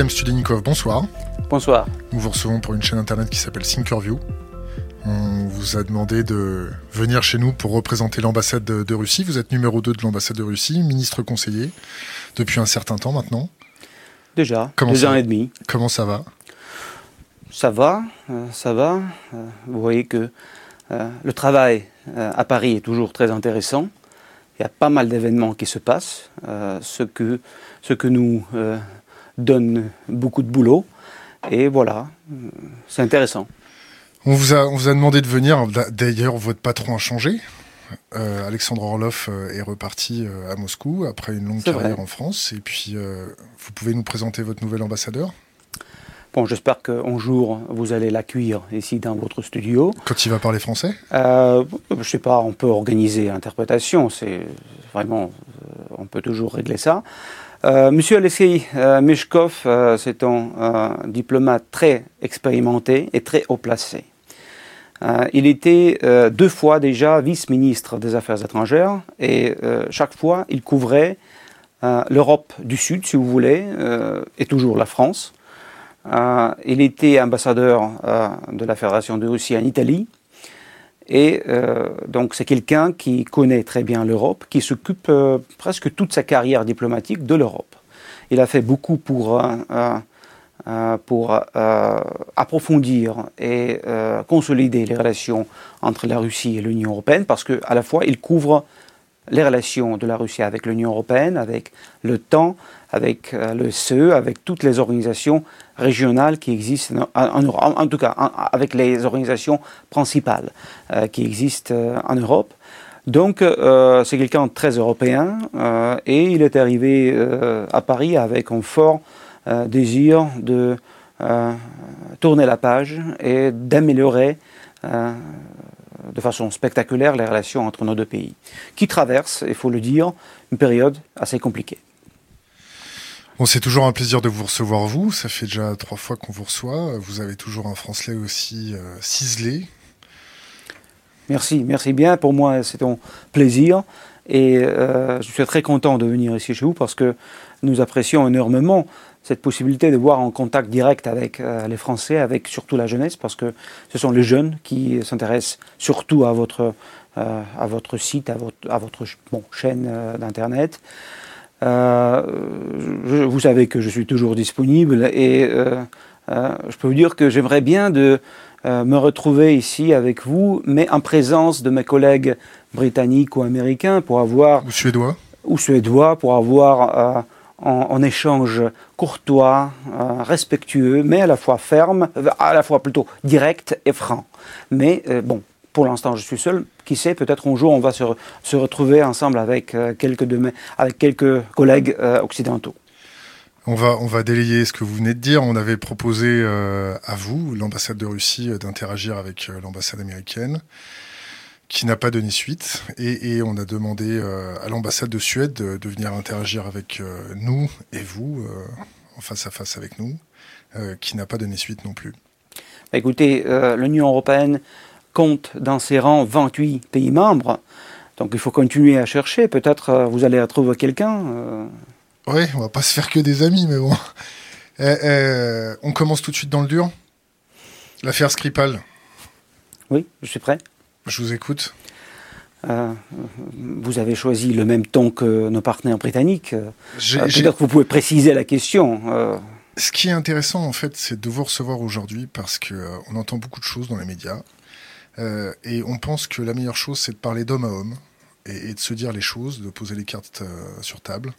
Artem Studenikov, bonsoir. Bonsoir. Nous vous recevons pour une chaîne internet qui s'appelle Thinkerview. On vous a demandé de venir chez nous pour représenter l'ambassade de, Russie. Vous êtes numéro 2 de l'ambassade de Russie, ministre conseiller, depuis un certain temps maintenant. Déjà, deux ans et demi. Comment ça va Ça va, euh, ça va. Euh, vous voyez que euh, le travail à Paris est toujours très intéressant. Il y a pas mal d'événements qui se passent, ce, que, ce que nous donne beaucoup de boulot. Et voilà, c'est intéressant. On vous, a, on vous a demandé de venir. D'ailleurs, votre patron a changé. Euh, Alexandre Orloff euh, est reparti euh, à Moscou après une longue carrière en France. Et puis, vous pouvez nous présenter votre nouvel ambassadeur? Bon, j'espère qu'un jour, vous allez l'accueillir ici dans votre studio. Quand il va parler français? Je ne sais pas, on peut organiser l'interprétation. C'est vraiment, on peut toujours régler ça. Monsieur Alexei Meshkov, c'est un diplomate très expérimenté et très haut placé. Euh, il était euh, deux fois déjà vice-ministre des Affaires étrangères et euh, chaque fois il couvrait l'Europe du Sud, si vous voulez, et toujours la France. il était ambassadeur de la Fédération de Russie en Italie. Et donc c'est quelqu'un qui connaît très bien l'Europe, qui s'occupe presque toute sa carrière diplomatique de l'Europe. Il a fait beaucoup pour euh, pour euh, approfondir et euh, consolider les relations entre la Russie et l'Union européenne, parce qu'à la fois, il couvre les relations de la Russie avec l'Union européenne, avec le temps, avec le CE, avec toutes les organisations régionales qui existent en, Europe, en, tout cas avec les organisations principales qui existent en Europe. Donc c'est quelqu'un très européen et il est arrivé à Paris avec un fort euh, désir de euh, tourner la page et d'améliorer euh, de façon spectaculaire les relations entre nos deux pays, qui traversent, il faut le dire, une période assez compliquée. C'est toujours un plaisir de vous recevoir, vous. Ça fait déjà trois fois qu'on vous reçoit. Vous avez toujours un français aussi ciselé. Merci, merci bien. Pour moi, c'est un plaisir. Et je suis très content de venir ici chez vous parce que nous apprécions énormément cette possibilité de voir en contact direct avec euh, les Français, avec surtout la jeunesse, parce que ce sont les jeunes qui s'intéressent surtout à votre, euh, à votre site, à votre, à votre bon, chaîne euh, d'Internet. vous savez que je suis toujours disponible et je peux vous dire que j'aimerais bien de me retrouver ici avec vous, mais en présence de mes collègues britanniques ou américains pour avoir... Ou suédois Ou suédois, pour avoir en, échange courtois, euh, respectueux, mais à la fois ferme, euh, à la fois plutôt direct et franc. Mais euh, bon, pour l'instant, je suis seul. Qui sait, peut-être un jour, on va se, se retrouver ensemble avec, quelques, de mes, avec quelques collègues occidentaux. On va, on va délayer ce que vous venez de dire. On avait proposé à vous, l'ambassade de Russie, d'interagir avec l'ambassade américaine qui n'a pas donné suite. Et, on a demandé euh, à l'ambassade de Suède de, venir interagir avec euh, nous et vous, euh, en face à face avec nous, qui n'a pas donné suite non plus. Bah, écoutez, l'Union européenne compte dans ses rangs 28 pays membres. Donc il faut continuer à chercher. Peut-être vous allez retrouver quelqu'un. Oui, on va pas se faire que des amis, mais bon. Eh, eh, on commence tout de suite dans le dur. L'affaire Skripal. Oui, je suis prêt. Je vous écoute. Euh, vous avez choisi le même ton que nos partenaires britanniques. Euh, peut-être que vous pouvez préciser la question. Euh. Ce qui est intéressant, en fait, c'est de vous recevoir aujourd'hui parce qu'on entend beaucoup de choses dans les médias. Et on pense que la meilleure chose, c'est de parler d'homme à homme et, de se dire les choses, de poser les cartes sur table.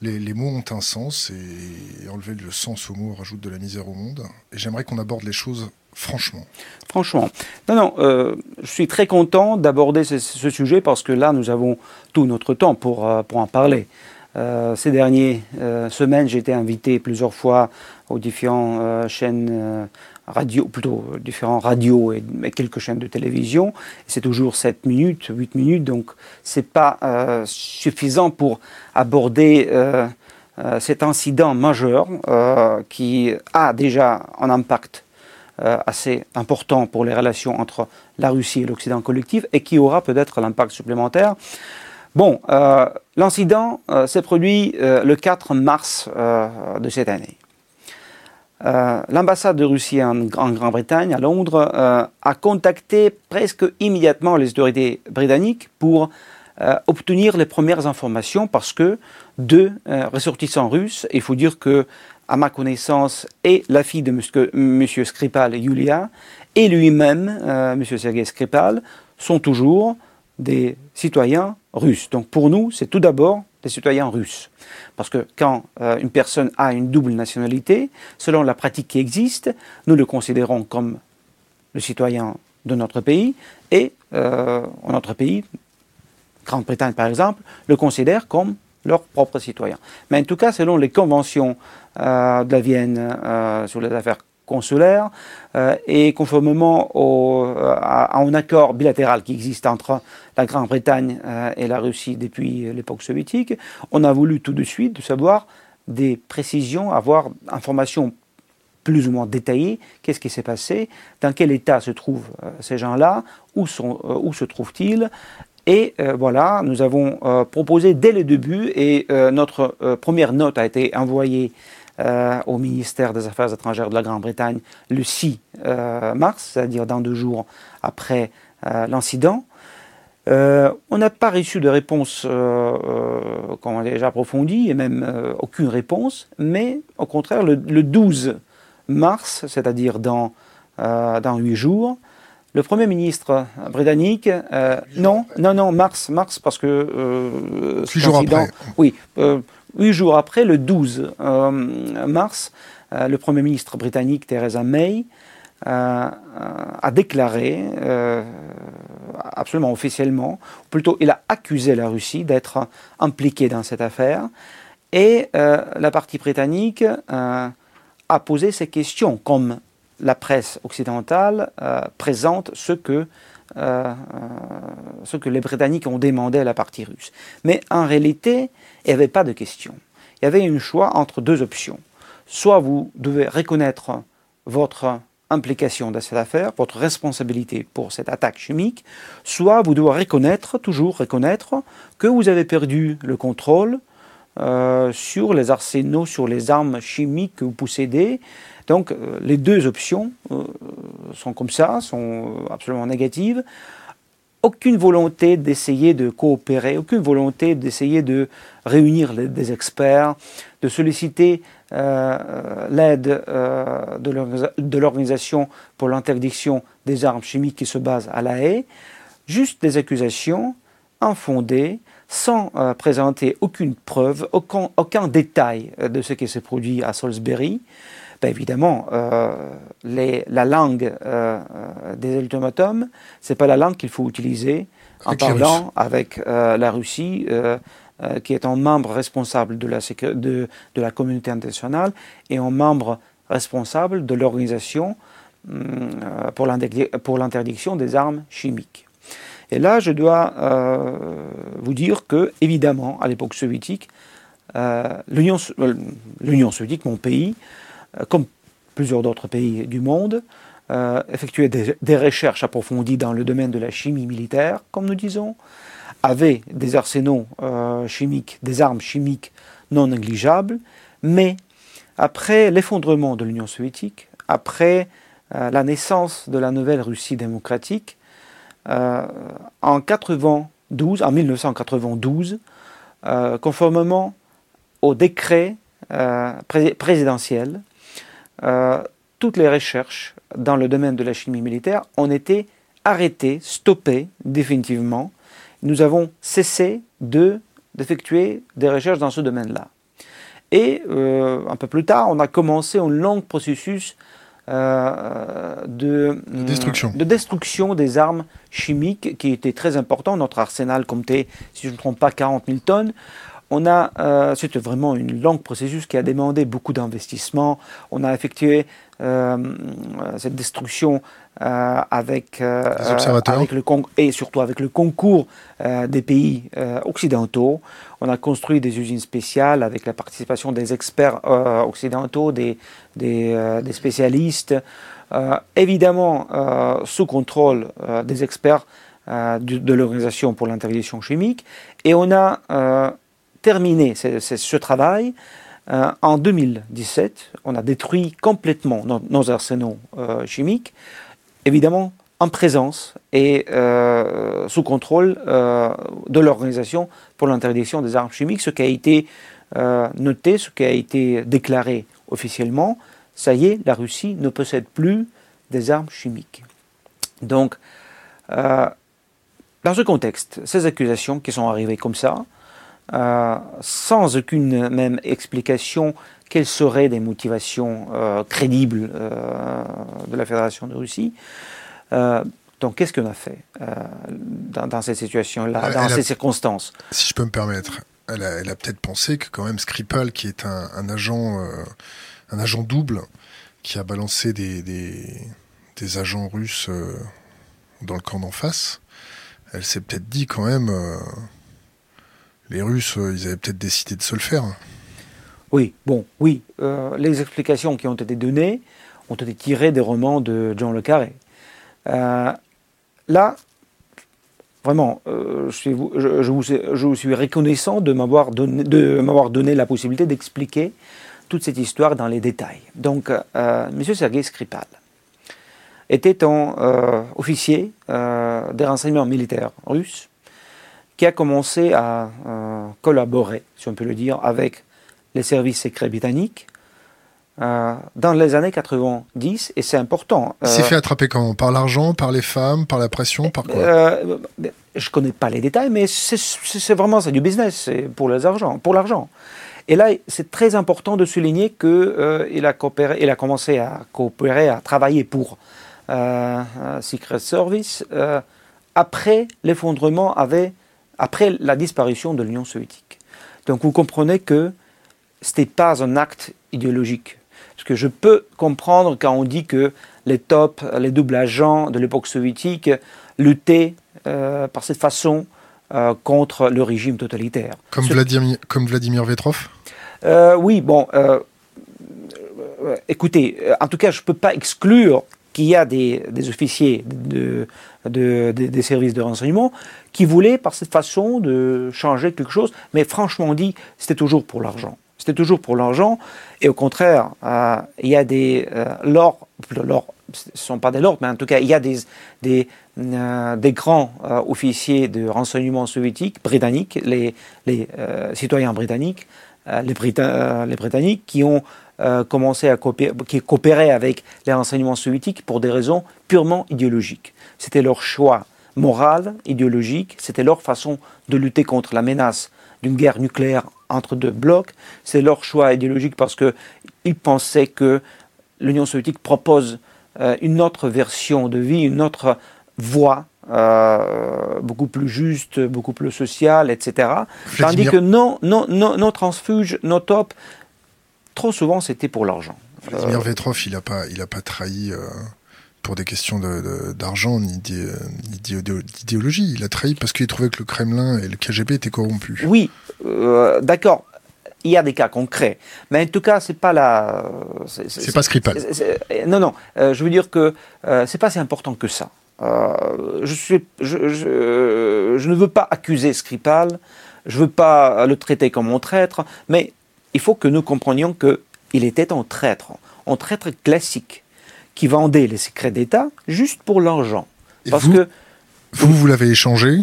Les, mots ont un sens et enlever le sens aux mots rajoute de la misère au monde. Et j'aimerais qu'on aborde les choses franchement Franchement. Non, non, euh, je suis très content d'aborder ce, sujet parce que là, nous avons tout notre temps pour, euh, pour en parler. Euh, ces dernières semaines, j'ai été invité plusieurs fois aux différentes chaînes radio, plutôt différents radios et, quelques chaînes de télévision. C'est toujours 7 minutes, 8 minutes, donc c'est pas suffisant pour aborder cet incident majeur qui a déjà un impact euh, assez important pour les relations entre la Russie et l'Occident collectif et qui aura peut-être l'impact supplémentaire. Bon, euh, l'incident euh, s'est produit le 4 mars de cette année. L'ambassade de Russie en, Grande-Bretagne, à Londres, a contacté presque immédiatement les autorités britanniques pour obtenir les premières informations parce que deux ressortissants russes, il faut dire que à ma connaissance, et la fille de M. Skripal, Yulia, et lui-même, euh, M. Sergei Skripal, sont toujours des citoyens russes. Donc pour nous, c'est tout d'abord citoyens russes. Parce que quand euh, une personne a une double nationalité, selon la pratique qui existe, nous le considérons comme le citoyen de notre pays, et euh, notre pays, Grande-Bretagne par exemple, le considère comme leurs propres citoyens. Mais en tout cas, selon les conventions euh, de la Vienne sur les affaires consulaires euh, et conformément au, à, un accord bilatéral qui existe entre la Grande-Bretagne et la Russie depuis l'époque soviétique, on a voulu tout de suite savoir des précisions, avoir informations plus ou moins détaillées, qu'est-ce qui s'est passé, dans quel état se trouvent ces gens-là, où, où se trouvent-ils, et euh, voilà, nous avons euh, proposé dès le début, et euh, notre première note a été envoyée au ministère des Affaires étrangères de la Grande-Bretagne le 6 mars, c'est-à-dire dans deux jours après l'incident. on n'a pas reçu de réponse qu'on a déjà approfondie, et même aucune réponse, mais au contraire, le, 12 mars, c'est-à-dire dans, dans 8 jours, le Premier ministre britannique, euh, non, non, non, mars, mars, parce que... Euh, jours après. Oui, euh, huit jours après, le 12 mars, le Premier ministre britannique, Theresa May, a déclaré, absolument officiellement, ou plutôt il a accusé la Russie d'être impliquée dans cette affaire, et la partie britannique a posé ces questions, comme la presse occidentale euh, présente ce que, euh, euh, ce que les Britanniques ont demandé à la partie russe. Mais en réalité, il n'y avait pas de question. Il y avait un choix entre deux options. Soit vous devez reconnaître votre implication dans cette affaire, votre responsabilité pour cette attaque chimique, soit vous devez reconnaître, toujours reconnaître, que vous avez perdu le contrôle sur les arsenaux, sur les armes chimiques que vous possédez, donc euh, les deux options euh, sont comme ça, sont absolument négatives. Aucune volonté d'essayer de coopérer, aucune volonté d'essayer de réunir des experts, de solliciter euh, l'aide de l'Organisation pour l'interdiction des armes chimiques qui se base à la haie. Juste des accusations infondées, sans présenter aucune preuve, aucun, aucun, détail de ce qui s'est produit à Salisbury. Ben, évidemment, euh, la langue euh, euh, des ultimatums, ce n'est pas la langue qu'il faut utiliser en parlant avec la Russie, qui est un membre responsable de la, de, de la communauté internationale et un membre responsable de l'organisation hum, pour l'interdiction des armes chimiques. Et là, je dois vous dire que, évidemment, à l'époque soviétique, l'Union soviétique, mon pays, euh, comme plusieurs d'autres pays du monde, euh, effectuer des, recherches approfondies dans le domaine de la chimie militaire, comme nous disons, avait des arsenaux euh, chimiques, des armes chimiques non négligeables, mais après l'effondrement de l'Union soviétique, après la naissance de la nouvelle Russie démocratique, en, 92, en 1992, conformément au décret présidentiel euh, toutes les recherches dans le domaine de la chimie militaire ont été arrêtées, stoppées définitivement. Nous avons cessé de, d'effectuer des recherches dans ce domaine-là. Et euh, un peu plus tard, on a commencé un long processus euh, de, destruction. de, destruction. des armes chimiques qui était très important. Notre arsenal comptait, si je ne me trompe pas, 40 000 tonnes. On a, euh, c'était vraiment une longue processus qui a demandé beaucoup d'investissements. On a effectué euh, cette destruction euh, avec, avec, le et surtout avec le concours des pays occidentaux. On a construit des usines spéciales avec la participation des experts occidentaux, des, des, des spécialistes, évidemment sous contrôle des experts de, de l'Organisation pour l'interdiction chimique. Et on a terminé ce, ce travail en 2017, on a détruit complètement nos, arsenaux chimiques, évidemment en présence et sous contrôle de l'Organisation pour l'interdiction des armes chimiques, ce qui a été noté, ce qui a été déclaré officiellement. Ça y est, la Russie ne possède plus des armes chimiques. Donc, euh, dans ce contexte, ces accusations qui sont arrivées comme ça, euh, sans aucune même explication quelles seraient des motivations euh, crédibles de la Fédération de Russie, donc qu'est-ce qu'on a fait dans, cette situation-là, dans ces circonstances? Si je peux me permettre, elle a, peut-être pensé que quand même Skripal, qui est un, agent, un agent double, qui a balancé des, des agents russes dans le camp d'en face, elle s'est peut-être dit quand même, euh, les Russes, euh, ils avaient peut-être décidé de se le faire. Oui, bon, oui. Euh, les explications qui ont été données ont été tirées des romans de Jean Le Carré. là, vraiment, je, suis, vous, suis, reconnaissant de m'avoir donné, la possibilité d'expliquer toute cette histoire dans les détails. Donc, M. Sergei Skripal était un euh, officier euh, des renseignements militaires russes qui a commencé à euh, collaborer, si on peut le dire, avec les services secrets britanniques dans les années 90, et c'est important. Il s'est fait attraper comment? Par l'argent, par les femmes, par la pression, par quoi? Je ne connais pas les détails, mais c'est vraiment du business, pour l'argent. Pour l'argent. Et là, c'est très important de souligner qu'il a, coopéré, il a commencé à coopérer, à travailler pour euh, Secret Service euh, après l'effondrement, après la disparition de l'Union soviétique. Donc vous comprenez que ce n'était pas un acte idéologique. Parce que je peux comprendre quand on dit que les top, les doubles agents de l'époque soviétique luttaient euh, par cette façon contre le régime totalitaire. Comme, Vladimir, comme Vladimir Vetrov? Oui, bon, écoutez, en tout cas, je ne peux pas exclure qu'il y a des, officiers de, des services de renseignement qui voulaient, par cette façon, de changer quelque chose. Mais franchement dit, c'était toujours pour l'argent. C'était toujours pour l'argent. Et au contraire, euh, il y a des euh, l'or, ce ne sont pas des lords, mais en tout cas, il y a des, des, euh, grands officiers de renseignement soviétiques, britanniques, les, les citoyens britanniques, les, les Britanniques, qui ont commencé à coopérer, qui coopéraient avec les renseignements soviétiques pour des raisons purement idéologiques. C'était leur choix moral, idéologique, c'était leur façon de lutter contre la menace d'une guerre nucléaire entre deux blocs, c'est leur choix idéologique parce qu'ils pensaient que l'Union soviétique propose euh, une autre version de vie, une autre voie euh, beaucoup plus juste, beaucoup plus sociale, etc. Tandis que non, non, nos transfuges, nos top, trop souvent, c'était pour l'argent. Vladimir euh, Vetrov, il n'a pas, il a pas trahi euh, pour des questions d'argent ni d'idéologie. Il a trahi parce qu'il trouvait que le Kremlin et le KGB étaient corrompus. Oui, euh, d'accord. Il y a des cas concrets, mais en tout cas, c'est pas la. C'est pas Skripal. Non, non. je veux dire que c'est pas si important que ça. je, suis, je, je, ne veux pas accuser Skripal, je veux pas le traiter comme mon traître, mais il faut que nous comprenions qu'il était un traître, un traître classique, qui vendait les secrets d'État juste pour l'argent. Parce vous, que vous, vous l'avez échangé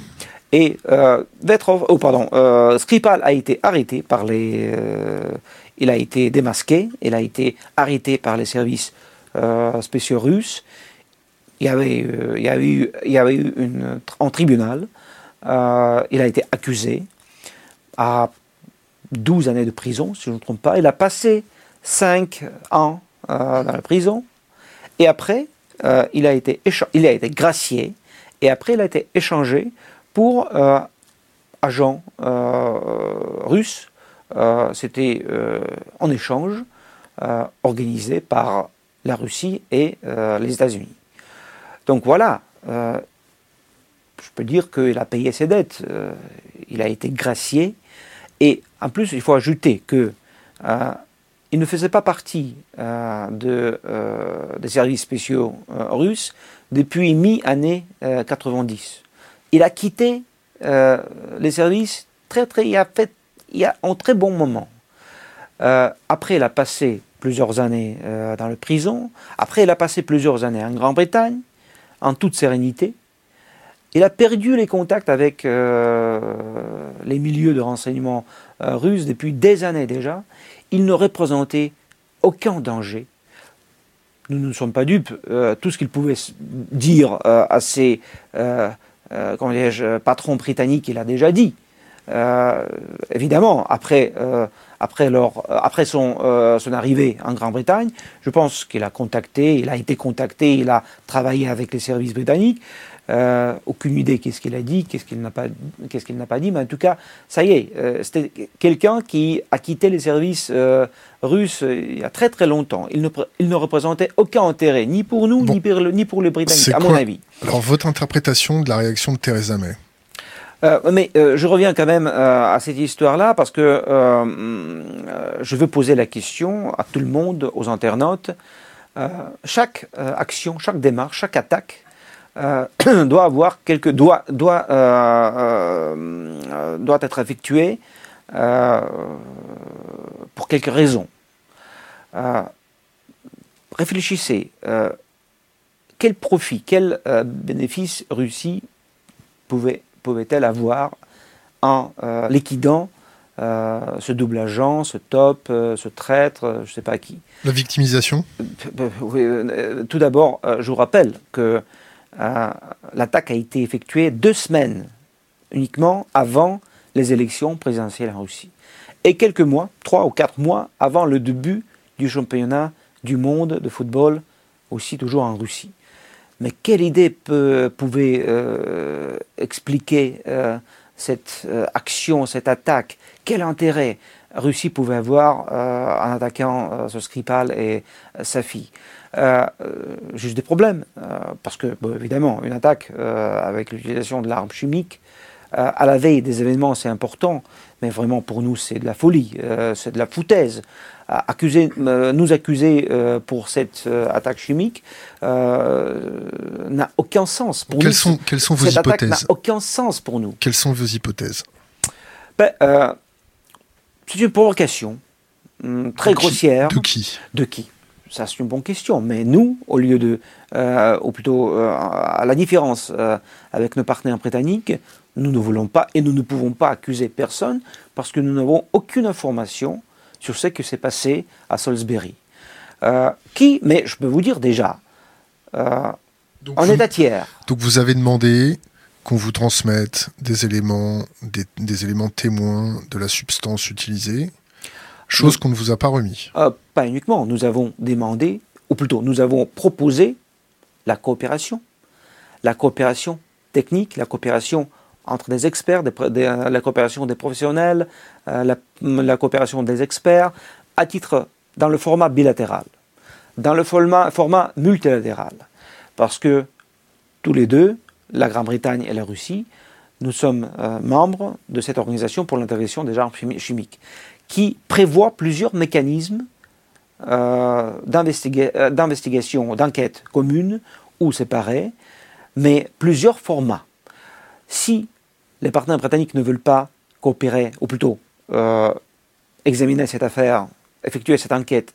Et euh, oh pardon, euh, Skripal a été arrêté par les, euh, il a été démasqué, il a été arrêté par les services euh, spéciaux russes. Il y avait, il y avait eu, il y avait eu une, un tribunal. il a été accusé à 12 années de prison, si je ne me trompe pas. Il a passé 5 ans dans la prison. Et après, euh, il, a été il a été gracié. Et après, il a été échangé pour euh, agent russe. C'était en échange organisé par la Russie et les États-Unis. Donc voilà, je peux dire qu'il a payé ses dettes. il a été gracié et en plus, il faut ajouter que euh, il ne faisait pas partie euh, euh, des services spéciaux russes depuis mi-année 90. Il a quitté les services très, très, il a fait, il a, en très bon moment. après, il a passé plusieurs années dans la prison. Après, il a passé plusieurs années en Grande-Bretagne, en toute sérénité. Il a perdu les contacts avec les milieux de renseignement russes depuis des années déjà. Il ne représentait aucun danger nous ne sommes pas dupes. Euh, tout ce qu'il pouvait dire euh, à ses euh, patrons britanniques, il a déjà dit. évidemment, après, après, son arrivée en Grande-Bretagne, je pense qu'il a contacté, il a été contacté, il a travaillé avec les services britanniques. Euh, aucune idée qu'est-ce qu'il a dit, qu'est-ce qu'il n'a pas, qu'est-ce qu'il n'a pas dit, mais en tout cas, ça y est, euh, c'était quelqu'un qui a quitté les services euh, russes il y a très très longtemps. Il ne, il ne représentait aucun intérêt, ni pour nous, ni, pour ni pour les Britanniques, à mon avis. Alors, votre interprétation de la réaction de Theresa May? Mais je reviens quand même à cette histoire-là parce que je veux poser la question à tout le monde, aux internautes. chaque action, chaque démarche, chaque attaque euh, doit avoir quelques doit doit euh, euh, doit être effectué pour quelques raisons. réfléchissez. quel profit, quel bénéfice Russie pouvait pouvait-elle avoir en liquidant ce double agent, ce top, ce traître, je ne sais pas qui? La victimisation? Tout d'abord, je vous rappelle que l'attaque a été effectuée deux semaines uniquement avant les élections présidentielles en Russie. Et quelques mois, trois ou quatre mois avant le début du championnat du monde de football, aussi toujours en Russie. Mais quelle idée pouvait euh, expliquer euh, cette action, cette attaque? Quel intérêt Russie pouvait avoir en attaquant ce Skripal et sa fille? Euh, juste des problèmes. Euh, parce que, évidemment, une attaque euh, avec l'utilisation de l'arme chimique, à la veille des événements, c'est important, mais vraiment pour nous, c'est de la folie, c'est de la foutaise. Accuser, nous accuser pour cette attaque chimique n'a aucun sens pour quelles nous. Sont, quelles sont vos cette hypothèses n'a aucun sens pour nous. Quelles sont vos hypothèses ben, C'est une provocation hum, très grossière. de qui? De qui? Ça, c'est une bonne question. Mais nous, au lieu de, euh, ou plutôt euh, à la différence euh, avec nos partenaires britanniques, nous ne voulons pas et nous ne pouvons pas accuser personne parce que nous n'avons aucune information sur ce qui s'est passé à Salisbury. qui, mais je peux vous dire déjà, en état tiers. Donc vous avez demandé qu'on vous transmette des éléments, des, des éléments témoins de la substance utilisée Chose qu'on ne vous a pas remis. Euh, pas uniquement. Nous avons demandé, ou plutôt nous avons proposé la coopération. La coopération technique, la coopération entre des experts, la coopération des professionnels, euh, la, coopération des experts, à titre dans le format bilatéral, dans le format, format multilatéral. Parce que tous les deux, la Grande-Bretagne et la Russie, nous sommes euh, membres de cette organisation pour l'interdiction des armes chimiques qui prévoit plusieurs mécanismes euh, euh, d'investigation, d'enquête commune ou séparés, mais plusieurs formats. Si les partenaires britanniques ne veulent pas coopérer, ou plutôt euh, examiner cette affaire, effectuer cette enquête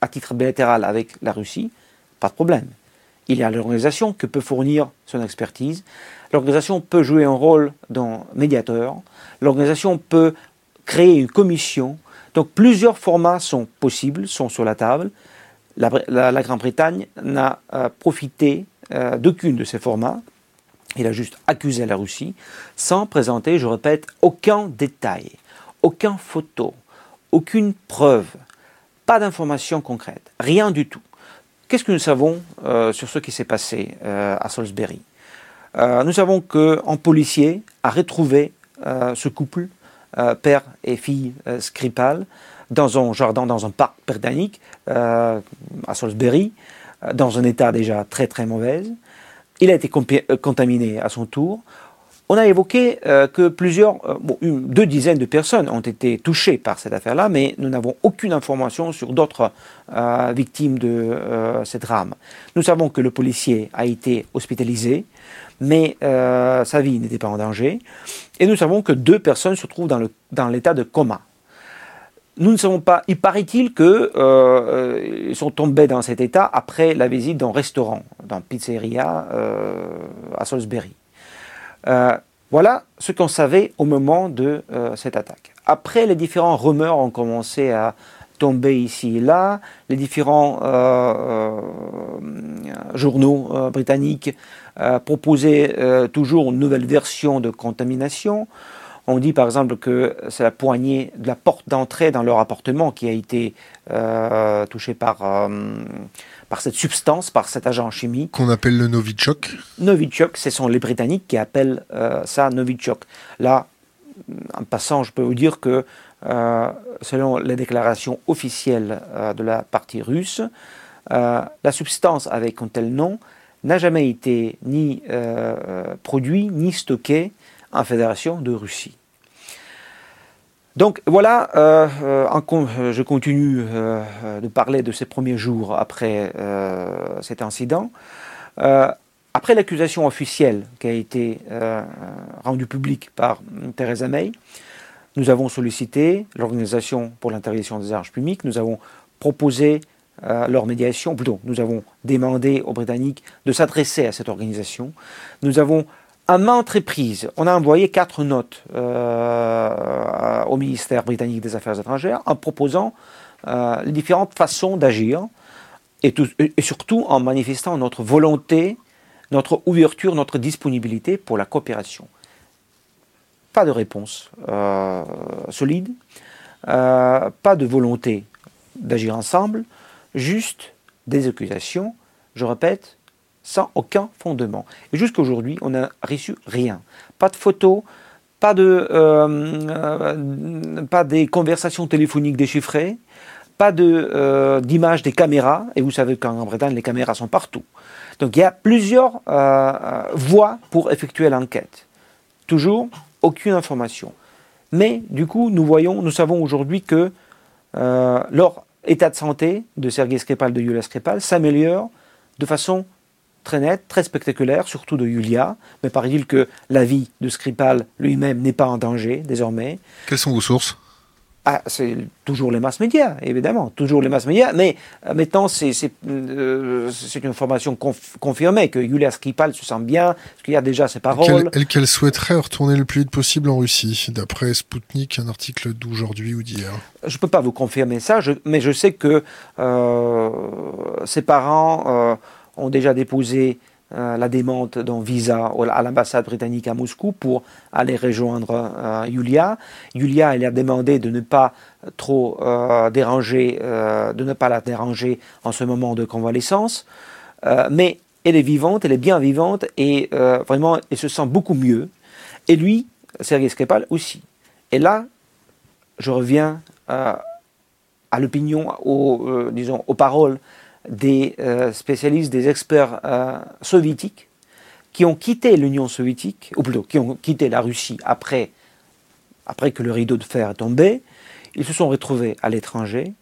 à titre bilatéral avec la Russie, pas de problème. Il y a l'organisation qui peut fournir son expertise. L'organisation peut jouer un rôle dans médiateur. L'organisation peut créer une commission. Donc plusieurs formats sont possibles, sont sur la table. La, Grande-Bretagne n'a euh, profité euh, d'aucune de ces formats. Il a juste accusé la Russie sans présenter, je répète, aucun détail, aucune photo, aucune preuve, pas d'informations concrètes, rien du tout. Qu'est-ce que nous savons euh, sur ce qui s'est passé à Salisbury? Nous savons qu'un policier a retrouvé ce couple euh, père et fille euh, Skripal dans un jardin, dans un parc britannique euh, à Salisbury, dans un état déjà très très mauvais. Il a été contaminé à son tour. On a évoqué que plusieurs, deux dizaines de personnes ont été touchées par cette affaire-là, mais nous n'avons aucune information sur d'autres victimes de cette drame. Nous savons que le policier a été hospitalisé, mais sa vie n'était pas en danger. Et nous savons que deux personnes se trouvent dans l'état de coma. nous ne savons pas. Il paraît-il qu'ils sont tombés dans cet état après la visite d'un restaurant, dans pizzeria à Salisbury. voilà ce qu'on savait au moment de cette attaque. Après, les différents rumeurs ont commencé à tomber ici et là. Les différents journaux britanniques proposaient toujours une nouvelle version de contamination. On dit par exemple que c'est la poignée de la porte d'entrée dans leur appartement qui a été euh, touchée par, euh, par cette substance, par cet agent chimique. Qu'on appelle le Novichok Novichok, ce sont les Britanniques qui appellent euh, ça Novichok. Là, en passant, je peux vous dire que selon les déclarations officielles de la partie russe, la substance avec un tel nom n'a jamais été ni produit ni stocké en Fédération de Russie. Donc voilà, euh, euh, je continue euh, de parler de ces premiers jours après cet incident. après l'accusation officielle qui a été rendue publique par Theresa May, nous avons sollicité l'Organisation pour l'interdiction des armes publiques, nous avons proposé leur médiation, plutôt nous avons demandé aux Britanniques de s'adresser à cette organisation. Nous avons à maintes reprises, on a envoyé quatre notes euh, au ministère britannique des Affaires étrangères en proposant euh, les différentes façons d'agir et, surtout en manifestant notre volonté, notre ouverture, notre disponibilité pour la coopération. Pas de réponse euh, solide, pas de volonté d'agir ensemble, juste des accusations, je répète, sans aucun fondement. Et jusqu'à aujourd'hui, on n'a reçu rien. Pas de photos, pas, de, euh, euh, des conversations téléphoniques déchiffrées, pas euh, d'images des caméras. Et vous savez qu'en Grande-Bretagne, les caméras sont partout. Donc il y a plusieurs voies pour effectuer l'enquête. Toujours aucune information. Mais du coup, nous voyons, nous savons aujourd'hui que leur état de santé de Sergei Skripal, de Yulia Skripal, s'améliore de façon très net, très spectaculaire, surtout de Yulia. Mais paraît-il que la vie de Skripal lui-même n'est pas en danger désormais. Quelles sont vos sources? Ah, c'est toujours les masses médias, évidemment, toujours les masses médias, mais euh, maintenant c'est euh, une information confirmée que Yulia Skripal se sent bien, parce qu'il y a déjà ses paroles. Elle qu'elle souhaiterait retourner le plus vite possible en Russie, d'après Sputnik, un article d'aujourd'hui ou d'hier. Je ne peux pas vous confirmer ça, mais je sais que euh, ses parents ont déjà déposé euh, la demande d'un visa à l'ambassade britannique à Moscou pour aller rejoindre euh, Yulia. Yulia, elle a demandé de ne pas trop euh, déranger, de ne pas la déranger en ce moment de convalescence, mais elle est vivante, elle est bien vivante et vraiment, elle se sent beaucoup mieux. Et lui, Sergei Skripal aussi. Et là, je reviens à l'opinion, aux, disons, aux paroles des euh, spécialistes, des experts euh, soviétiques qui ont quitté l'Union soviétique, ou plutôt qui ont quitté la Russie après, après que le rideau de fer est tombé. Ils se sont retrouvés à l'étranger,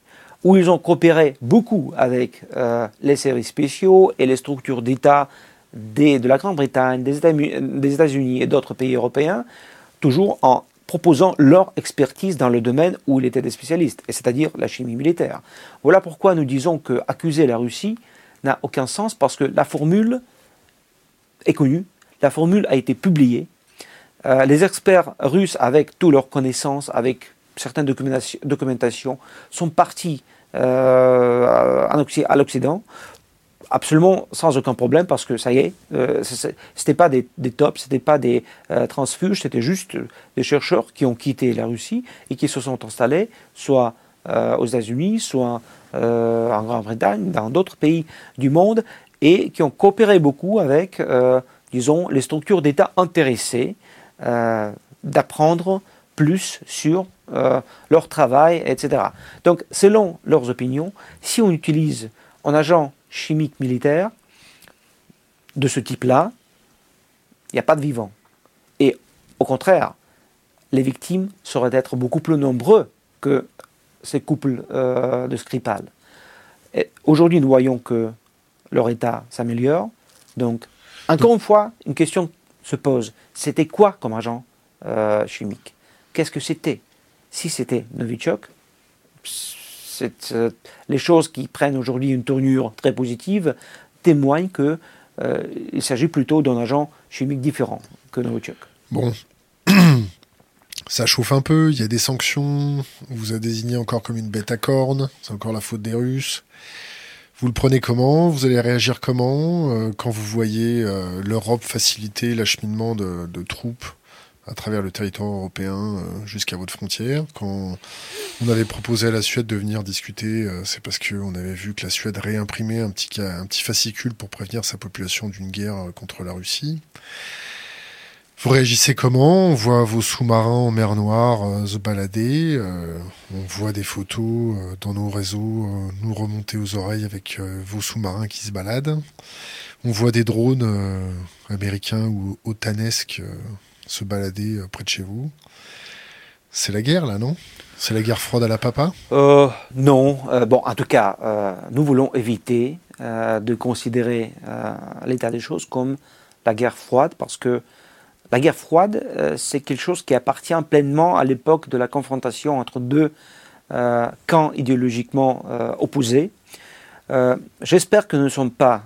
où ils ont coopéré beaucoup avec euh, les services spéciaux et les structures d'État de la Grande-Bretagne, des États-Unis et d'autres pays européens, toujours en proposant leur expertise dans le domaine où il était des spécialistes, c'est-à-dire la chimie militaire. Voilà pourquoi nous disons que accuser la Russie n'a aucun sens, parce que la formule est connue, la formule a été publiée. Euh, les experts russes, avec toutes leurs connaissances, avec certaines documentations, sont partis euh, à l'Occident absolument sans aucun problème parce que ça y est, euh, c'était pas des, des tops, c'était pas des euh, transfuges, c'était juste des chercheurs qui ont quitté la Russie et qui se sont installés soit euh, aux États-Unis, soit en Grande-Bretagne, dans d'autres pays du monde et qui ont coopéré beaucoup avec, disons, les structures d'État intéressées d'apprendre plus sur leur travail, etc. Donc, selon leurs opinions, si on utilise un agent chimique militaire de ce type-là, il n'y a pas de vivants. Et au contraire, les victimes seraient d'être beaucoup plus nombreux que ces couples euh, de Skripal. Aujourd'hui, nous voyons que leur état s'améliore. Donc, encore une fois, une question se pose. C'était quoi comme agent euh, chimique? Qu'est-ce que c'était? Si c'était Novichok, les choses qui prennent aujourd'hui une tournure très positive témoignent qu'il il s'agit plutôt d'un agent chimique différent que Novichok. Bon, ça chauffe un peu, il y a des sanctions, on vous a désigné encore comme une bête à cornes, c'est encore la faute des Russes. Vous le prenez comment Vous allez réagir comment euh, quand vous voyez euh, l'Europe faciliter l'acheminement de, troupes à travers le territoire européen euh, jusqu'à votre frontière Quand on avait proposé à la Suède de venir discuter, c'est parce qu'on avait vu que la Suède réimprimait un petit, un petit fascicule pour prévenir sa population d'une guerre contre la Russie. Vous réagissez comment? On voit vos sous-marins en mer Noire euh, se balader. Euh, on voit des photos euh, dans nos réseaux nous remonter aux oreilles avec vos sous-marins qui se baladent. On voit des drones américains ou otanesques se balader près de chez vous. C'est la guerre là, non? C'est la guerre froide à la papa? Non. bon, en tout cas, nous voulons éviter de considérer l'état des choses comme la guerre froide parce que la guerre froide, euh, c'est quelque chose qui appartient pleinement à l'époque de la confrontation entre deux euh, camps idéologiquement euh. J'espère que nous ne sommes pas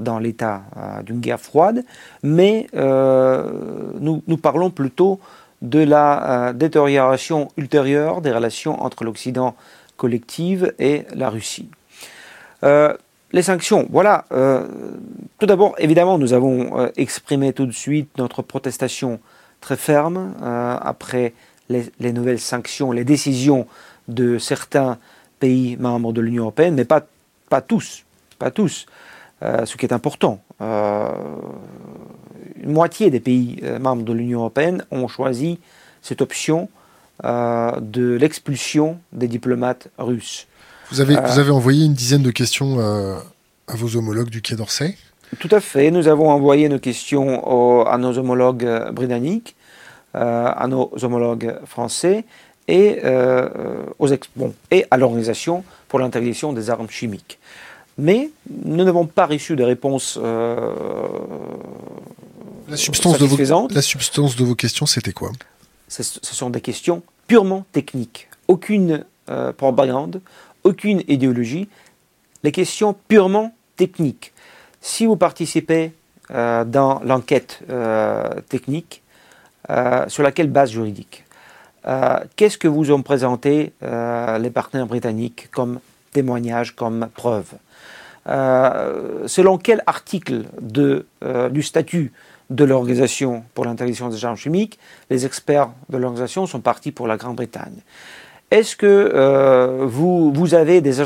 dans l'état d'une guerre froide, mais nous, parlons plutôt de la détérioration ultérieure des relations entre l'Occident collectif et la Russie. Les sanctions, voilà. Euh, tout d'abord, évidemment, nous avons euh, exprimé tout de suite notre protestation très ferme euh, après les, nouvelles sanctions, les décisions de certains pays membres de l'Union européenne, mais pas, pas tous, pas tous. ce qui est important. une moitié des pays membres de l'Union européenne ont choisi cette option de l'expulsion des diplomates russes. Vous avez, vous avez envoyé une dizaine de questions euh, à vos homologues du Quai d'Orsay Tout à fait. Nous avons envoyé nos questions à nos homologues euh, britanniques, euh, à nos homologues français et, aux bon, et à l'Organisation pour l'interdiction des armes chimiques. Mais nous n'avons pas reçu de réponse la substance, de vos, la substance de vos questions, c'était quoi? Ce, sont des questions purement techniques. Aucune propagande, aucune idéologie, les questions purement techniques. Si vous participez euh, dans l'enquête euh, technique, euh, sur laquelle base juridique? Qu'est-ce que vous ont présenté les partenaires britanniques comme témoignage, comme preuve? Selon quel article de, du statut de l'Organisation pour l'interdiction des armes chimiques, les experts de l'organisation sont partis pour la Grande-Bretagne? Est-ce que euh, vous, vous, avez des,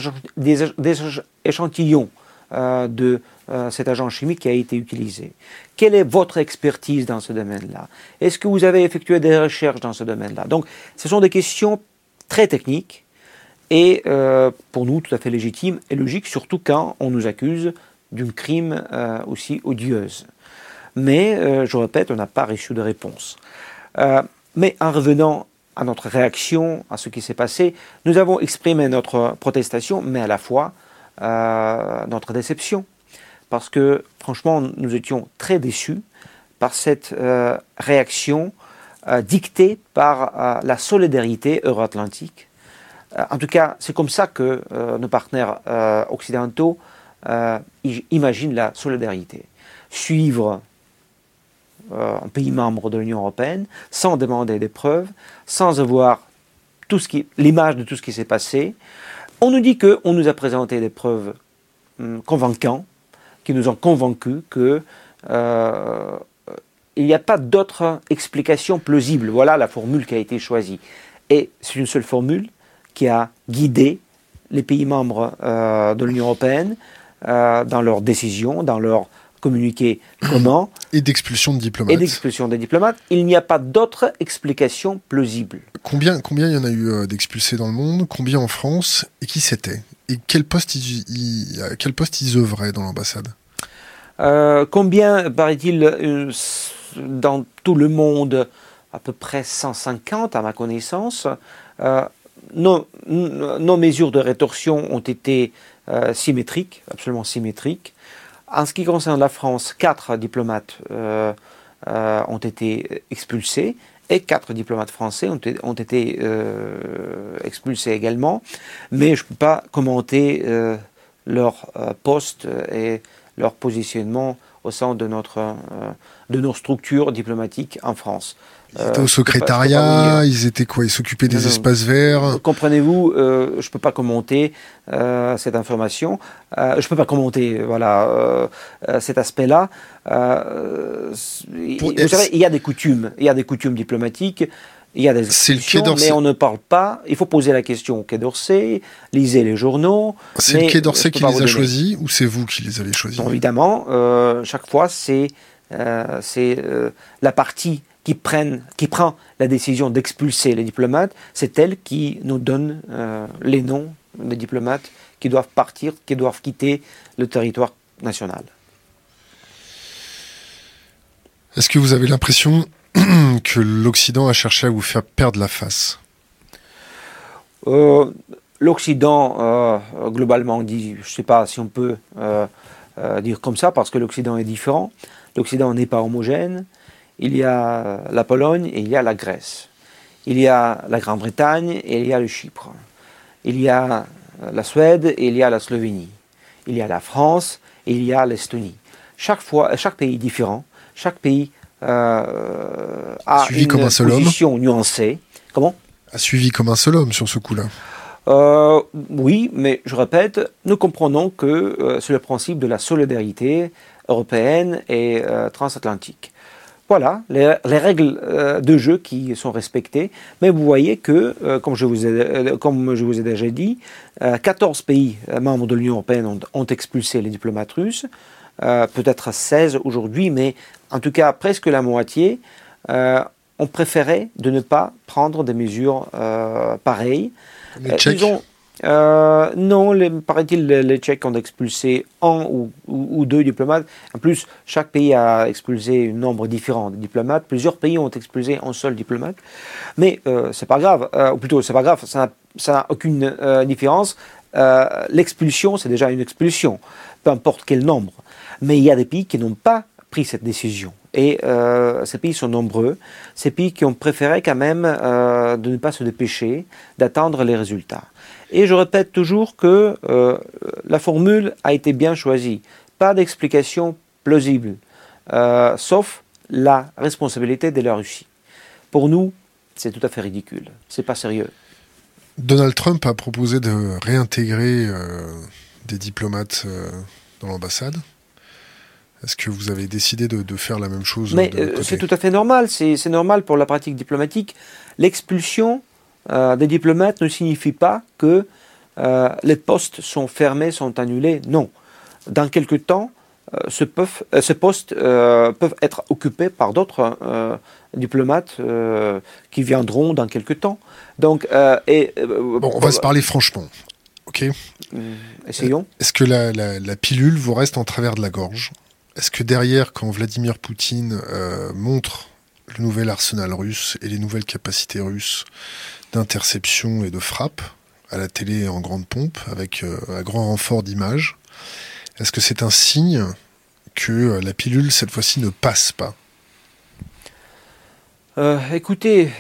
échantillons euh, de euh, cet agent chimique qui a été utilisé Quelle est votre expertise dans ce domaine-là? Est-ce que vous avez effectué des recherches dans ce domaine-là? Donc, ce sont des questions très techniques et pour nous tout à fait légitimes et logiques, surtout quand on nous accuse d'une crime aussi odieuse. Mais, je répète, on n'a pas reçu de réponse. mais en revenant à notre réaction à ce qui s'est passé. Nous avons exprimé notre protestation, mais à la fois euh, notre déception. Parce que franchement, nous étions très déçus par cette euh, réaction euh, dictée par la solidarité euro-atlantique. en tout cas, c'est comme ça que nos partenaires occidentaux imaginent la solidarité. Suivre euh, un pays membre de l'Union européenne, sans demander des preuves, sans avoir l'image de tout ce qui s'est passé. On nous dit qu'on nous a présenté des preuves hum, convaincantes, qui nous ont convaincus qu'il euh, n'y a pas d'autre explication plausible. Voilà la formule qui a été choisie. Et c'est une seule formule qui a guidé les pays membres euh, de l'Union européenne dans leurs décisions, dans leurs communiquer comment. Et d'expulsion de diplomates. Et d'expulsion des diplomates. Il n'y a pas d'autre explication plausible. Combien, combien il y en a eu euh, d'expulsés dans le monde? Combien en France? Et qui c'était? Et quel poste ils, à quel poste ils œuvraient dans l'ambassade? Euh, Combien, paraît-il, euh, dans tout le monde À peu près 150 à ma connaissance. nos, mesures de rétorsion ont été symétriques, absolument symétriques. En ce qui concerne la France, quatre diplomates euh, euh, ont été expulsés et quatre diplomates français ont, ont été expulsés également. Mais je ne peux pas commenter leur poste et leur positionnement au sein de nos structures diplomatiques en France. Ils étaient au secrétariat, ils étaient quoi Ils s'occupaient des espaces verts Comprenez-vous, je ne peux pas commenter cette information. je ne peux pas commenter voilà, cet aspect-là. vous savez, il y a des coutumes. Il y a des coutumes diplomatiques. Il y a des questions, mais on ne parle pas. Il faut poser la question au Quai d'Orsay, lisez les journaux. C'est le Quai d'Orsay qui les a choisis ou c'est vous qui les avez choisis? Évidemment, chaque fois, c'est la partie qui, prennent, qui prend la décision d'expulser les diplomates, c'est elle qui nous donne euh, les noms des diplomates qui doivent partir, qui doivent quitter le territoire national. Est-ce que vous avez l'impression que l'Occident a cherché à vous faire perdre la face? Euh, L'Occident, euh, globalement, dit, je ne sais pas si on peut dire comme ça, parce que l'Occident est différent. L'Occident n'est pas homogène il y a la Pologne et il y a la Grèce. Il y a la Grande-Bretagne et il y a le Chypre. Il y a la Suède et il y a la Slovénie. Il y a la France et il y a l'Estonie. Chaque fois, chaque pays est différent. Chaque pays euh, a une comme un seul position nuancée. Comment? A suivi comme un seul homme sur ce coup-là. Euh, oui, mais je répète, nous comprenons que euh, c'est le principe de la solidarité européenne et transatlantique. Voilà, les, règles euh, de jeu qui sont respectées. Mais vous voyez que, euh, comme, je vous ai, euh, comme je vous ai déjà dit, 14 pays membres de l'Union européenne ont, expulsé les diplomates russes, peut-être 16 aujourd'hui, mais en tout cas presque la moitié ont préféré de ne pas prendre des mesures pareilles. ils ont, euh, non, paraît-il, les, Tchèques ont expulsé un ou, deux diplomates. En plus, chaque pays a expulsé un nombre différent de diplomates. Plusieurs pays ont expulsé un seul diplomate. Mais euh, c'est pas grave, euh, ou plutôt, c'est pas grave, ça n'a aucune euh, différence. L'expulsion, c'est déjà une expulsion, peu importe quel nombre. Mais il y a des pays qui n'ont pas pris cette décision. Et ces pays sont nombreux, ces pays qui ont préféré quand même de ne pas se dépêcher, d'attendre les résultats. Et je répète toujours que euh, la formule a été bien choisie. Pas d'explication plausible, euh, sauf la responsabilité de la Russie. Pour nous, c'est tout à fait ridicule. C'est pas sérieux. Donald Trump a proposé de réintégrer euh, des diplomates dans l'ambassade. Est-ce que vous avez décidé de, faire la même chose Mais c'est tout à fait normal. C'est normal pour la pratique diplomatique. L'expulsion euh, des diplomates ne signifie pas que euh, les postes sont fermés, sont annulés. Non. Dans quelque temps, euh, ce peuvent, ces postes peuvent être occupés par d'autres diplomates qui viendront dans quelque temps. Donc, et, bon, on va se parler franchement. Ok? essayons. Est-ce que la, la, pilule vous reste en travers de la gorge? Est-ce que derrière, quand Vladimir Poutine montre le nouvel arsenal russe et les nouvelles capacités russes d'interception et de frappe à la télé en grande pompe avec euh, un grand renfort d'images. Est-ce que c'est un signe que euh, la pilule cette fois-ci ne passe pas? Euh, Écoutez,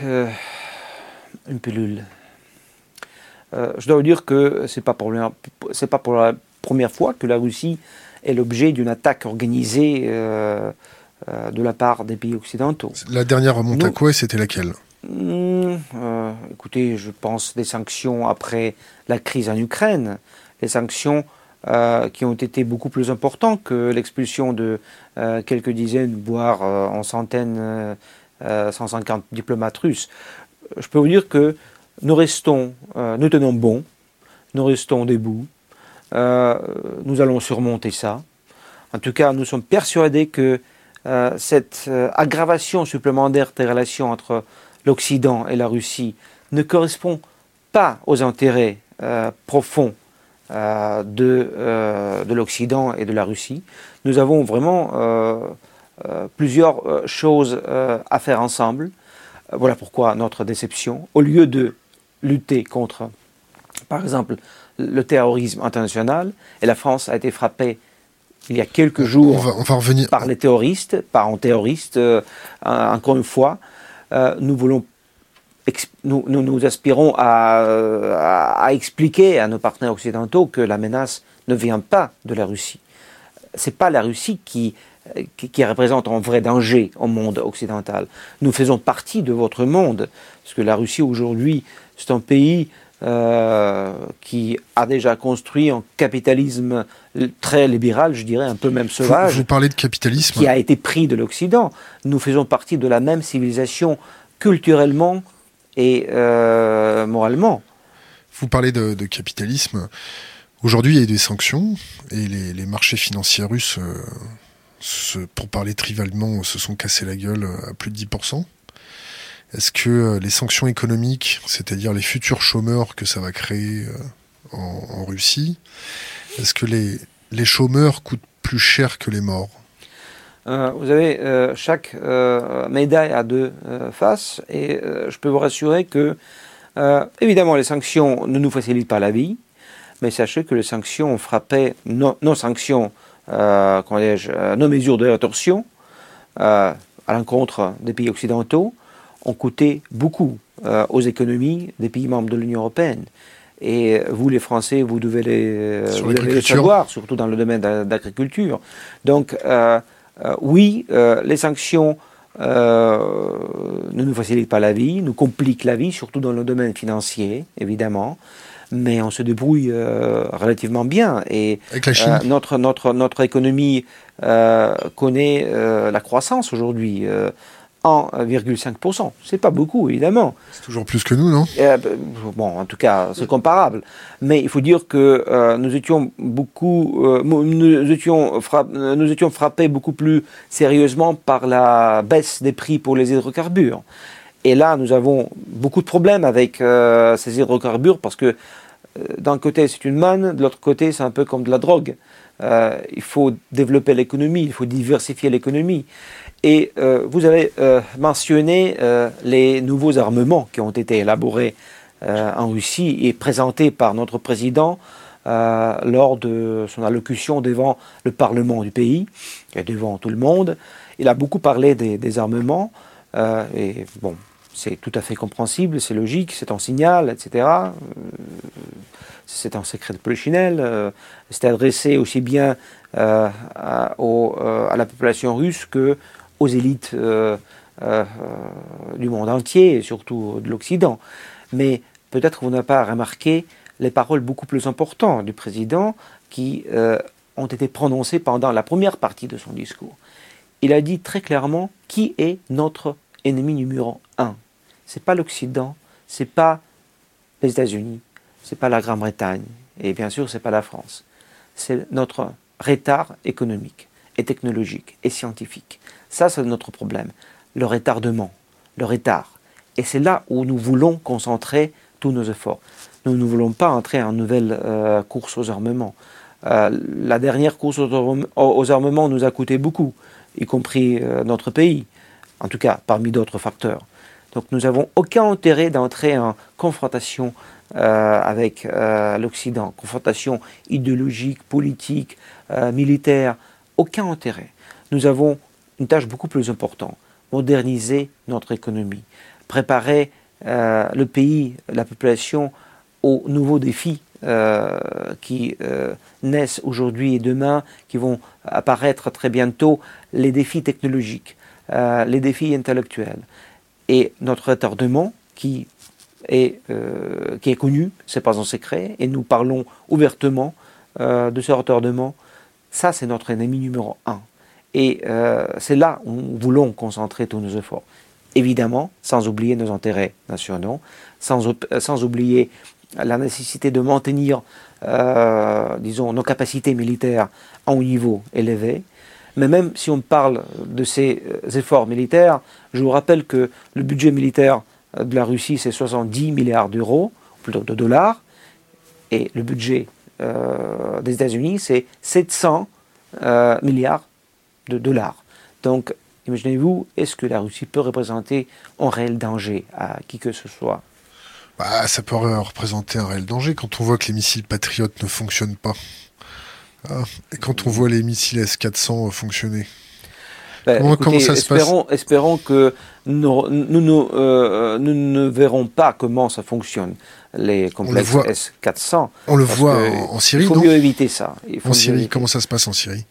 une pilule. je dois vous dire que pas pour c'est pas pour la première fois que la Russie est l'objet d'une attaque organisée de la part des pays occidentaux. La dernière remonte à quoi c'était laquelle? Hmm, euh, écoutez, je pense des sanctions après la crise en Ukraine, les sanctions euh, qui ont été beaucoup plus importantes que l'expulsion de euh, quelques dizaines, voire en centaines, 150 diplomates russes. Je peux vous dire que nous restons, nous tenons bon, nous restons debout, nous allons surmonter ça. En tout cas, nous sommes persuadés que cette aggravation supplémentaire des relations entre l'Occident et la Russie ne correspond pas aux intérêts euh, profonds euh, de, euh, de l'Occident et de la Russie. Nous avons vraiment plusieurs choses à faire ensemble. Voilà pourquoi notre déception. Au lieu de lutter contre, par exemple, le terrorisme international, et la France a été frappée il y a quelques jours on va, revenir. par les terroristes, par un terroriste, encore une fois, nous voulons nous, aspirons à, expliquer à nos partenaires occidentaux que la menace ne vient pas de la Russie. C'est pas la Russie qui, qui, représente un vrai danger au monde occidental. Nous faisons partie de votre monde, parce que la Russie aujourd'hui, c'est un pays euh, qui a déjà construit un capitalisme très libéral, je dirais, un peu même sauvage. Vous, parlez de capitalisme. Qui a été pris de l'Occident. Nous faisons partie de la même civilisation culturellement, et euh, moralement. Vous parlez de, capitalisme. Aujourd'hui, il y a eu des sanctions et les, marchés financiers russes, euh, pour parler trivalement, se sont cassés la gueule à plus de 10%. Est-ce que euh, les sanctions économiques, c'est-à-dire les futurs chômeurs que ça va créer en, Russie, est-ce que les, les chômeurs coûtent plus cher que les morts? Euh, vous avez euh, chaque euh, médaille à deux faces et je peux vous rassurer que, évidemment, les sanctions ne nous facilitent pas la vie, mais sachez que les sanctions ont frappé nos, sanctions, nos mesures de rétorsion à l'encontre des pays occidentaux ont coûté beaucoup aux économies des pays membres de l'Union européenne. Et vous, les Français, vous devez les, vous devez les savoir, surtout dans le domaine d'agriculture. Donc, euh, oui, euh, les sanctions euh, ne nous facilitent pas la vie, nous compliquent la vie, surtout dans le domaine financier, évidemment mais on se débrouille relativement bien. Et notre, notre, notre économie connaît la croissance aujourd'hui. 1,5%. C'est pas beaucoup, évidemment. C'est toujours plus que nous, non? Euh, ben, Bon, en tout cas, c'est comparable. Mais il faut dire que euh, nous étions beaucoup, euh, nous, étions nous étions frappés beaucoup plus sérieusement par la baisse des prix pour les hydrocarbures. Et là, nous avons beaucoup de problèmes avec ces hydrocarbures parce que d'un côté, c'est une manne, de l'autre côté, c'est un peu comme de la drogue. il faut développer l'économie, il faut diversifier l'économie. Et euh, vous avez euh, mentionné euh, les nouveaux armements qui ont été élaborés en Russie et présentés par notre président lors de son allocution devant le Parlement du pays et devant tout le monde. Il a beaucoup parlé des, des armements et bon, c'est tout à fait compréhensible, c'est logique, c'est un signal, etc. C'est un secret de polichinelle. c'est adressé aussi bien à, à, la population russe que aux élites euh, euh, du monde entier, et surtout de l'Occident. Mais peut-être vous n'avez pas remarqué les paroles beaucoup plus importantes du président qui euh, ont été prononcées pendant la première partie de son discours. Il a dit très clairement qui est notre ennemi numéro un? C'est pas l'Occident, c'est pas les États-Unis, c'est pas la Grande-Bretagne, et bien sûr c'est pas la France. C'est notre retard économique et technologique et scientifique. Ça, c'est notre problème. Le retardement, le retard. Et c'est là où nous voulons concentrer tous nos efforts. Nous ne voulons pas entrer en nouvelle euh, course aux armements. Euh, la dernière course aux armements nous a coûté beaucoup, y compris euh, notre pays, en tout cas parmi d'autres facteurs. Donc nous n'avons aucun intérêt d'entrer en confrontation avec l'Occident, confrontation idéologique, politique, militaire, aucun intérêt. Nous avons une tâche beaucoup plus importante, moderniser notre économie, préparer euh, le pays, la population aux nouveaux défis euh, qui euh, naissent aujourd'hui et demain, qui vont apparaître très bientôt, les défis technologiques, les défis intellectuels. Et notre retardement, qui est, qui est connu, c'est pas un secret, et nous parlons ouvertement de ce retardement, ça c'est notre ennemi numéro un. Et euh, c'est là où nous voulons concentrer tous nos efforts. Évidemment, sans oublier nos intérêts nationaux, sans, euh, sans oublier la nécessité de maintenir, euh, disons, nos capacités militaires à un niveau élevé. Mais même si on parle de ces efforts militaires, je vous rappelle que le budget militaire de la Russie, c'est 70 milliards d'euros, plutôt de dollars, et le budget des États-Unis, c'est 700 milliards de dollars. Donc, imaginez-vous, est-ce que la Russie peut représenter un réel danger à qui que ce soit? Bah, Ça peut représenter un réel danger quand on voit que les missiles patriotes ne fonctionnent pas. Hein, et quand on voit les missiles S-400 fonctionner. Ben, comment, ça se passe? Espérons que nous, nous, nous, ne verrons pas comment ça fonctionne, les complexes S-400. On le voit en, Syrie, Il faut mieux éviter ça. en Syrie, comment ça se passe en Syrie?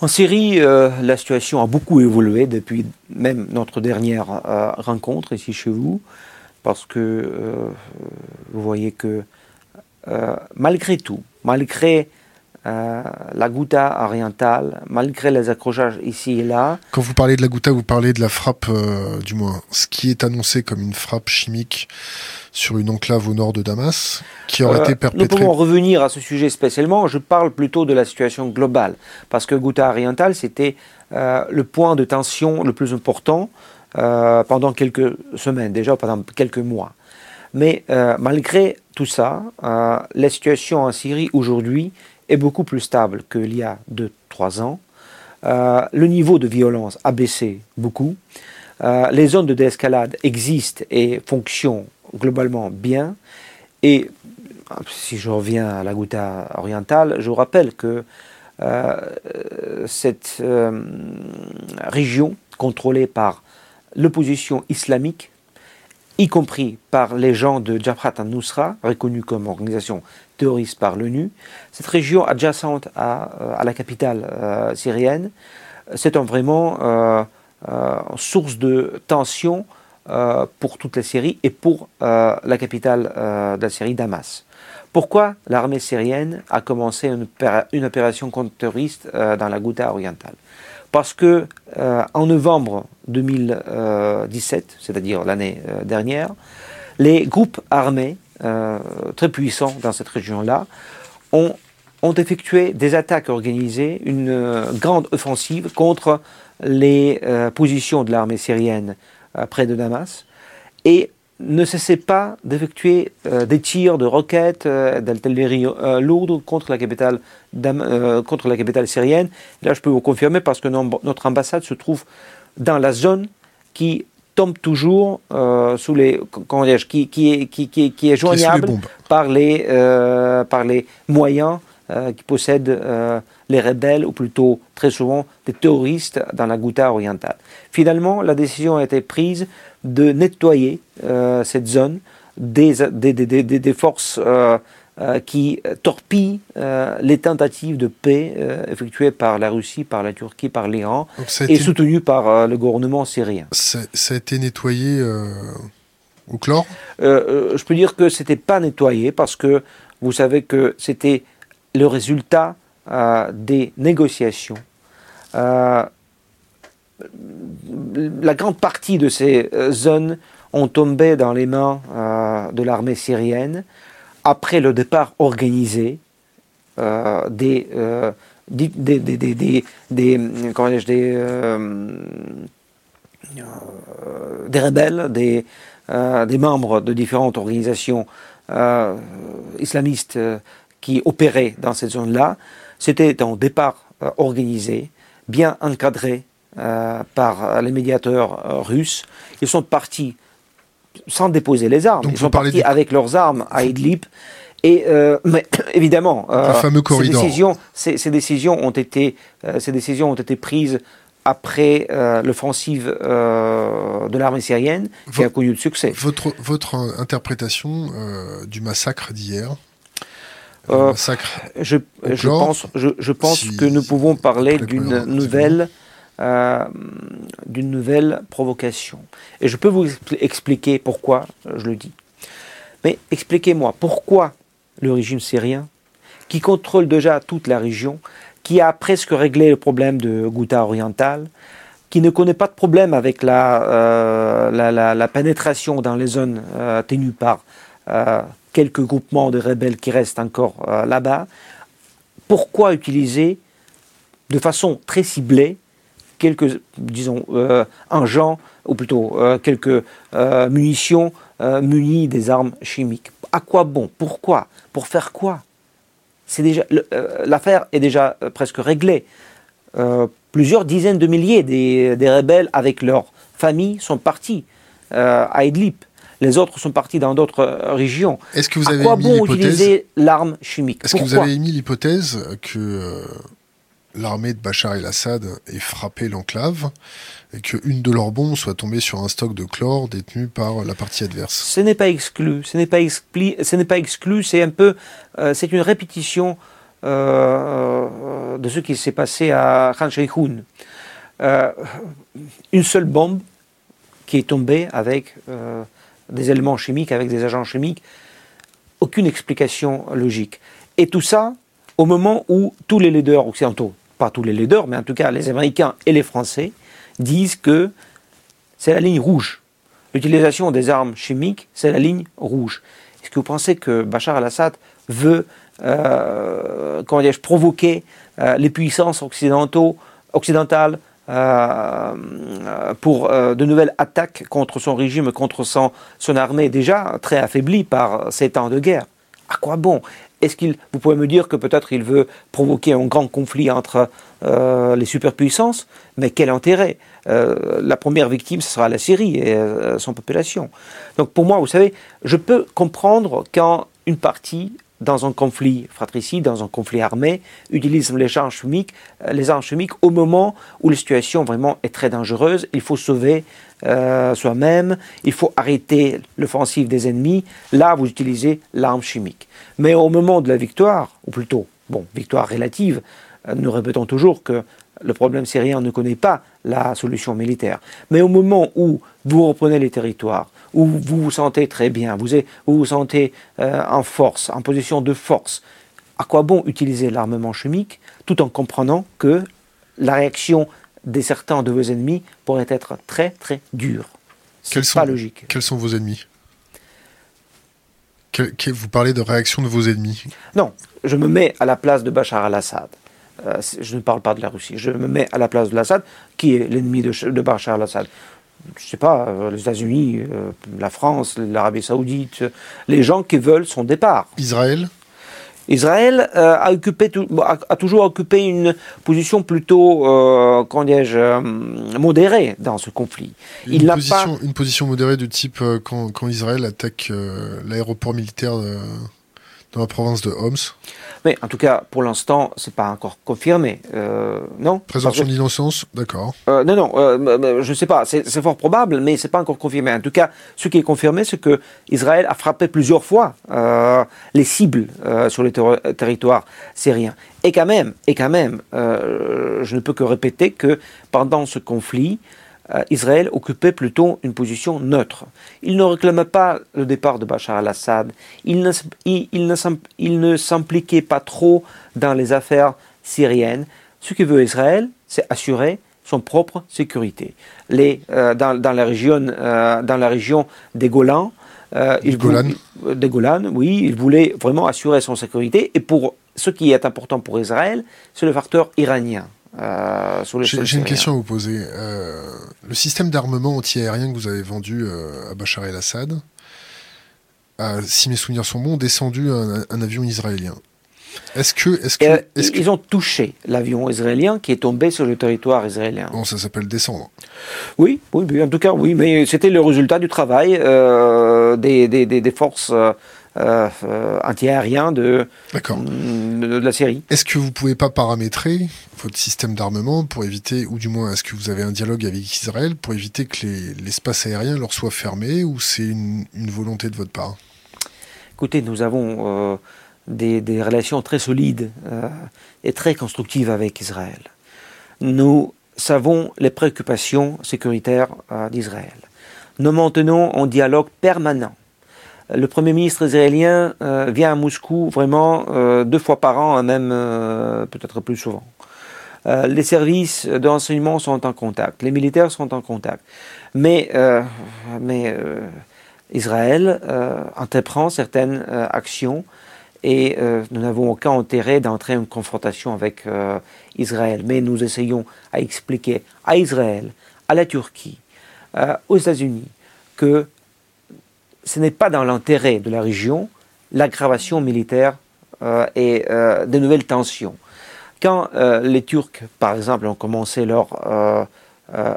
En Syrie, la situation a beaucoup évolué depuis même notre dernière rencontre ici chez vous, parce que vous voyez que malgré tout, malgré euh, la Ghouta orientale, malgré les accrochages ici et là. Quand vous parlez de la Ghouta, vous parlez de la frappe, euh, du moins, ce qui est annoncé comme une frappe chimique sur une enclave au nord de Damas, qui aurait euh, été perpétrée. Nous pouvons revenir à ce sujet spécialement. Je parle plutôt de la situation globale, parce que Ghouta orientale, c'était le point de tension le plus important pendant quelques semaines, déjà pendant quelques mois. Mais malgré tout ça, la situation en Syrie aujourd'hui est beaucoup plus stable qu'il y a 2-3 ans. Euh, le niveau de violence a baissé beaucoup. Euh, les zones de désescalade existent et fonctionnent globalement bien. Et si je reviens à la Ghouta orientale, je vous rappelle que euh, cette région contrôlée par l'opposition islamique, y compris par les gens de Jabhat al-Nusra, reconnue comme organisation terroristes par l'ONU. Cette région adjacente à, euh, la capitale euh, syrienne, c'est vraiment euh, source de tension pour toute la Syrie et pour la capitale de la Syrie, Damas. Pourquoi l'armée syrienne a commencé une, opération contre terroriste dans la Ghouta orientale? Parce que en novembre 2017, c'est-à-dire l'année dernière, les groupes armés euh, très puissants dans cette région-là, ont, effectué des attaques organisées, une euh, grande offensive contre les euh, positions de l'armée syrienne près de Damas, et ne cessaient pas d'effectuer des tirs de roquettes, d'artillerie lourde contre la capitale, contre la capitale syrienne. Là, je peux vous confirmer parce que notre ambassade se trouve dans la zone qui tombe toujours euh, sous les comment qui, qui, est, qui, qui, qui est joignable par les, euh, par les moyens euh, qui possèdent les rebelles, ou plutôt très souvent des terroristes dans la Ghouta orientale. Finalement, la décision a été prise de nettoyer cette zone des, des, des, des forces euh, qui torpille euh, les tentatives de paix euh, effectuées par la Russie, par la Turquie, par l'Iran et soutenues par le gouvernement syrien. Ça, a été nettoyé au chlore? Je peux dire que ce n'était pas nettoyé parce que vous savez que c'était le résultat des négociations. la grande partie de ces zones ont tombé dans les mains de l'armée syrienne après le départ organisé euh, des, euh, des, des, des, euh, des rebelles, des, des membres de différentes organisations islamistes qui opéraient dans cette zone-là. C'était un départ organisé, bien encadré par les médiateurs russes. Ils sont partis sans déposer les armes. Ils sont partis avec leurs armes à Idlib. Et euh, mais évidemment, euh, ces, décisions, ces, décisions ont été, euh, ces décisions ont été prises après l'offensive de l'armée syrienne qui a connu de succès. Votre, votre interprétation du massacre d'hier massacre je, je, pense, je, je pense que nous pouvons parler d'une nouvelle euh, d'une nouvelle provocation. Et je peux vous expliquer pourquoi je le dis. Mais expliquez-moi pourquoi le régime syrien, qui contrôle déjà toute la région, qui a presque réglé le problème de Ghouta orientale, qui ne connaît pas de problème avec la, euh, la, pénétration dans les zones euh, tenues par quelques groupements de rebelles qui restent encore là-bas, pourquoi utiliser de façon très ciblée quelques, disons, euh, engins, ou plutôt euh, quelques euh, munitions munies des armes chimiques? À quoi bon? Pourquoi? Pour faire quoi? L'affaire est déjà presque réglée. plusieurs dizaines de milliers des, des, rebelles avec leurs familles sont partis à Idlib. Les autres sont partis dans d'autres régions. Est-ce que vous avez à quoi bon utiliser l'arme chimique? Est-ce que vous avez émis l'hypothèse que l'armée de Bachar el-Assad ait frappé l'enclave et qu'une de leurs bombes soit tombée sur un stock de chlore détenu par la partie adverse? Ce n'est pas exclu, ce n'est pas, ce n'est pas exclu, c'est un peu, euh, c'est une répétition euh, de ce qui s'est passé à Khan Sheikhoun. Euh, une seule bombe qui est tombée avec des éléments chimiques, avec des agents chimiques, aucune explication logique. Et tout ça au moment où tous les leaders occidentaux, pas tous les leaders, mais en tout cas les Américains et les Français, disent que c'est la ligne rouge. L'utilisation des armes chimiques, c'est la ligne rouge. Est-ce que vous pensez que Bachar al-Assad veut euh, provoquer euh, les puissances occidentales euh, pour de nouvelles attaques contre son régime, contre son, armée déjà très affaiblie par ces temps de guerre. À quoi bon? Est-ce qu'il, vous pouvez me dire que peut-être il veut provoquer un grand conflit entre euh, les superpuissances, mais quel intérêt? Euh, La première victime, ce sera la Syrie et euh, son population. Donc pour moi, vous savez, je peux comprendre quand une partie dans un conflit fratricide, dans un conflit armé, utilise les armes chimiques, les armes chimiques au moment où la situation vraiment est très dangereuse. Il faut sauver soi-même, il faut arrêter l'offensive des ennemis. Là, vous utilisez l'arme chimique. Mais au moment de la victoire, ou plutôt, bon, victoire relative, euh, nous répétons toujours que le problème syrien ne connaît pas la solution militaire. Mais au moment où vous reprenez les territoires, où vous vous sentez très bien, vous vous, sentez euh, en force, en position de force, à quoi bon utiliser l'armement chimique tout en comprenant que la réaction des certains de vos ennemis pourrait être très très dure? C'est pas logique. Quels sont vos ennemis? Vous parlez de réaction de vos ennemis Non, je me mets à la place de Bachar al-Assad. Euh, je ne parle pas de la Russie. Je me mets à la place de l'Assad, qui est l'ennemi de, Bachar al-Assad. Je ne sais pas, euh, les États-Unis, euh, la France, l'Arabie saoudite, les gens qui veulent son départ. Israël? Israël a, occupé, a, toujours occupé une position plutôt, euh, euh, modérée dans ce conflit. Une, Il position, pas... une position modérée du type quand, quand, Israël attaque l'aéroport militaire dans la province de Homs mais en tout cas, pour l'instant, c'est pas encore confirmé. Euh, non? Présomption d'innocence, d'accord. Euh, non, non, euh, je ne sais pas. C'est fort probable, mais c'est pas encore confirmé. En tout cas, ce qui est confirmé, c'est que Israël a frappé plusieurs fois les cibles sur le territoire syrien. Et quand même, et quand même, je ne peux que répéter que pendant ce conflit, Israël occupait plutôt une position neutre. Il ne réclamait pas le départ de Bachar al-Assad, il ne, il, ne s'impliquait pas trop dans les affaires syriennes. Ce que veut Israël, c'est assurer son propre sécurité. Les, euh, dans, la région, euh, dans la région des Golan, il Golan. des Golan, oui, il voulait vraiment assurer son sécurité. Et pour ce qui est important pour Israël, c'est le facteur iranien. Euh, j'ai une question à vous poser. Euh, le système d'armement anti-aérien que vous avez vendu euh, à Bachar el-Assad, si mes souvenirs sont bons, descendu un, avion israélien. Est-ce que, est que, ils ont touché l'avion israélien qui est tombé sur le territoire israélien. Bon, ça s'appelle descendre. Oui, oui, en tout cas, oui, mais c'était le résultat du travail des, des, des, forces euh, euh, anti-aérien de, de, la Syrie. Est-ce que vous pouvez pas paramétrer votre système d'armement pour éviter, ou du moins est-ce que vous avez un dialogue avec Israël pour éviter que l'espace aérien leur soit fermé ou c'est une, volonté de votre part? Écoutez, nous avons euh, des, des, relations très solides et très constructives avec Israël. Nous savons les préoccupations sécuritaires d'Israël. Nous maintenons un dialogue permanent le Premier ministre israélien euh, vient à Moscou vraiment euh, deux fois par an, même euh, peut-être plus souvent. les services de renseignement sont en contact, les militaires sont en contact. Mais, mais Israël entreprend certaines actions et nous n'avons aucun intérêt d'entrer en confrontation avec Israël. Mais nous essayons à expliquer à Israël, à la Turquie, aux États-Unis que ce n'est pas dans l'intérêt de la région l'aggravation militaire euh, et euh, de nouvelles tensions. Quand euh, les Turcs, par exemple, ont commencé leur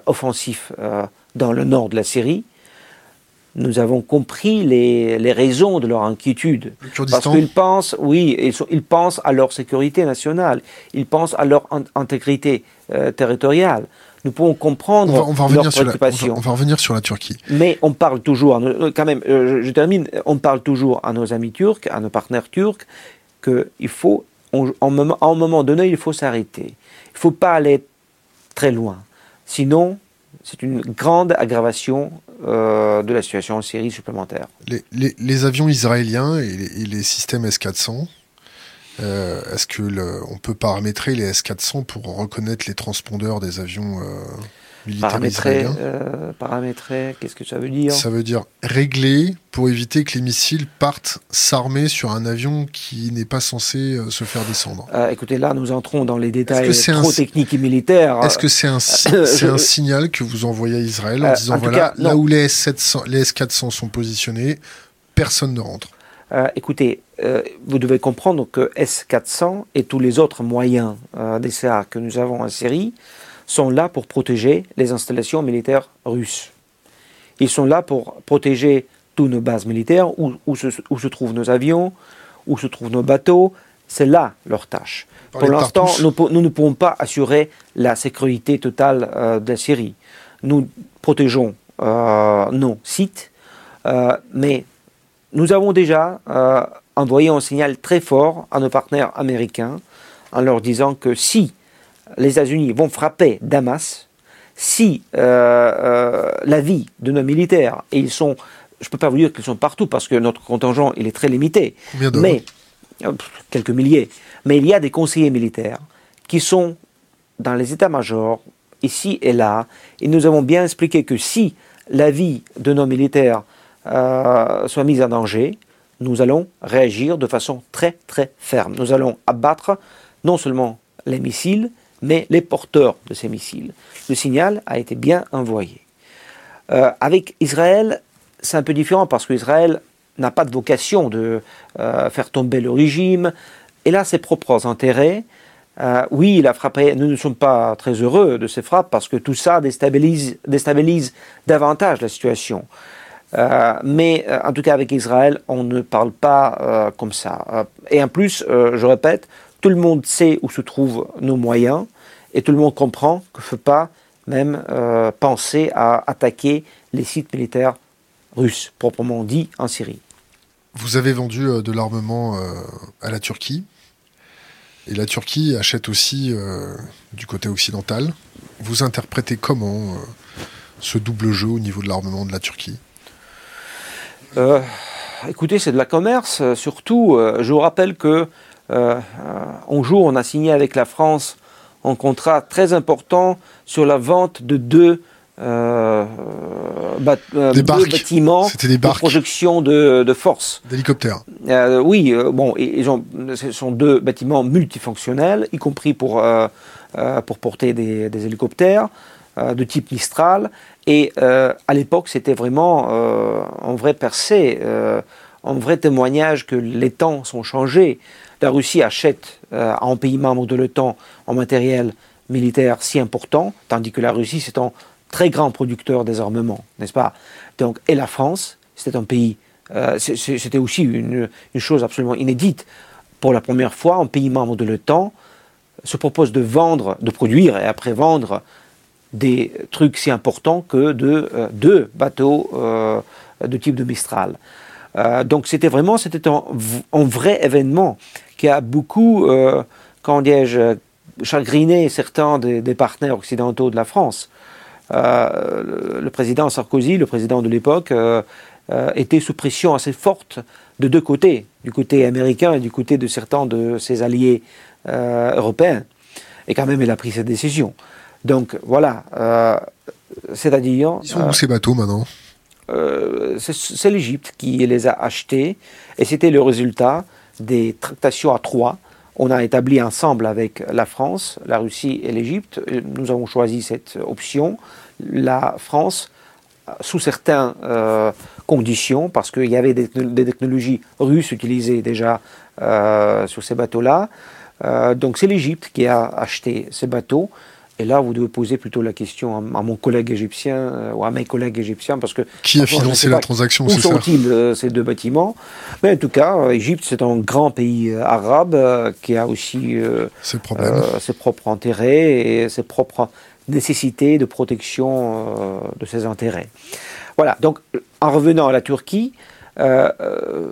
offensif dans le nord de la Syrie, nous avons compris les, raisons de leur inquiétude. Parce qu'ils pensent, oui, ils, ils, pensent à leur sécurité nationale, ils pensent à leur intégrité euh, territoriale. Nous pouvons comprendre on va, leurs préoccupations. on, va, revenir sur la Turquie. Mais on parle toujours, euh, quand même, euh, je, termine, on parle toujours à nos amis turcs, à nos partenaires turcs, qu'il faut, en, un moment donné, il faut s'arrêter. Il ne faut pas aller très loin. Sinon, c'est une grande aggravation euh, de la situation en Syrie supplémentaire. Les, avions israéliens et les, systèmes S-400, euh, est-ce que on peut paramétrer les S-400 pour reconnaître les transpondeurs des avions euh, Paramétrer, euh, paramétrer qu'est-ce que ça veut dire? Ça veut dire régler pour éviter que les missiles partent s'armer sur un avion qui n'est pas censé se faire descendre. Euh, écoutez, là, nous entrons dans les détails trop techniques et militaires. Est-ce que c'est un, un, signal que vous envoyez à Israël en disant voilà, là où les, S700, les S400 sont positionnés, personne ne rentre? Écoutez, vous devez comprendre que S400 et tous les autres moyens d'essai que nous avons en Syrie sont là pour protéger les installations militaires russes. Ils sont là pour protéger toutes nos bases militaires, où, où, se, trouvent nos avions, où se trouvent nos bateaux. C'est là leur tâche. pour l'instant, nous, ne pouvons pas assurer la sécurité totale euh, de la Syrie. Nous protégeons euh, nos sites, euh, mais nous avons déjà envoyé un signal très fort à nos partenaires américains en leur disant que si les États-Unis vont frapper Damas si euh, euh, la vie de nos militaires, et ils sont, je ne peux pas vous dire qu'ils sont partout parce que notre contingent il est très limité, mais euh, quelques milliers, mais il y a des conseillers militaires qui sont dans les états-majors, ici et là, et nous avons bien expliqué que si la vie de nos militaires soit mise en danger, nous allons réagir de façon très très ferme. Nous allons abattre non seulement les missiles, mais les porteurs de ces missiles. Le signal a été bien envoyé. Euh, avec Israël, c'est un peu différent parce qu'Israël n'a pas de vocation de euh, faire tomber le régime. Et là, ses propres intérêts. Euh, oui, il a. Nous ne sommes pas très heureux de ces frappes parce que tout ça déstabilise davantage la situation. Mais en tout cas, avec Israël, on ne parle pas comme ça. et en plus, je répète, tout le monde sait où se trouvent nos moyens et tout le monde comprend qu'il ne faut pas même euh, penser à attaquer les sites militaires russes, proprement dit, en Syrie. Vous avez vendu euh, de l'armement euh, à la Turquie, et la Turquie achète aussi du côté occidental. Vous interprétez comment ce double jeu au niveau de l'armement de la Turquie? Écoutez, c'est de la commerce. Surtout, je vous rappelle que euh, un jour, on a signé avec la France un contrat très important sur la vente de deux, euh, euh, bâtiments des de projection de, de force. D'hélicoptères. oui, bon, ils ont, ce sont deux bâtiments multifonctionnels, y compris pour, pour porter des, des hélicoptères de type Mistral. Et à l'époque, c'était vraiment un vrai percée, un vrai témoignage que les temps sont changés la Russie achète euh, en pays membre de l'OTAN en matériel militaire si important, tandis que la Russie, c'est un très grand producteur des armements, n'est-ce pas? Donc, Et la France, c'était un pays, euh, c'était aussi une, chose absolument inédite. Pour la première fois, un pays membre de l'OTAN se propose de vendre, de produire et après vendre des trucs si importants que de euh, deux bateaux de type de Mistral. donc c'était vraiment c'était un, vrai événement qui a beaucoup, euh, comment dis-je, chagriné certains des, partenaires occidentaux de la France. Euh, le, président Sarkozy, le président de l'époque, euh, était sous pression assez forte de deux côtés, du côté américain et du côté de certains de ses alliés européens. Et quand même, il a pris cette décision. Donc voilà, c'est-à-dire... Ils sont où ces bateaux maintenant C'est l'Égypte qui les a achetés, et c'était le résultat des tractations à trois. On a établi ensemble avec la France, la Russie et l'Égypte. Nous avons choisi cette option. La France, sous certaines euh, conditions, parce qu'il y avait des, technologies russes utilisées déjà euh, sur ces bateaux-là. Euh, donc c'est l'Égypte qui a acheté ces bateaux. Et là, vous devez poser plutôt la question à, mon collègue égyptien euh, ou à mes collègues égyptiens, parce que qui a financé la transaction Où sont-ils euh, ces deux bâtiments Mais en tout cas, l'Égypte, c'est un grand pays arabe qui a aussi ses, ses, propres intérêts et ses propres nécessités de protection de ses intérêts. Voilà. Donc, en revenant à la Turquie, euh, euh,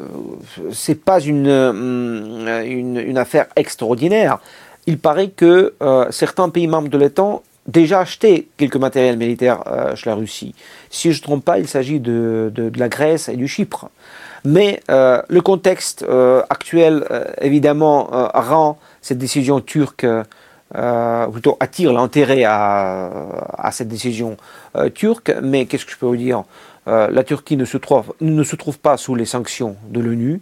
c'est pas une, une, une, affaire extraordinaire. Il paraît que euh, certains pays membres de l'OTAN déjà acheté quelques matériels militaires chez la Russie. Si je ne trompe pas, il s'agit de, de, la Grèce et du Chypre. Mais le contexte actuel, évidemment, rend cette décision turque, plutôt attire l'intérêt à, à, cette décision turque. Mais qu'est-ce que je peux vous dire? Euh, la Turquie ne se, trouve, ne se, trouve, pas sous les sanctions de l'ONU.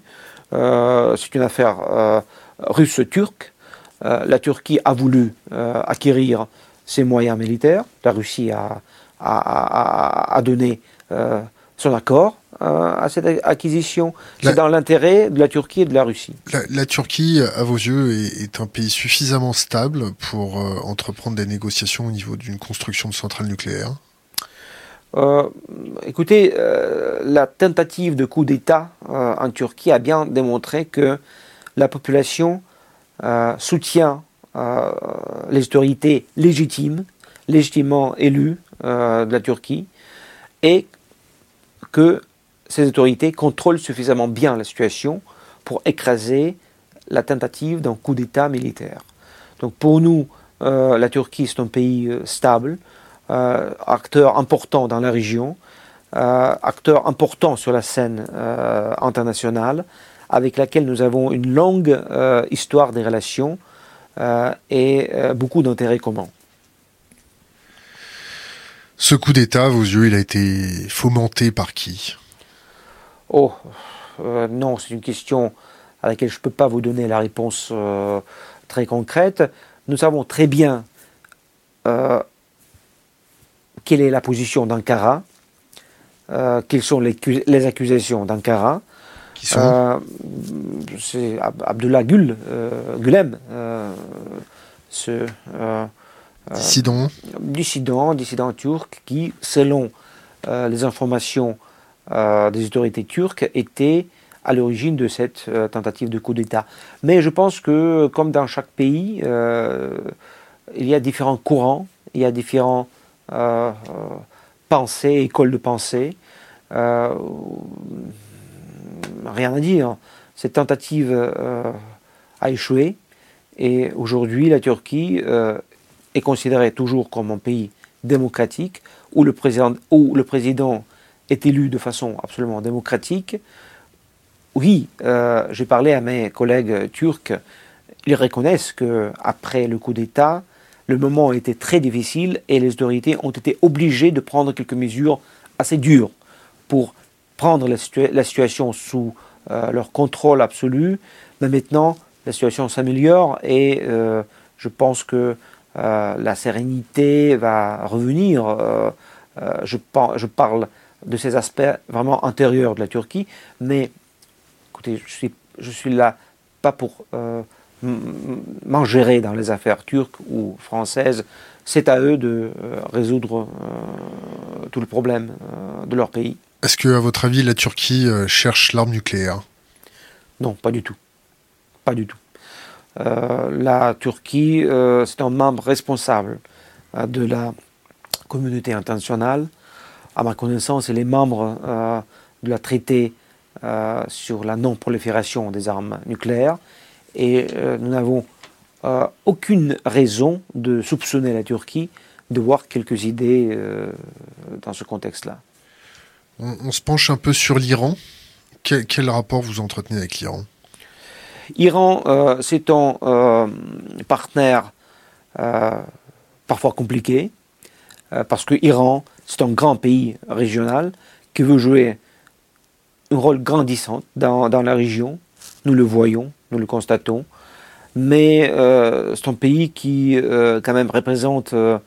Euh, c'est une affaire euh, russe-turque. La Turquie a voulu acquérir ses moyens militaires. La Russie a, a, donné son accord à cette acquisition. C'est dans l'intérêt de la Turquie et de la Russie. La, Turquie, à vos yeux, est, un pays suffisamment stable pour entreprendre des négociations au niveau d'une construction de centrales nucléaires? Euh, écoutez, euh, la tentative de coup d'État euh, en Turquie a bien démontré que la population soutient les autorités légitimes, légitimement élues de la Turquie, et que ces autorités contrôlent suffisamment bien la situation pour écraser la tentative d'un coup d'État militaire. Donc pour nous, la Turquie est un pays stable, euh, acteur important dans la région, euh, acteur important sur la scène euh, internationale, avec laquelle nous avons une longue histoire des relations et beaucoup d'intérêts communs. Ce coup d'État, à vos yeux, il a été fomenté par qui? Oh, non, c'est une question à laquelle je ne peux pas vous donner la réponse très concrète. Nous savons très bien quelle est la position d'Ankara, euh, quelles sont les, accusations d'Ankara. Qui sont euh, C'est Abdullah Gül, euh, Gülem, ce dissident. dissident, dissident turc, qui, selon les informations des autorités turques, était à l'origine de cette tentative de coup d'État. Mais je pense que, comme dans chaque pays, il y a différents courants, il y a différents euh, euh, pensée, école de pensée. Euh, rien à dire. Cette tentative a échoué et aujourd'hui la Turquie est considérée toujours comme un pays démocratique où le président, où le président est élu de façon absolument démocratique. Oui, j'ai parlé à mes collègues turcs, ils reconnaissent que après le coup d'État, le moment été très difficile et les autorités ont été obligées de prendre quelques mesures assez dures pour prendre la, situation sous euh, leur contrôle absolu. Mais maintenant, la situation s'améliore et euh, je pense que euh, la sérénité va revenir. Je, parle de ces aspects vraiment intérieurs de la Turquie, mais écoutez, je suis, suis là pas pour m'engérer dans les affaires turques ou françaises, c'est à eux de résoudre tout le problème de leur pays. Est-ce que, à votre avis, la Turquie cherche l'arme nucléaire? Non, pas du tout. Pas du tout. la Turquie, c'est un membre responsable de la communauté internationale. À ma connaissance, elle est membre de la traité sur la non-prolifération des armes nucléaires. Et euh, nous n'avons euh, aucune raison de soupçonner la Turquie de voir quelques idées euh, dans ce contexte-là. On, se penche un peu sur l'Iran. Quel, rapport vous entretenez avec l'Iran? Iran, c'est un partenaire parfois compliqué, parce que l'Iran, c'est un grand pays régional qui veut jouer un rôle grandissant dans, la région. Nous le voyons nous le constatons. Mais euh, c'est un pays qui, euh, quand même, représente euh,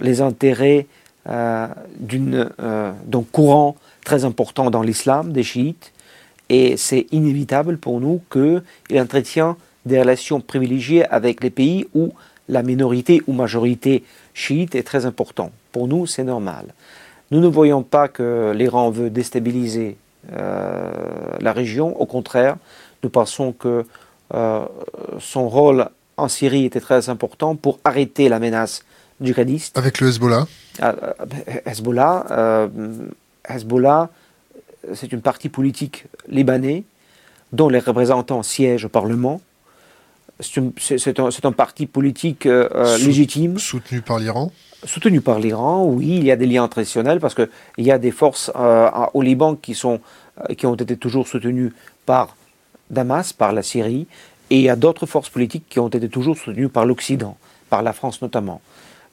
les intérêts d'un courant très important dans l'islam, des chiites. Et c'est inévitable pour nous qu'il entretient des relations privilégiées avec les pays où la minorité ou majorité chiite est très important. Pour nous, c'est normal. Nous ne voyons pas que l'Iran veut déstabiliser euh, la région. Au contraire, nous pensons que euh, son rôle en Syrie était très important pour arrêter la menace djihadiste. Avec le Hezbollah? Ah, euh, Hezbollah, Hezbollah c'est une partie politique libanais dont les représentants siègent au Parlement. C'est un, parti politique légitime. Soutenu par l'Iran Soutenu par l'Iran, oui, il y a des liens traditionnels parce qu'il y a des forces au Liban qui, sont, qui ont été toujours soutenues par Damas, par la Syrie, et il y a d'autres forces politiques qui ont été toujours soutenues par l'Occident, par la France notamment.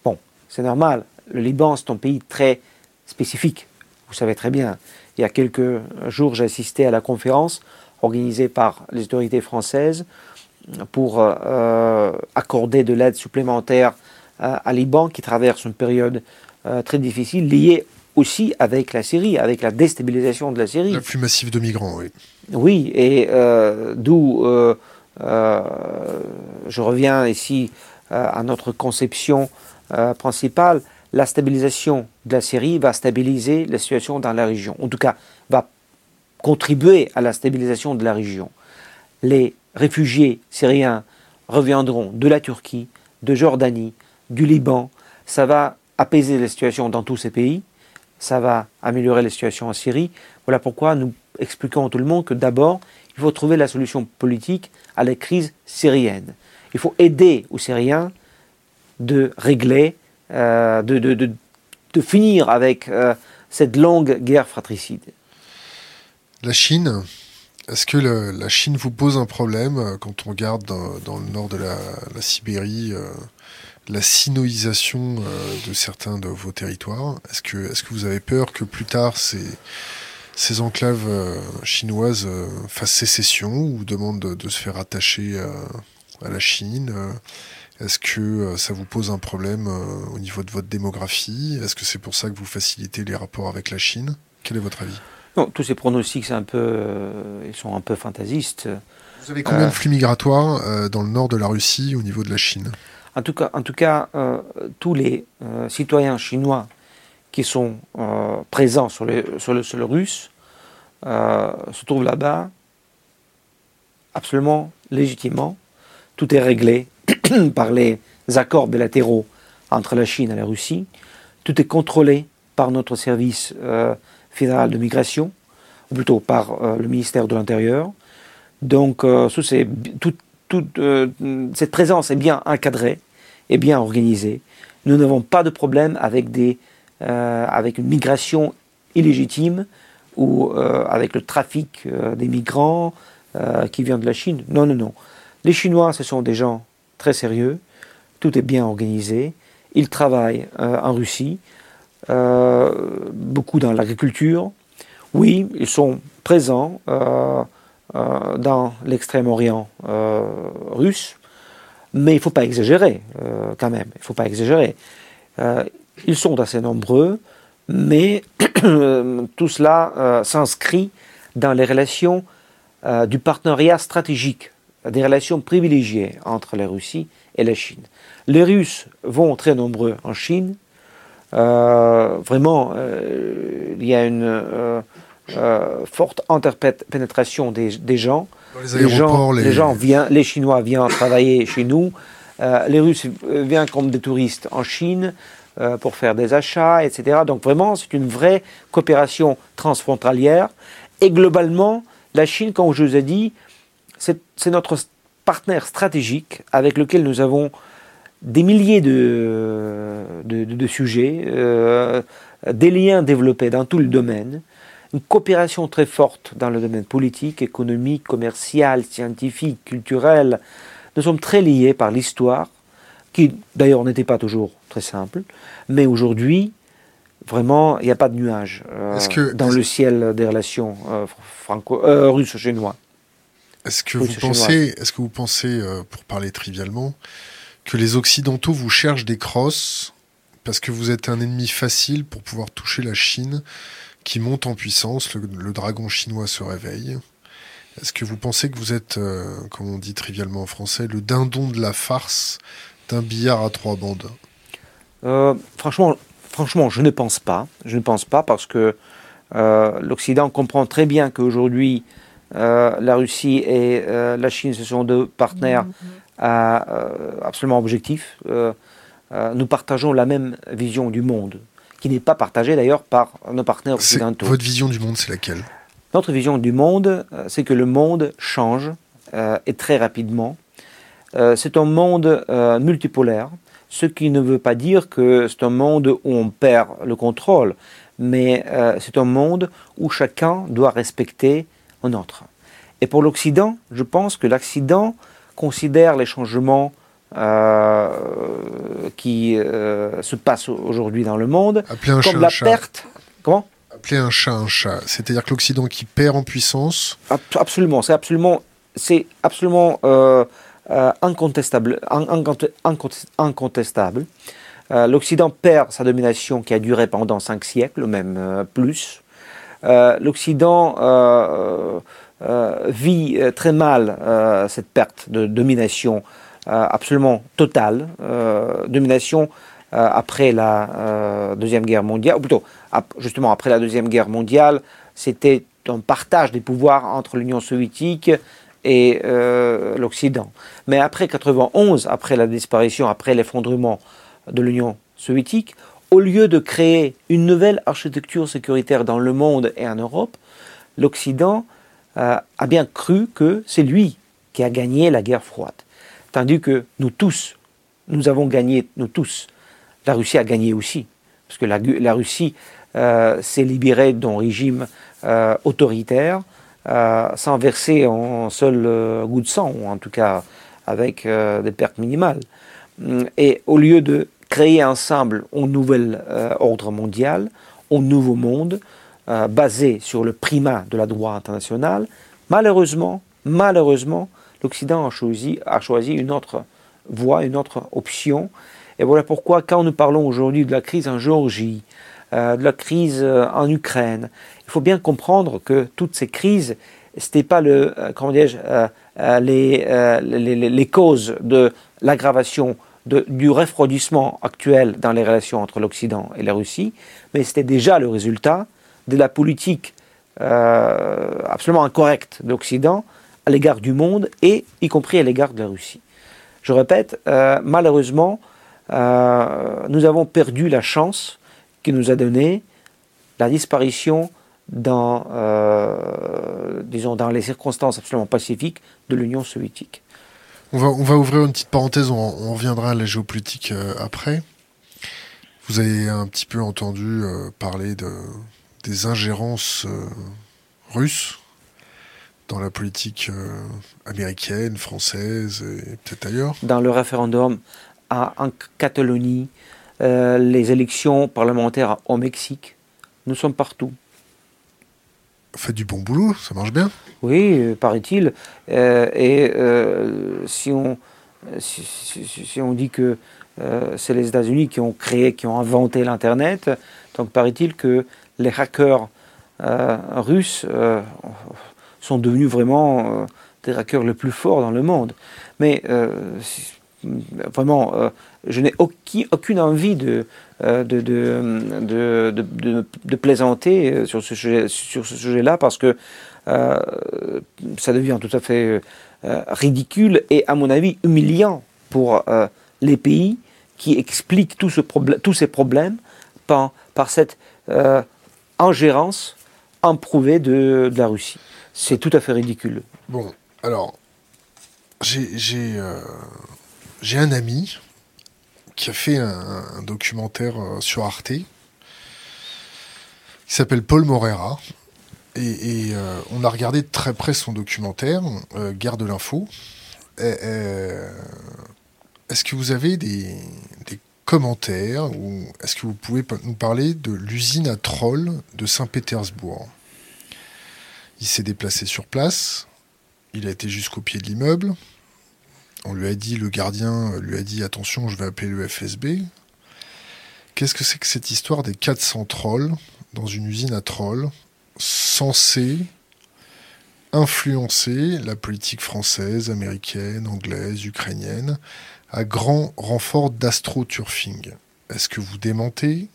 Bon, c'est normal, le Liban, c'est un pays très spécifique, vous savez très bien. Il y a quelques jours, j'ai assisté à la conférence organisée par les autorités françaises pour euh, accorder de l'aide supplémentaire euh, à Liban qui traverse une période euh, très difficile liée aussi avec la Syrie, avec la déstabilisation de la Syrie. L'afflux massif de migrants, oui. Oui, et euh, d'où euh, euh, je reviens ici à notre conception principale. La stabilisation de la Syrie va stabiliser la situation dans la région. En tout cas, va contribuer à la stabilisation de la région. Les réfugiés syriens reviendront de la Turquie, de Jordanie, du Liban. Ça va apaiser la situation dans tous ces pays ça va améliorer la situation en Syrie. Voilà pourquoi nous expliquons à tout le monde que d'abord, il faut trouver la solution politique à la crise syrienne. Il faut aider aux Syriens de régler, euh, de, de, de, finir avec euh, cette longue guerre fratricide. La Chine, est-ce que la Chine vous pose un problème euh, quand on regarde dans, le nord de la, Sibérie la sinoisation euh, de certains de vos territoires? Est-ce que, est que vous avez peur que plus tard ces, ces enclaves chinoises fassent sécession ou demandent de, se faire attacher à la Chine Est-ce que ça vous pose un problème au niveau de votre démographie? Est-ce que c'est pour ça que vous facilitez les rapports avec la Chine? Quel est votre avis? Non, tous ces pronostics, un peu, ils sont un peu fantaisistes. Vous avez combien de flux migratoires dans le nord de la Russie au niveau de la Chine? En tout cas, en tout cas euh, tous les euh, citoyens chinois qui sont euh, présents sur, sur, le sol russe se trouvent là-bas absolument légitimement. Tout est réglé par les accords bilatéraux entre la Chine et la Russie. Tout est contrôlé par notre service fédéral de migration, ou plutôt par le ministère de l'Intérieur. Donc, toute euh, cette présence est bien encadrée, est bien organisée. Nous n'avons pas de problème avec, des, euh, avec une migration illégitime ou euh, avec le trafic des migrants qui viennent de la Chine. Non, non, non. Les Chinois, ce sont des gens très sérieux. Tout est bien organisé. Ils travaillent en Russie, beaucoup dans l'agriculture. Oui, ils sont présents euh, dans l'extrême-orient euh, russe, mais il ne faut pas exagérer euh, quand même, il ne faut pas exagérer. ils sont assez nombreux, mais tout cela s'inscrit dans les relations du partenariat stratégique, des relations privilégiées entre la Russie et la Chine. Les Russes vont très nombreux en Chine. vraiment, il y a une euh, forte interpénétration des, des gens. Les, gens, les... gens viennent, les Chinois viennent travailler chez nous, euh, les Russes viennent comme des touristes en Chine euh, pour faire des achats, etc. Donc vraiment, c'est une vraie coopération transfrontalière. Et globalement, la Chine, comme je vous ai dit, c'est notre partenaire stratégique avec lequel nous avons des milliers de, de, de sujets, des liens développés dans tout le domaine une coopération très forte dans le domaine politique, économique, commercial, scientifique, culturel. Nous sommes très liés par l'histoire, qui d'ailleurs n'était pas toujours très simple, mais aujourd'hui, vraiment, il n'y a pas de nuage euh, dans le ciel des relations euh, franco euh, russes-chinois. Est-ce que, vous pensez, est-ce que vous pensez, pour parler trivialement, que les Occidentaux vous cherchent des crosses parce que vous êtes un ennemi facile pour pouvoir toucher la Chine qui monte en puissance, le, dragon chinois se réveille? Est-ce que vous pensez que vous êtes, euh, comme on dit trivialement en français, le dindon de la farce C'est un billard à trois bandes? franchement, franchement, je ne pense pas. Je ne pense pas parce que l'Occident comprend très bien qu'aujourd'hui, la Russie et la Chine, ce sont deux partenaires mm-hmm. absolument objectifs. nous partageons la même vision du monde qui n'est pas partagée d'ailleurs par nos partenaires occidentaux. Votre vision du monde, c'est laquelle? Notre vision du monde, euh, c'est que le monde change euh, et très rapidement. Euh, c'est un monde multipolaire, ce qui ne veut pas dire que c'est un monde où on perd le contrôle, mais c'est un monde où chacun doit respecter un autre. Et pour l'Occident, je pense que l'Occident considère les changements euh, qui euh, se passe aujourd'hui dans le monde, comme la perte. Comment? Appeler un chat un chat, c'est-à-dire que l'Occident qui perd en puissance. Absolument, c'est absolument, c'est absolument euh, incontestable, incontestable. L'Occident perd sa domination qui a duré pendant cinq siècles, même plus. L'Occident vit très mal cette perte de domination euh, absolument totale, euh, domination euh, après la Deuxième Guerre mondiale, ou plutôt justement après la Deuxième Guerre mondiale, c'était un partage des pouvoirs entre l'Union soviétique et l'Occident. Mais après 91, après la disparition, après l'effondrement de l'Union soviétique, au lieu de créer une nouvelle architecture sécuritaire dans le monde et en Europe, l'Occident a bien cru que c'est lui qui a gagné la guerre froide. Tandis que nous tous, nous avons gagné, nous tous. La Russie a gagné aussi, parce que la, Russie euh, s'est libérée d'un régime euh, autoritaire euh, sans verser un seul goût de sang, ou en tout cas avec des pertes minimales. Et au lieu de créer ensemble un nouvel ordre mondial, un nouveau monde, basé sur le primat de la droit international, malheureusement, malheureusement, l'Occident a choisi, a choisi une autre voie, une autre option. Et voilà pourquoi, quand nous parlons aujourd'hui de la crise en Géorgie, euh, de la crise euh, en Ukraine, il faut bien comprendre que toutes ces crises, ce n'était pas le, euh, comment les, les, les, causes de l'aggravation du refroidissement actuel dans les relations entre l'Occident et la Russie, mais c'était déjà le résultat de la politique absolument incorrecte de l'Occident à l'égard du monde et y compris à l'égard de la Russie. Je répète, euh, malheureusement, euh, nous avons perdu la chance qui nous a donné la disparition dans, euh, disons, dans les circonstances absolument pacifiques de l'Union soviétique. On va, on va ouvrir une petite parenthèse, on, reviendra à la géopolitique après. Vous avez un petit peu entendu parler de, des ingérences russes dans la politique euh, américaine, française et peut-être ailleurs Dans le référendum à, en Catalogne, euh, les élections parlementaires au Mexique, nous sommes partout. Faites du bon boulot, ça marche bien. Oui, euh, paraît-il. et si, on, si, on dit que c'est les États-Unis qui ont créé, qui ont inventé l'Internet, donc paraît-il que les hackers russes sont devenus vraiment euh, des hackers les plus forts dans le monde. Mais euh, vraiment, euh, je n'ai aucune envie de, de, de, de, plaisanter sur ce sujet-là sur ce sujet parce que ça devient tout à fait ridicule et, à mon avis, humiliant pour les pays qui expliquent tout ce tous ces problèmes par, par cette ingérence improuvée de la Russie. C'est tout à fait ridicule. Bon, alors, j'ai euh, un ami qui a fait un, documentaire euh, sur Arte qui s'appelle Paul Morera. Et, euh, on a regardé de très près son documentaire, Guerre de l'info. Est-ce que vous avez des, des commentaires ou est-ce que vous pouvez nous parler de l'usine à trolls de Saint-Pétersbourg? Il s'est déplacé sur place. Il a été jusqu'au pied de l'immeuble. On lui a dit, le gardien lui a dit attention, je vais appeler le FSB. Qu'est-ce que c'est que cette histoire des 400 trolls dans une usine à trolls censée influencer la politique française, américaine, anglaise, ukrainienne, à grand renfort d'astroturfing? Est-ce que vous démentez?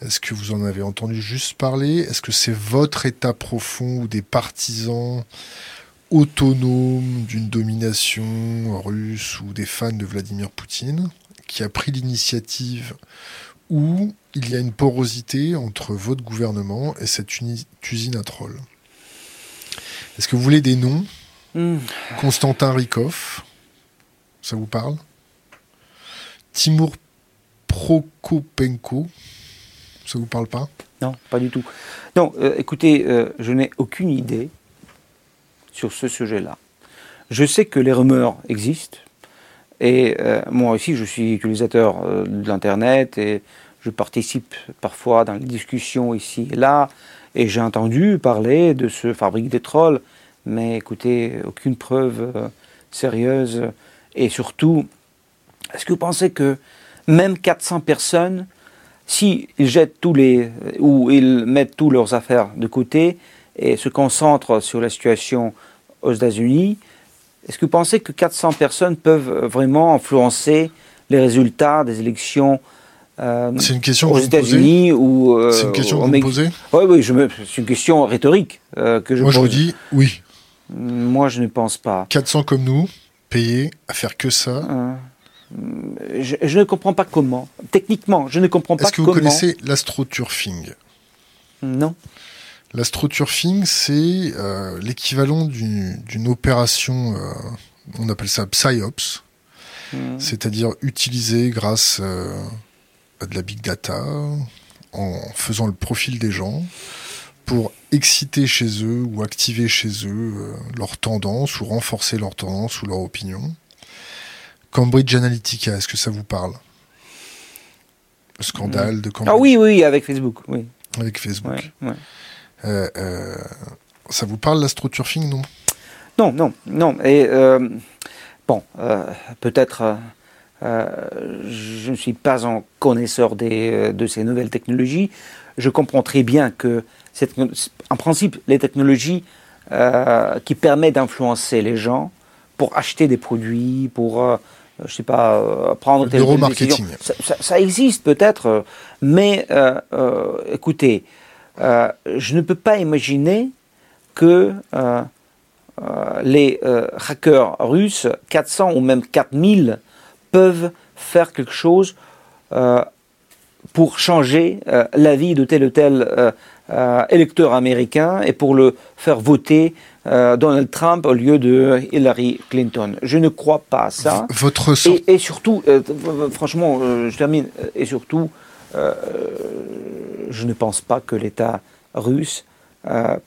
Est-ce que vous en avez entendu juste parler? Est-ce que c'est votre état profond ou des partisans autonomes d'une domination russe ou des fans de Vladimir Poutine qui a pris l'initiative ou il y a une porosité entre votre gouvernement et cette usine à trolls Est-ce que vous voulez des noms? Hmm. Constantin Rikov, ça vous parle? Timur Prokopenko, ça vous parle pas? Non, pas du tout. Non, euh, écoutez, euh, je n'ai aucune idée sur ce sujet-là. Je sais que les rumeurs existent, et euh, moi aussi, je suis utilisateur de l'Internet et je participe parfois dans les discussions ici et là, et j'ai entendu parler de ce fabrique des trolls, mais écoutez, aucune preuve sérieuse, et surtout, est-ce que vous pensez que même 400 personnes, s'ils jettent tous les, ou ils mettent toutes leurs affaires de côté et se concentrent sur la situation aux États-Unis, est-ce que vous pensez que 400 personnes peuvent vraiment influencer les résultats des élections euh, c'est une question aux États-Unis ou euh, C'est une question que vous me posez Oui, oui, c'est une question rhétorique euh, que je Moi, je vous dis oui. Moi, je ne pense pas. 400 comme nous, payés à faire que ça. Je, ne comprends pas comment. Techniquement, je ne comprends pas comment. Est-ce que vous connaissez l'astroturfing? Non. L'astroturfing, c'est euh, l'équivalent d'une opération, euh, on appelle ça PsyOps, hmm. c'est-à-dire utilisé grâce euh, à de la big data, en faisant le profil des gens, pour exciter chez eux ou activer chez eux leur tendance ou renforcer leur tendance ou leur opinion. Cambridge Analytica, est-ce que ça vous parle? Le scandale de Cambridge. Ah oui, oui, avec Facebook, oui. Avec Facebook. Euh, euh, ça vous parle l'astroturfing, non? Non, non, non. Et euh, bon, peut-être. je ne suis pas un connaisseur des, de ces nouvelles technologies. Je comprends très bien que, en principe, les technologies qui permettent d'influencer les gens pour acheter des produits, pour je sais pas, euh, prendre des décisions. Ça, ça, ça, existe peut-être, euh, mais écoutez, je ne peux pas imaginer que les hackers russes, 400 ou même 4000, peuvent faire quelque chose pour changer la vie de tel ou tel électeur américain et pour le faire voter euh, Donald Trump au lieu de Hillary Clinton. Je ne crois pas à ça. Votre et, surtout, euh, franchement, euh, je termine, et surtout, je ne pense pas que l'État russe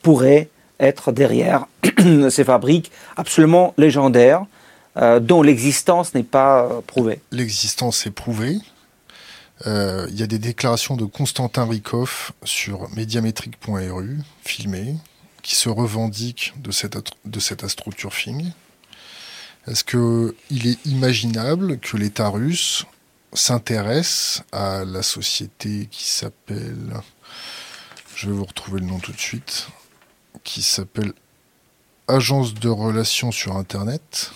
pourrait être derrière ces fabriques absolument légendaires dont l'existence n'est pas prouvée. L'existence est prouvée. Il y a des déclarations de Constantin Rikov sur médiamétrique.ru, filmées, qui se revendique de, cette, de cet astroturfing Est-ce qu'il est imaginable que l'État russe s'intéresse à la société qui s'appelle, je vais vous retrouver le nom tout de suite, qui s'appelle Agence de relations sur Internet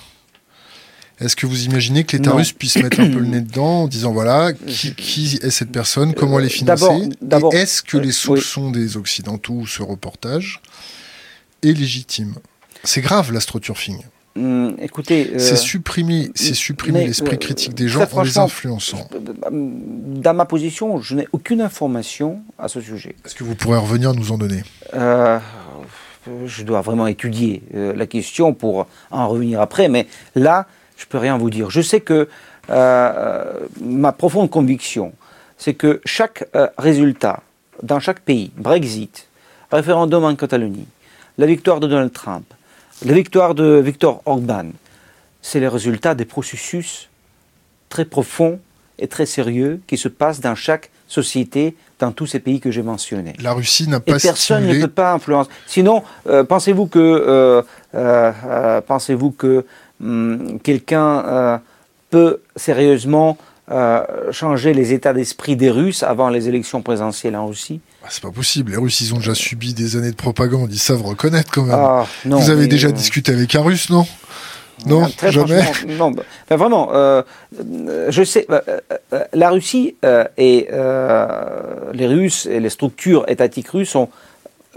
est-ce que vous imaginez que l'État russe puisse mettre un peu le nez dedans en disant voilà qui, est cette personne, comment elle est financée Est-ce que les soupçons des Occidentaux ce reportage légitime? C'est grave l'astroturfing. Écoutez, c'est euh, supprimer, c'est supprimer l'esprit euh, critique des gens en les influençant. Dans ma position, je n'ai aucune information à ce sujet. Est-ce que vous pourrez revenir nous en donner? Euh, Je dois vraiment étudier la question pour en revenir après, mais là, je peux rien vous dire. Je sais que ma profonde conviction, c'est que chaque résultat dans chaque pays, Brexit, référendum en Catalogne, la victoire de Donald Trump, la victoire de Victor Orban, c'est le résultat des processus très profonds et très sérieux qui se passent dans chaque société dans tous ces pays que j'ai mentionnés. La Russie n'a pas et personne ne peut pas influencer. Sinon, euh, pensez-vous que euh, euh, pensez-vous que hum, quelqu'un peut sérieusement changer les états d'esprit des Russes avant les élections présidentielles en Russie ah, c'est pas possible. Les Russes, ils ont déjà subi des années de propagande. Ils savent reconnaître quand même. Ah, Vous avez déjà discuté avec un Russe, non? Non, très jamais. Non, vraiment, je sais, la Russie et les Russes et les structures étatiques russes sont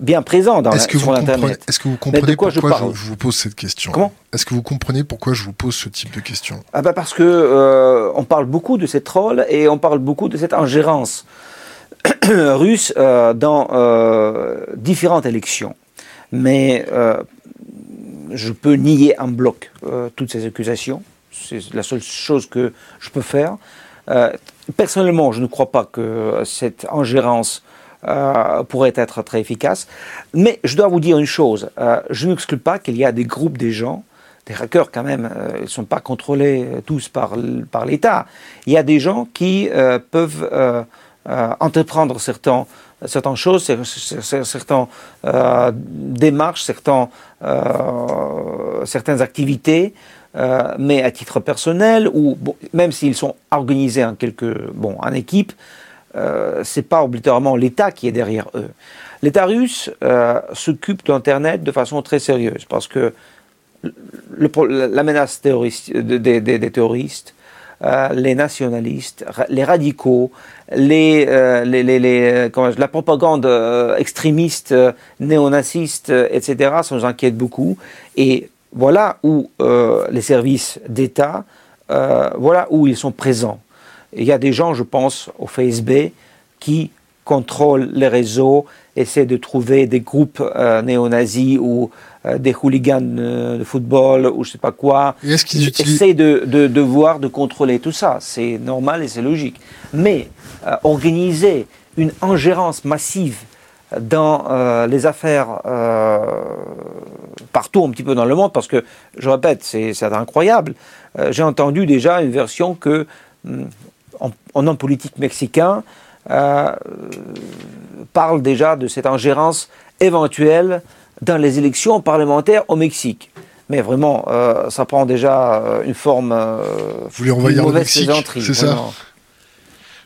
bien présent dans est-ce que sur l'Internet. Est-ce que vous comprenez pourquoi je, vous pose cette question Comment Est-ce que vous comprenez pourquoi je vous pose ce type de question ah bah Parce que euh, on parle beaucoup de ces trolls et on parle beaucoup de cette ingérence russe euh, dans euh, différentes élections. Mais je peux nier en bloc toutes ces accusations. C'est la seule chose que je peux faire. personnellement, je ne crois pas que cette ingérence euh, pourrait être très efficace. Mais je dois vous dire une chose, euh, je n'exclus pas qu'il y a des groupes des gens, des hackers quand même, euh, ils ne sont pas contrôlés tous par, par l'État. Il y a des gens qui peuvent entreprendre certains, certaines choses, certaines démarches, certains, certaines activités, mais à titre personnel, ou même s'ils sont organisés en, quelque, bon, en équipe, euh, c'est pas obligatoirement l'État qui est derrière eux. L'État russe euh, s'occupe d'Internet de façon très sérieuse parce que la menace des, terroristes, euh, les nationalistes, les radicaux, les, la propagande extrémiste, néonaziste, etc., ça nous inquiète beaucoup. Et voilà où les services d'État, voilà où ils sont présents. Il y a des gens, je pense, au FSB qui contrôlent les réseaux, essaient de trouver des groupes euh, néo-nazis ou euh, des hooligans euh, de football ou je sais pas quoi. Est-ce qu'ils essaient de, de, voir, de contrôler tout ça. C'est normal et c'est logique. Mais organiser une ingérence massive dans les affaires partout un petit peu dans le monde, parce que, je répète, c'est incroyable. J'ai entendu déjà une version que hmm, en, homme politique mexicain euh, parle déjà de cette ingérence éventuelle dans les élections parlementaires au Mexique. Mais vraiment, euh, ça prend déjà euh, une forme. Vous voulez envahir le Mexique C'est ça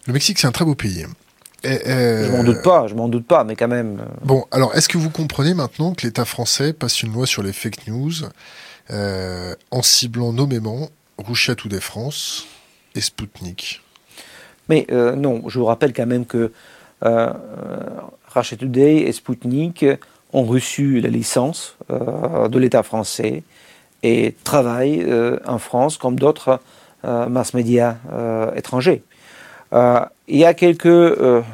Le Mexique, c'est un très beau pays. je m'en doute pas, je m'en doute pas, mais quand même. Bon, alors est-ce que vous comprenez maintenant que l'État français passe une loi sur les fake news en ciblant nommément Russia Today France et Sputnik mais euh, non, je vous rappelle quand même que euh, Russia Today et Sputnik ont reçu la licence euh, de l'État français et travaillent en France comme d'autres mass médias étrangers. il y a quelques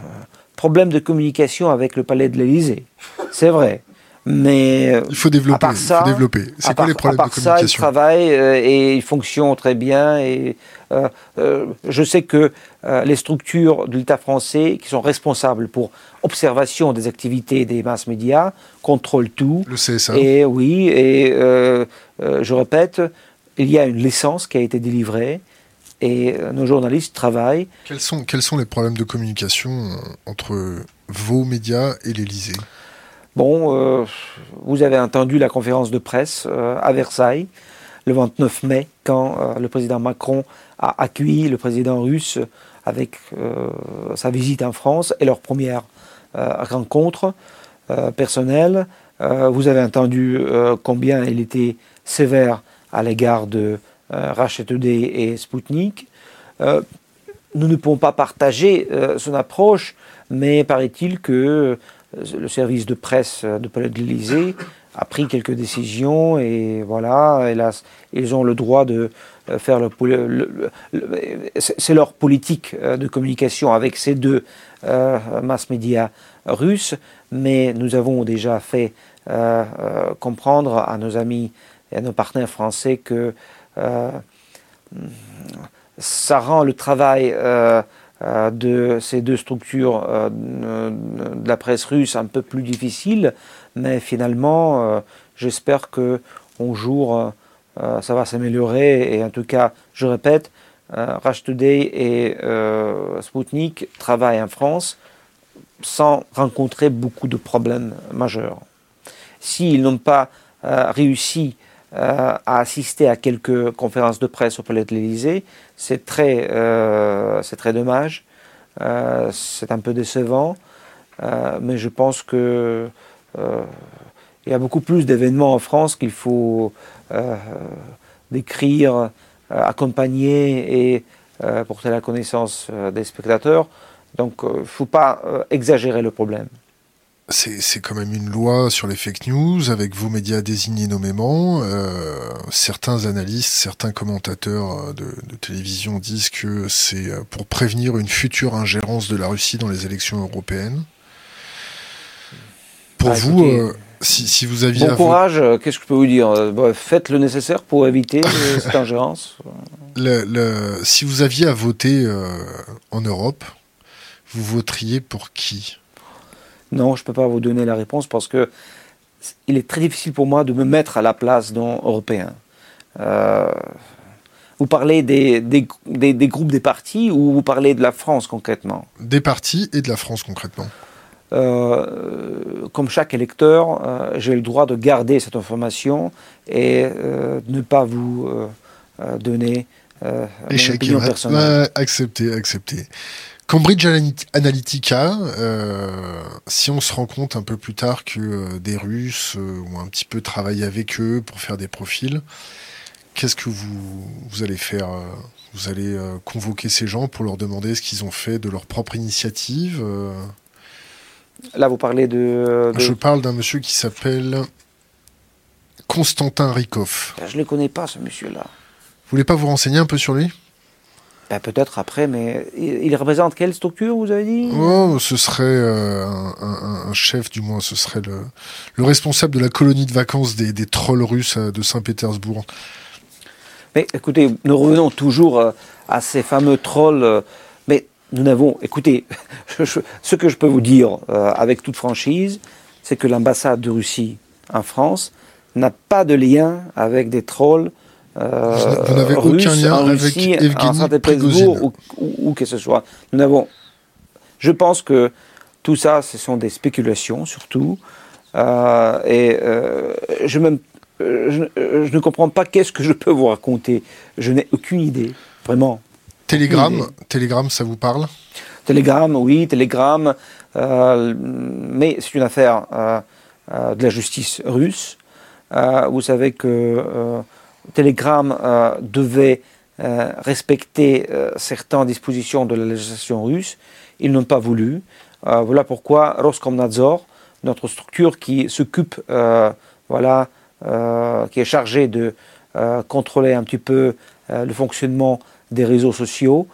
problèmes de communication avec le palais de l'Élysée, c'est vrai. Mais il faut développer. À développer. C'est quoi les problèmes de communication ça, ils travaillent et ils fonctionnent très bien. Et je sais que euh, les structures de l'État français qui sont responsables pour observation des activités des masses médias contrôlent tout. Le CSA. Et oui, et euh, euh, je répète, il y a une licence qui a été délivrée et nos journalistes travaillent. Quels sont, quels sont les problèmes de communication entre vos médias et l'Élysée? Bon, vous avez entendu la conférence de presse à Versailles le 29 mai, quand le président Macron a accueilli le président russe avec euh, sa visite en France et leur première euh, rencontre euh, personnelle. vous avez entendu combien il était sévère à l'égard de RHTD et Sputnik. nous ne pouvons pas partager son approche, mais paraît-il que le service de presse de Palais de l'Élysée a pris quelques décisions et voilà, hélas, ils ont le droit de euh, faire le, c'est leur politique euh, de communication avec ces deux euh, mass médias russes, mais nous avons déjà fait comprendre à nos amis et à nos partenaires français que ça rend le travail de ces deux structures de la presse russe un peu plus difficile, mais finalement, j'espère que joue euh, ça va s'améliorer. Et en tout cas, je répète, euh, Rush Today et euh, Sputnik travaillent en France sans rencontrer beaucoup de problèmes majeurs. S'ils n'ont pas réussi à assister à quelques conférences de presse au Palais de l'Élysée, c'est très, c'est très dommage, c'est un peu décevant, mais je pense que il y a beaucoup plus d'événements en France qu'il faut euh, d'écrire, accompagner et porter la connaissance des spectateurs. Donc il ne faut pas exagérer le problème c'est quand même une loi sur les fake news avec vos médias désignés nommément. Euh, certains analystes, certains commentateurs de, de télévision disent que c'est pour prévenir une future ingérence de la Russie dans les élections européennes. Pour ah, vous, euh, si, si, vous aviez... Bon courage, euh, qu'est-ce que je peux vous dire? Faites le nécessaire pour éviter cette ingérence. Le, le, si vous aviez à voter en Europe, vous voteriez pour qui? Non, je ne peux pas vous donner la réponse parce que il est très difficile pour moi de me mettre à la place d'un Européen. Euh, vous parlez des, des, des, groupes des partis ou vous parlez de la France concrètement? Des partis et de la France concrètement. Euh, comme chaque électeur, euh, j'ai le droit de garder cette information et de ne pas vous donner une opinion personnelle. acceptez, acceptez. Cambridge Analytica, euh, si on se rend compte un peu plus tard que euh, des Russes euh, ont un petit peu travaillé avec eux pour faire des profils, qu'est-ce que vous, vous allez faire Vous allez convoquer ces gens pour leur demander ce qu'ils ont fait de leur propre initiative Là, vous parlez de... Je parle d'un monsieur qui s'appelle Constantin Rikov. Je ne le connais pas, ce monsieur-là. Vous voulez pas vous renseigner un peu sur lui? Ben, peut-être après, mais il, représente quelle structure, vous avez dit? Oh, Ce serait euh, un, chef, du moins, ce serait le, le responsable de la colonie de vacances des, des trolls russes euh, de Saint-Pétersbourg. Mais écoutez, nous revenons toujours euh, à ces fameux trolls. Mais nous n'avons, écoutez, ce que je peux vous dire avec toute franchise, c'est que l'ambassade de Russie en France n'a pas de lien avec des trolls euh, vous n'avez aucun lien avec Evgeny ou, ou, que ce soit. Nous n'avons. Je pense que tout ça, ce sont des spéculations surtout. Euh, et euh, je, même, je, ne comprends pas qu'est-ce que je peux vous raconter. Je n'ai aucune idée, vraiment. Télégramme, Télégramme, ça vous parle? Télégramme, oui, Télégramme, mais c'est une affaire de la justice russe. vous savez que Telegram euh, devait euh, respecter euh, certaines dispositions de la législation russe. Ils n'ont pas voulu. voilà pourquoi Roskomnadzor, notre structure qui s'occupe, voilà, qui est chargée de contrôler un petit peu le fonctionnement des réseaux sociaux,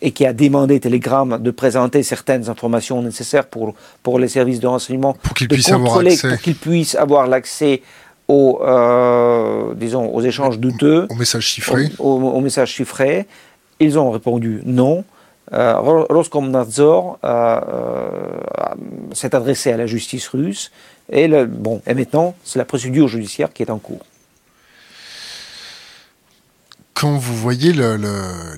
et qui a demandé Telegram de présenter certaines informations nécessaires pour, pour les services de renseignement, pour qu'ils puissent, pour qu'ils puissent avoir l'accès aux, euh, disons, aux échanges douteux. Aux messages chiffrés. Aux, messages chiffrés. Ils ont répondu non. Euh, Roskomnadzor euh, s'est adressé à la justice russe. Et, le, bon, et maintenant, c'est la procédure judiciaire qui est en cours. Quand vous voyez le,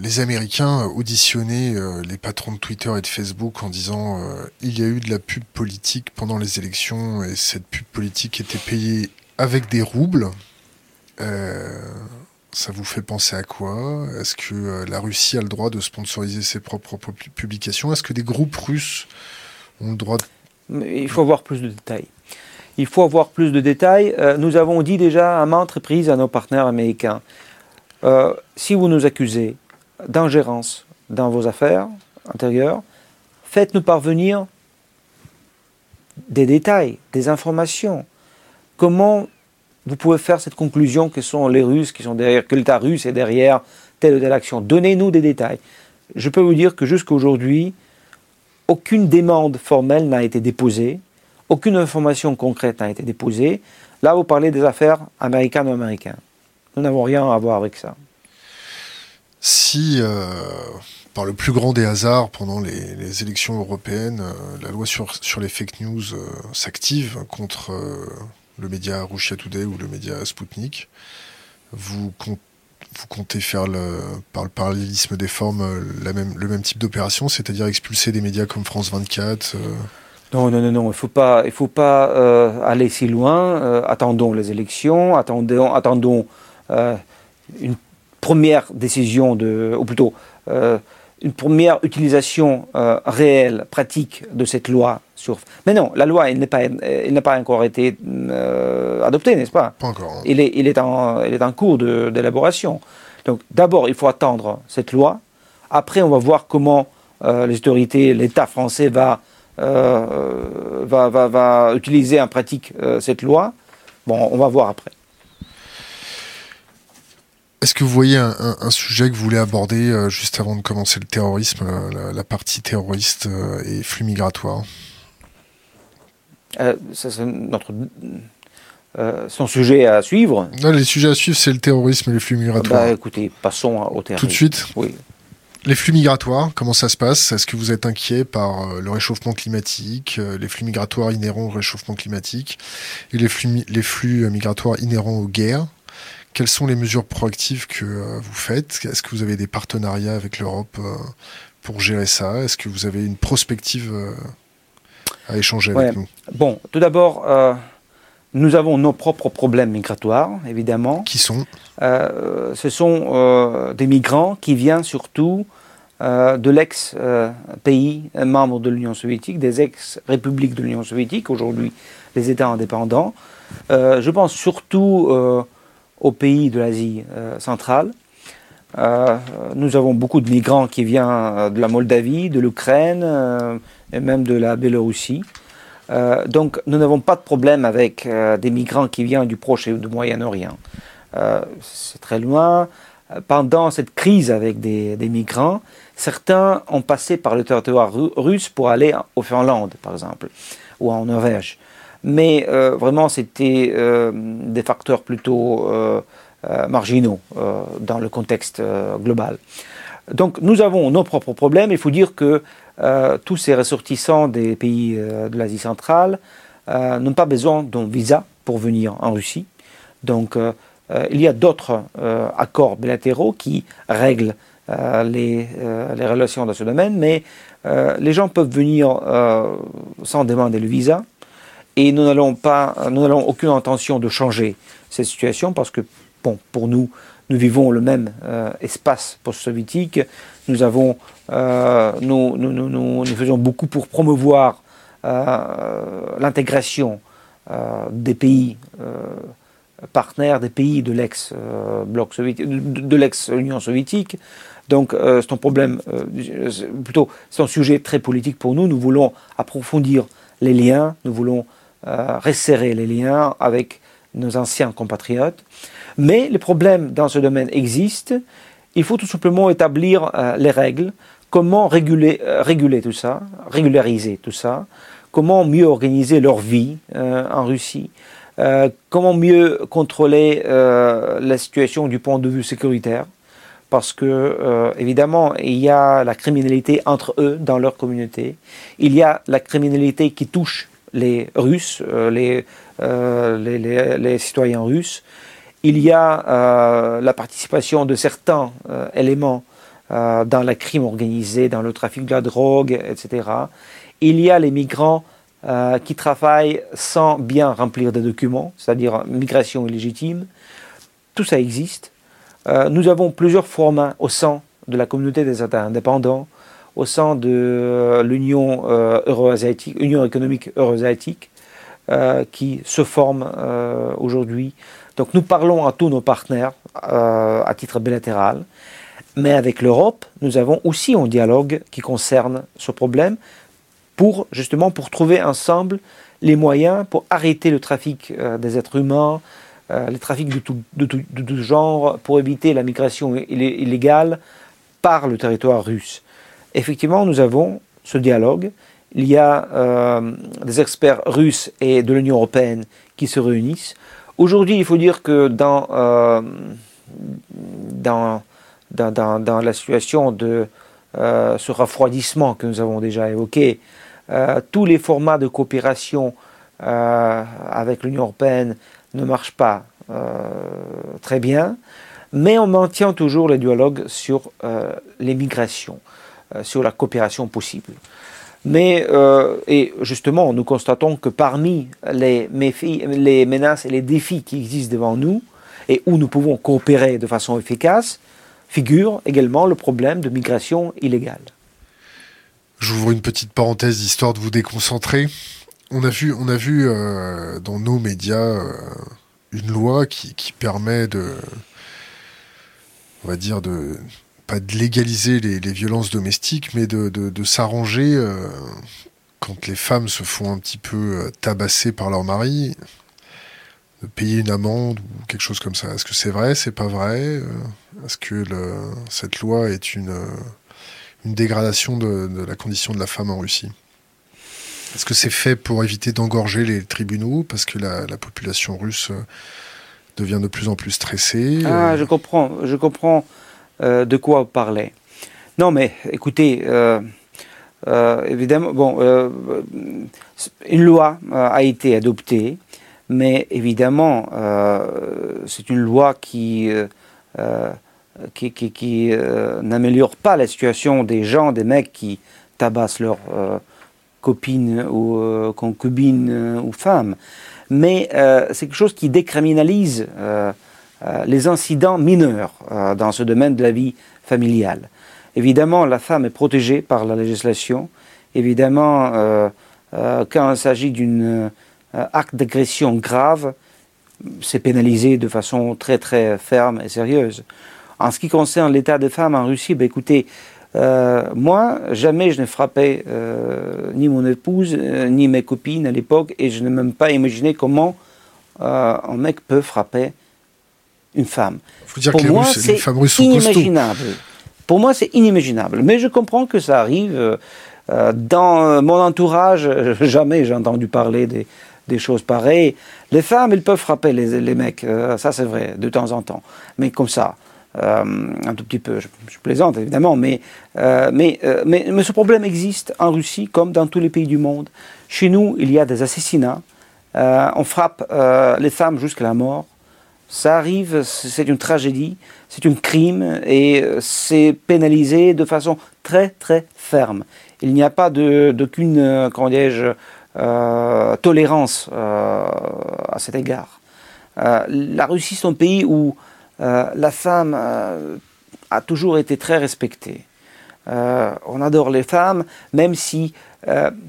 les Américains auditionner les patrons de Twitter et de Facebook en disant il y a eu de la pub politique pendant les élections et cette pub politique était payée avec des roubles, euh, ça vous fait penser à quoi? Est-ce que euh, la Russie a le droit de sponsoriser ses propres publications? Est-ce que des groupes russes ont le droit de... Il faut avoir plus de détails. Il faut avoir plus de détails. Euh, nous avons dit déjà à maintes reprises à nos partenaires américains, si vous nous accusez d'ingérence dans vos affaires intérieures, faites-nous parvenir des détails, des informations comment vous pouvez faire cette conclusion que sont les Russes qui sont derrière, que l'État russe est derrière telle ou telle action? Donnez-nous des détails. Je peux vous dire que jusqu'à aujourd'hui, aucune demande formelle n'a été déposée, aucune information concrète n'a été déposée. Là, vous parlez des affaires américaines ou américaines. Nous n'avons rien à voir avec ça. Si, euh, par le plus grand des hasards, pendant les, élections européennes, euh, la loi sur, les fake news euh, s'active contre le média Russia Today ou le média Sputnik, vous, vous comptez faire par le parallélisme des formes euh, le même type d'opération, c'est-à-dire expulser des médias comme France 24 euh Non, non, non, non, il ne faut pas, il faut pas euh, aller si loin. attendons les élections, attendons, attendons une première décision, de, ou plutôt une première utilisation réelle, pratique de cette loi sur. Mais non, la loi, elle n'a pas, pas encore été adoptée, n'est-ce pas? Pas encore. Hein. Il, est, il, est en, il est en cours d'élaboration. Donc d'abord, il faut attendre cette loi. Après, on va voir comment les autorités, l'État français va euh, va, va, va, utiliser en pratique euh, cette loi. Bon, on va voir après. Est-ce que vous voyez un, sujet que vous voulez aborder euh, juste avant de commencer le terrorisme, la, partie terroriste et flux migratoires C'est notre son sujet à suivre. Non, les sujets à suivre, c'est le terrorisme et les flux migratoires. Bah, écoutez, passons au terrorisme. Tout de suite Oui. Les flux migratoires, comment ça se passe? Est-ce que vous êtes inquiet par euh, le réchauffement climatique, euh, les flux migratoires inhérents au réchauffement climatique et les flux, les flux migratoires inhérents aux guerres? Quelles sont les mesures proactives que euh, vous faites? Est-ce que vous avez des partenariats avec l'Europe pour gérer ça? Est-ce que vous avez une prospective à échanger avec nous? Bon, tout d'abord, nous avons nos propres problèmes migratoires, évidemment. Qui sont? Euh, Ce sont euh, des migrants qui viennent surtout euh, de l'ex-pays membre de l'Union soviétique, des ex-républiques de l'Union soviétique, aujourd'hui les États indépendants. je pense surtout aux pays de l'Asie centrale. nous avons beaucoup de migrants qui viennent de la Moldavie, de l'Ukraine et même de la Biélorussie. Euh, donc nous n'avons pas de problème avec euh, des migrants qui viennent du Proche et du Moyen-Orient. Euh, c'est très loin. Pendant cette crise avec des, migrants, certains ont passé par le territoire russe pour aller au Finlande, par exemple, ou en Norvège. Mais vraiment, c'était des facteurs plutôt marginaux dans le contexte global. Donc nous avons nos propres problèmes. Il faut dire que euh, tous ces ressortissants des pays euh, de l'Asie centrale euh, n'ont pas besoin d'un visa pour venir en Russie. Donc il y a d'autres accords bilatéraux qui règlent les, relations dans ce domaine, mais les gens peuvent venir sans demander le visa. Et nous n'avons pas, nous n'avons aucune intention de changer cette situation parce que, bon, pour nous, nous vivons le même espace post-soviétique. Nous avons euh, nous, nous, nous, nous, faisons beaucoup pour promouvoir euh, l'intégration euh, des pays partenaires, des pays de l'ex-bloc soviétique, de, l'ex-Union soviétique. Donc c'est un problème, plutôt c'est un sujet très politique pour nous. Nous voulons approfondir les liens, nous voulons resserrer les liens avec nos anciens compatriotes. Mais les problèmes dans ce domaine existent. Il faut tout simplement établir les règles. Comment réguler, euh, réguler tout ça, régulariser tout ça, comment mieux organiser leur vie euh, en Russie, euh, comment mieux contrôler la situation du point de vue sécuritaire, parce que évidemment il y a la criminalité entre eux dans leur communauté, il y a la criminalité qui touche les Russes, les, les, les, citoyens russes, il y a la participation de certains éléments euh, dans la crime organisée, dans le trafic de la drogue, etc. Il y a les migrants euh, qui travaillent sans bien remplir des documents, c'est-à-dire migration illégitime. Tout ça existe. Euh, nous avons plusieurs formats au sein de la communauté des États indépendants, au sein de l'Union euro-asiatique, Union économique euro-asiatique, qui se forme aujourd'hui. Donc nous parlons à tous nos partenaires à titre bilatéral. Mais avec l'Europe, nous avons aussi un dialogue qui concerne ce problème pour justement pour trouver ensemble les moyens pour arrêter le trafic euh, des êtres humains, euh, les trafics de tout, de, tout, genre, pour éviter la migration illégale par le territoire russe. Effectivement, nous avons ce dialogue. Il y a euh, des experts russes et de l'Union européenne qui se réunissent. Aujourd'hui, il faut dire que dans, dans, la situation de euh, ce refroidissement que nous avons déjà évoqué, euh, tous les formats de coopération euh, avec l'Union européenne ne marchent pas très bien, mais on maintient toujours le dialogue sur les migrations, sur la coopération possible. Mais, et justement, nous constatons que parmi les, menaces et les défis qui existent devant nous, et où nous pouvons coopérer de façon efficace, figure également le problème de migration illégale. J'ouvre une petite parenthèse histoire de vous déconcentrer. On a vu, on a vu euh, dans nos médias euh, une loi qui, permet de, on va dire de pas de légaliser les, violences domestiques, mais de, s'arranger euh, quand les femmes se font un petit peu tabasser par leur mari, de payer une amende ou quelque chose comme ça. Est-ce que c'est vrai, c'est pas vrai? Est-ce que cette loi est une dégradation de, la condition de la femme en Russie? Est-ce que c'est fait pour éviter d'engorger les tribunaux parce que la, population russe euh, devient de plus en plus stressée? Ah, euh je comprends, je comprends euh, de quoi vous parlez. Non, mais écoutez, évidemment, bon, une loi a été adoptée, mais évidemment, c'est une loi qui qui, qui, euh, n'améliore pas la situation des gens, des mecs qui tabassent leurs euh, copines ou euh, concubines ou femmes. Mais c'est quelque chose qui décriminalise les incidents mineurs dans ce domaine de la vie familiale. Évidemment, la femme est protégée par la législation. Évidemment, quand il s'agit d'un acte d'agression grave, c'est pénalisé de façon très très ferme et sérieuse. En ce qui concerne l'état des femmes en Russie, ben écoutez, euh, moi, jamais je n'ai frappé euh, ni mon épouse, euh, ni mes copines à l'époque, et je n'ai même pas imaginé comment un mec peut frapper une femme. Faut dire Pour que les moi, c'est inimaginable. Pour moi, c'est inimaginable. Mais je comprends que ça arrive. dans mon entourage, jamais j'ai entendu parler des, des, choses pareilles. Les femmes, elles peuvent frapper les, les mecs, ça c'est vrai, de temps en temps. Mais comme ça. Euh, un tout petit peu, je, plaisante évidemment, mais, euh, mais, euh, mais, mais, ce problème existe en Russie comme dans tous les pays du monde. Chez nous, il y a des assassinats, on frappe les femmes jusqu'à la mort. Ça arrive, c'est une tragédie, c'est un crime et c'est pénalisé de façon très très ferme. Il n'y a pas d'aucune, comment dirais-je, tolérance à cet égard. la Russie, c'est un pays où euh, la femme euh, a toujours été très respectée. Euh, on adore les femmes, même si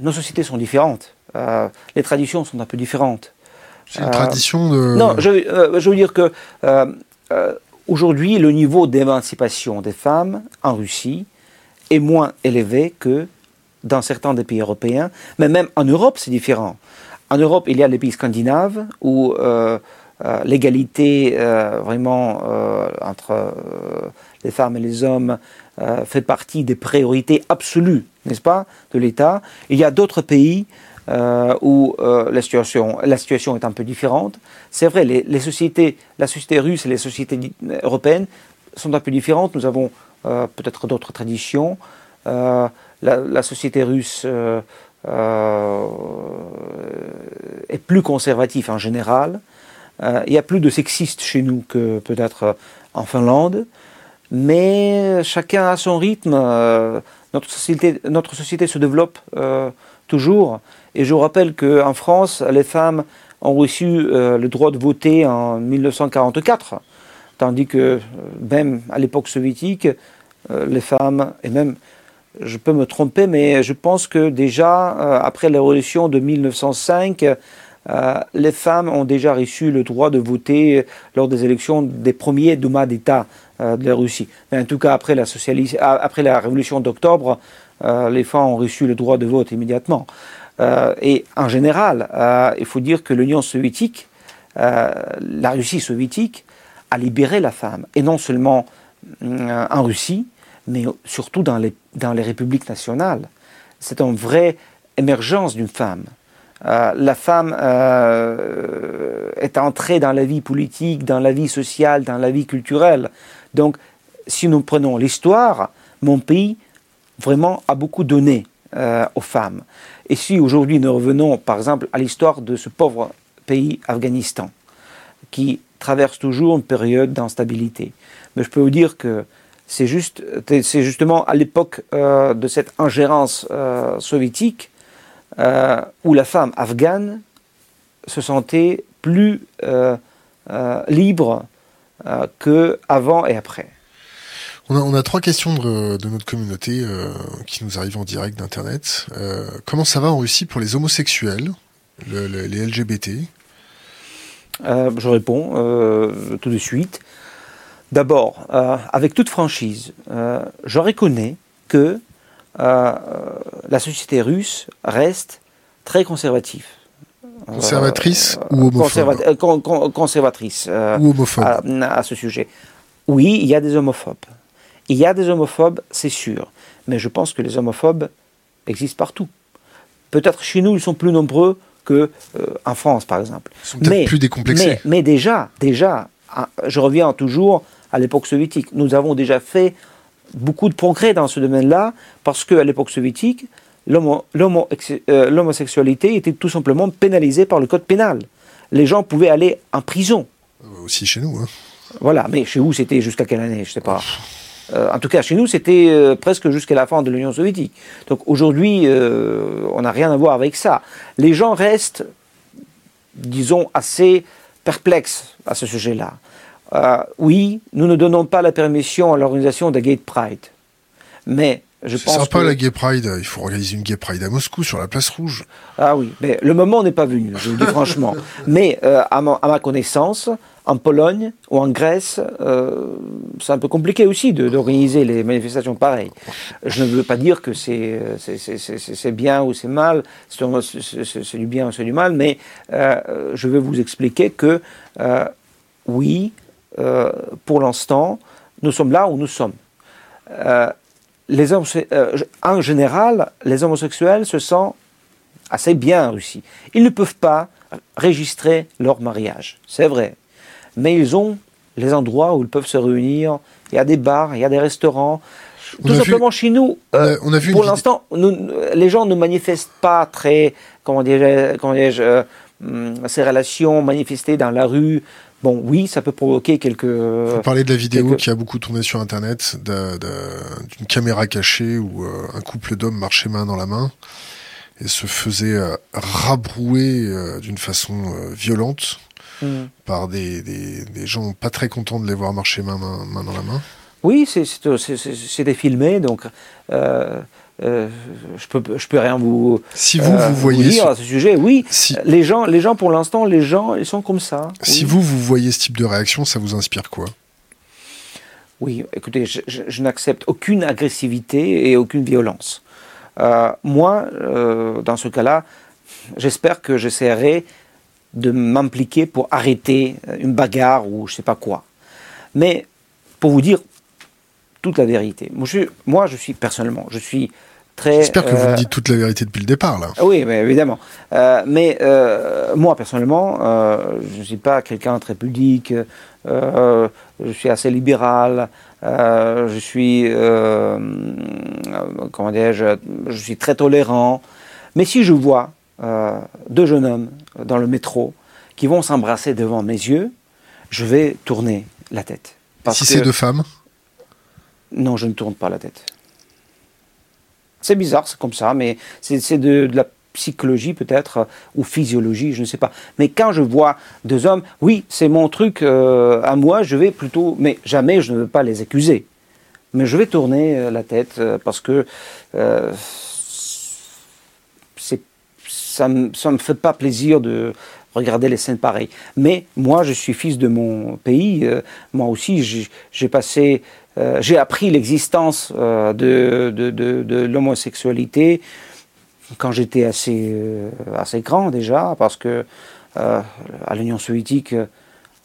nos sociétés sont différentes. les traditions sont un peu différentes. C'est une tradition de... Non, je, veux dire que aujourd'hui, le niveau d'émancipation des femmes en Russie est moins élevé que dans certains des pays européens, mais même en Europe, c'est différent. En Europe, il y a les pays scandinaves où euh, l'égalité euh, vraiment euh, entre les femmes et les hommes fait partie des priorités absolues, n'est-ce pas, de l'État. Il y a d'autres pays où la, situation, la situation est un peu différente. C'est vrai, les, sociétés, la société russe et les sociétés européennes sont un peu différentes. Nous avons peut-être d'autres traditions. La, société russe est plus conservative en général. Euh, il y a plus de sexistes chez nous que peut-être euh, en Finlande, mais chacun a son rythme. Euh, notre société se développe toujours. Et je rappelle qu'en France, les femmes ont reçu le droit de voter en 1944, tandis que même à l'époque soviétique, les femmes, et même, je peux me tromper, mais je pense que déjà, après la révolution de 1905, euh, les femmes ont déjà reçu le droit de voter lors des élections des premiers Douma d'État euh, de la Russie. Mais en tout cas, après la, après la révolution d'octobre, euh, les femmes ont reçu le droit de vote immédiatement. Et en général, il faut dire que l'Union soviétique, la Russie soviétique, a libéré la femme. Et non seulement en Russie, mais surtout dans les, dans les républiques nationales. C'est une vraie émergence d'une femme. Euh, la femme euh, est entrée dans la vie politique, dans la vie sociale, dans la vie culturelle. Donc, si nous prenons l'histoire, mon pays vraiment a beaucoup donné euh, aux femmes. Et si aujourd'hui nous revenons par exemple à l'histoire de ce pauvre pays, Afghanistan, qui traverse toujours une période d'instabilité, mais je peux vous dire que c'est juste, c'est justement à l'époque de cette ingérence soviétique euh, où la femme afghane se sentait plus euh, euh, libre qu'avant et après. On a, trois questions de, notre communauté qui nous arrivent en direct d'Internet. comment ça va en Russie pour les homosexuels, les LGBT Je réponds tout de suite. D'abord, avec toute franchise, je reconnais que la société russe reste très conservative. Conservatrice ou homophobe euh, Conservatrice euh, ou homophobe à, ce sujet. Oui, il y a des homophobes. Il y a des homophobes, c'est sûr. Mais je pense que les homophobes existent partout. Peut-être chez nous, ils sont plus nombreux qu'en euh, France, par exemple. Ils sont peut-être plus décomplexés. Mais, mais, déjà, déjà, ah, je reviens toujours à l'époque soviétique. Nous avons déjà fait beaucoup de progrès dans ce domaine-là, parce qu'à l'époque soviétique, euh, l'homosexualité était tout simplement pénalisée par le code pénal. Les gens pouvaient aller en prison. Euh, aussi chez nous. Hein. Voilà, mais chez vous, c'était jusqu'à quelle année Je ne sais pas. Euh, en tout cas, chez nous, c'était presque jusqu'à la fin de l'Union soviétique. Donc aujourd'hui, on n'a rien à voir avec ça. Les gens restent, disons, assez perplexes à ce sujet-là. oui, nous ne donnons pas la permission à l'organisation de Gay Pride. Mais c'est sympa la Gay Pride. Il faut organiser une Gay Pride à Moscou sur la place rouge. Ah oui, mais le moment n'est pas venu, je vous dis franchement. Mais euh, à, ma, connaissance, en Pologne ou en Grèce, euh, c'est un peu compliqué aussi d'organiser les manifestations pareilles. Je ne veux pas dire que c'est c'est bien ou c'est mal, c'est du bien ou c'est du mal, mais euh, je vais vous expliquer que oui, pour l'instant, nous sommes là où nous sommes euh, en général, les homosexuels se sentent assez bien en Russie. Ils ne peuvent pas registrer leur mariage, c'est vrai. Mais ils ont les endroits où ils peuvent se réunir. Il y a des bars, il y a des restaurants. Tout simplement chez nous, euh, on a, vu pour l'instant, les gens ne manifestent pas très, comment dirais-je, euh, hum, ces relations manifestées dans la rue Bon, oui, ça peut provoquer quelques. Vous parlez de la vidéo qui a beaucoup tourné sur Internet, d'une caméra cachée où euh, un couple d'hommes marchait main dans la main et se faisait euh, rabrouer euh, d'une façon violente mm. par des, gens pas très contents de les voir marcher main, main, dans la main. Oui, c'était filmé, donc euh, je peux, je peux rien vous, si vous, vous euh, voyez dire à ce sujet. Oui, les, gens, les gens, pour l'instant, les gens, ils sont comme ça. Si vous, vous voyez ce type de réaction, ça vous inspire quoi? Oui, écoutez, je, n'accepte aucune agressivité et aucune violence. Euh, moi, dans ce cas-là, j'espère que j'essaierai de m'impliquer pour arrêter une bagarre ou je sais pas quoi. Mais pour vous dire toute la vérité. Moi je, moi, je suis personnellement, je suis très. J'espère que vous me euh, dites toute la vérité depuis le départ, là. Oui, mais évidemment. Euh, mais euh, moi, personnellement, je ne suis pas quelqu'un très pudique. je suis assez libéral. je suis, comment dirais-je, je suis très tolérant. Mais si je vois deux jeunes hommes dans le métro qui vont s'embrasser devant mes yeux, je vais tourner la tête. Parce si c'est deux femmes non, je ne tourne pas la tête. C'est bizarre, c'est comme ça, mais c'est de, la psychologie peut-être, ou physiologie, je ne sais pas. Mais quand je vois deux hommes, oui, c'est mon truc euh, à moi, je vais plutôt, mais jamais je ne veux pas les accuser. Mais je vais tourner euh, la tête euh, parce que ça ne me, fait pas plaisir de regarder les scènes pareilles. Mais moi, je suis fils de mon pays. moi aussi, j'ai passé euh, j'ai appris l'existence euh, de, de, l'homosexualité quand j'étais assez, euh, assez grand déjà, parce que à l'Union soviétique,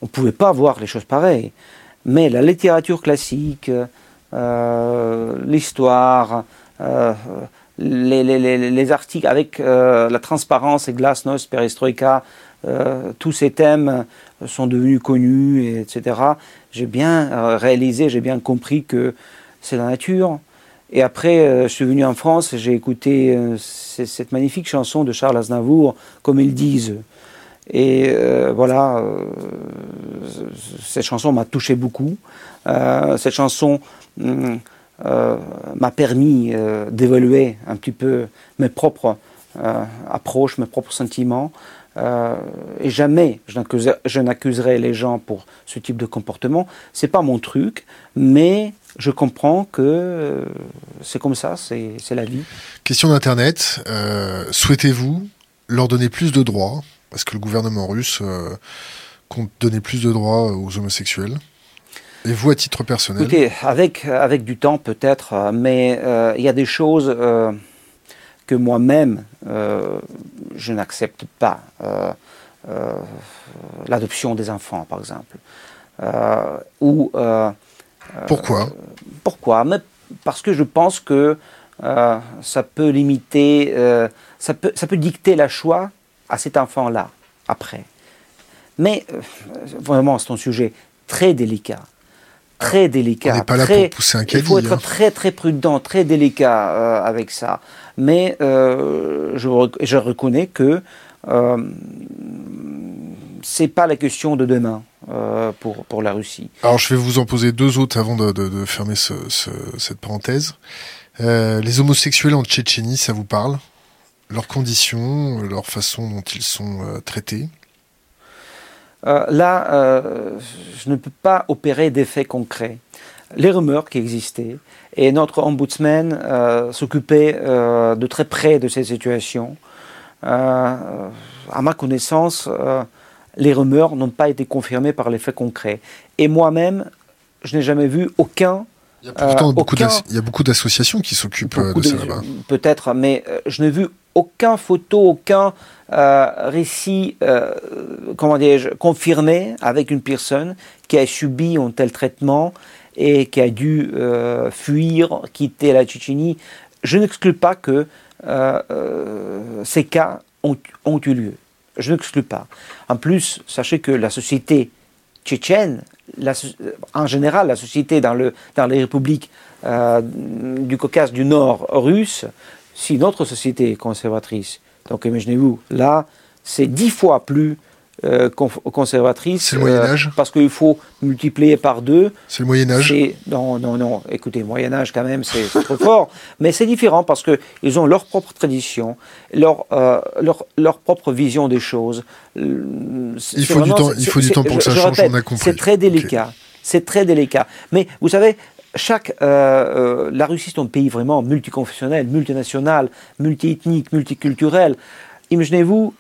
on ne pouvait pas voir les choses pareilles. Mais la littérature classique, l'histoire, les, les, les, articles avec la transparence et glasnost, perestroïka, tous ces thèmes sont devenus connus, etc j'ai bien euh, réalisé, j'ai bien compris que c'est la nature. Et après, euh, je suis venu en France, j'ai écouté euh, cette magnifique chanson de Charles Aznavour, Comme ils disent. Et voilà, cette chanson m'a touché beaucoup. cette chanson m'a permis d'évaluer un petit peu mes propres approche, mes propres sentiments. et jamais je n'accuserai les gens pour ce type de comportement. C'est pas mon truc, mais je comprends que c'est comme ça, c'est la vie. Question d'Internet. Souhaitez-vous leur donner plus de droits? Parce que le gouvernement russe compte donner plus de droits aux homosexuels et vous, à titre personnel Écoutez, avec, avec du temps peut-être, euh, mais euh, il y a des choses euh, que moi-même, je n'accepte pas. L'adoption des enfants, par exemple. ou, pourquoi? Pourquoi? Mais Parce que je pense que ça peut limiter, ça, peut, ça peut dicter la choix à cet enfant-là, après. Mais vraiment, c'est un sujet très délicat très délicat. On n'est pas là pour pousser un caddie. Il faut être hein. très très prudent, très délicat euh, avec ça. Mais euh, je, je, reconnais que euh, c'est pas la question de demain euh, pour, pour la Russie. Alors je vais vous en poser deux autres avant de, de, de fermer ce, ce, cette parenthèse. les homosexuels en Tchétchénie, ça vous parle? Leurs conditions, leur façon dont ils sont traités? Euh, là, euh, je ne peux pas opérer d'effets concrets. Les rumeurs qui existaient, et notre ombudsman euh, s'occupait de très près de ces situations. à ma connaissance, les rumeurs n'ont pas été confirmées par les faits concrets. Et moi-même, je n'ai jamais vu aucun il y a pourtant beaucoup, il y a beaucoup d'associations qui s'occupent de, ça là-bas. Peut-être, mais je n'ai vu aucun photo, aucun euh, récit, euh, comment dirais-je, confirmé avec une personne qui a subi un tel traitement et qui a dû euh, fuir, quitter la Tchétchénie. Je n'exclus pas que ces cas ont, ont, eu lieu. Je n'exclus pas. En plus, sachez que la société tchétchène, en général, la société dans, le, dans les républiques du Caucase du Nord russe, si notre société est conservatrice, donc imaginez-vous, là, c'est dix fois plus euh, conservatrice. C'est le Moyen Âge euh, Parce qu'il faut multiplier par deux. C'est le Moyen Âge Non, non, non. Écoutez, Moyen Âge quand même, c'est trop fort. Mais c'est différent parce qu'ils ont leur propre tradition, leur, euh, leur, leur, propre vision des choses. Il faut, du temps, il faut du temps pour que ça change, on a compris. C'est très délicat. C'est très délicat. Mais vous savez, chaque, euh, la Russie est un pays vraiment multiconfessionnel, multinational, multiethnique, multiculturel. Imaginez-vous,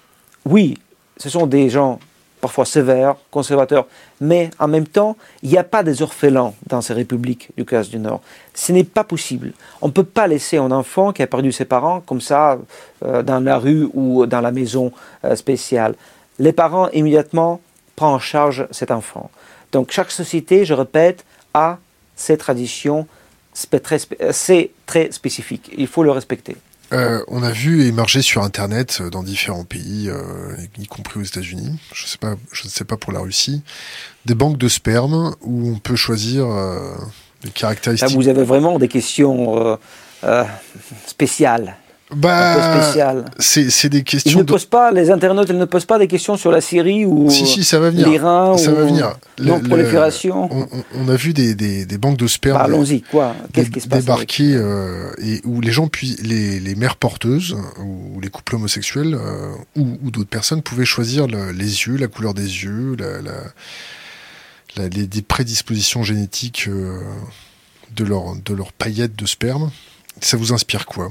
oui, ce sont des gens parfois sévères, conservateurs, mais en même temps, il n'y a pas des orphelins dans ces républiques du Caucase du Nord. Ce n'est pas possible. On ne peut pas laisser un enfant qui a perdu ses parents comme ça euh, dans la rue ou dans la maison spéciale. Les parents immédiatement prennent en charge cet enfant. Donc chaque société, je répète, a ces traditions, c'est très spécifique. Il faut le respecter. Euh, on a vu émerger sur Internet euh, dans différents pays, euh, y compris aux États-Unis, je, sais pas, je ne sais pas pour la Russie, des banques de sperme où on peut choisir des caractéristiques. vous avez vraiment des questions spéciales bah, C'est des questions. Ils ne posent pas, les internautes, ils ne posent pas des questions sur la Syrie ou si, si, ça va venir. l'Iran ça ou va venir. On, on, a vu des, des, des banques de sperme. Bah, allons-y, quoi Qu'est-ce qui se passe Débarquer euh, et où les gens, puis les, les mères porteuses ou les couples homosexuels euh, ou, ou d'autres personnes pouvaient choisir le, les yeux, la couleur des yeux, la, la, la les, des prédispositions génétiques euh, de leur de leur paillettes de sperme. Ça vous inspire quoi?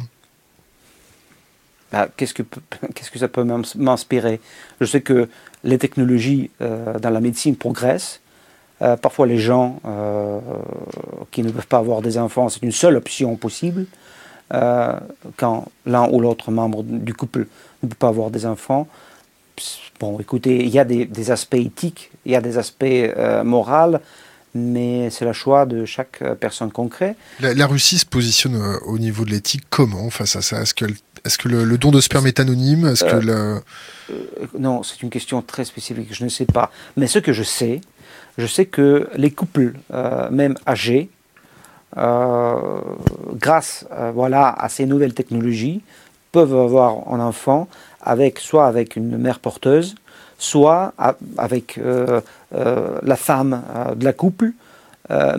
Bah, qu'est-ce, que, qu'est-ce que ça peut m'inspirer? Je sais que les technologies euh, dans la médecine progressent. Euh, parfois, les gens euh, qui ne peuvent pas avoir des enfants, c'est une seule option possible. quand l'un ou l'autre membre du couple ne peut pas avoir des enfants, bon, écoutez, il y a des, aspects éthiques, il y a des aspects moraux, mais c'est le choix de chaque personne concrète. La, la Russie se positionne au niveau de l'éthique comment face à ça? Est-ce qu'elle est-ce que le, don de sperme est anonyme? Est-ce que euh, euh, Non, c'est une question très spécifique, je ne sais pas. Mais ce que je sais, je sais que les couples, euh, même âgés, grâce voilà, à ces nouvelles technologies, peuvent avoir un enfant avec, soit avec une mère porteuse, soit avec la femme de la couple,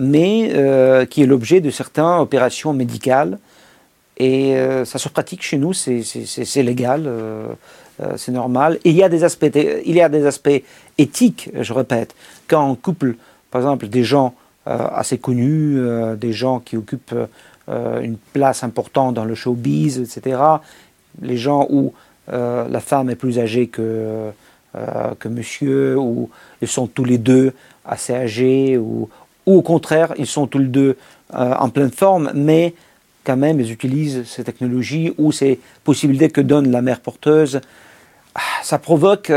mais qui est l'objet de certaines opérations médicales et ça se pratique chez nous, c'est légal, c'est normal. Et il y, a des aspects, il y a des aspects éthiques, je répète. Quand on couple, par exemple, des gens assez connus, des gens qui occupent une place importante dans le showbiz, etc., les gens où la femme est plus âgée que, que monsieur, ou ils sont tous les deux assez âgés, ou, ou au contraire, ils sont tous les deux euh, en pleine forme, mais quand même, ils utilisent ces technologies ou ces possibilités que donne la mère porteuse. Ah, ça provoque euh,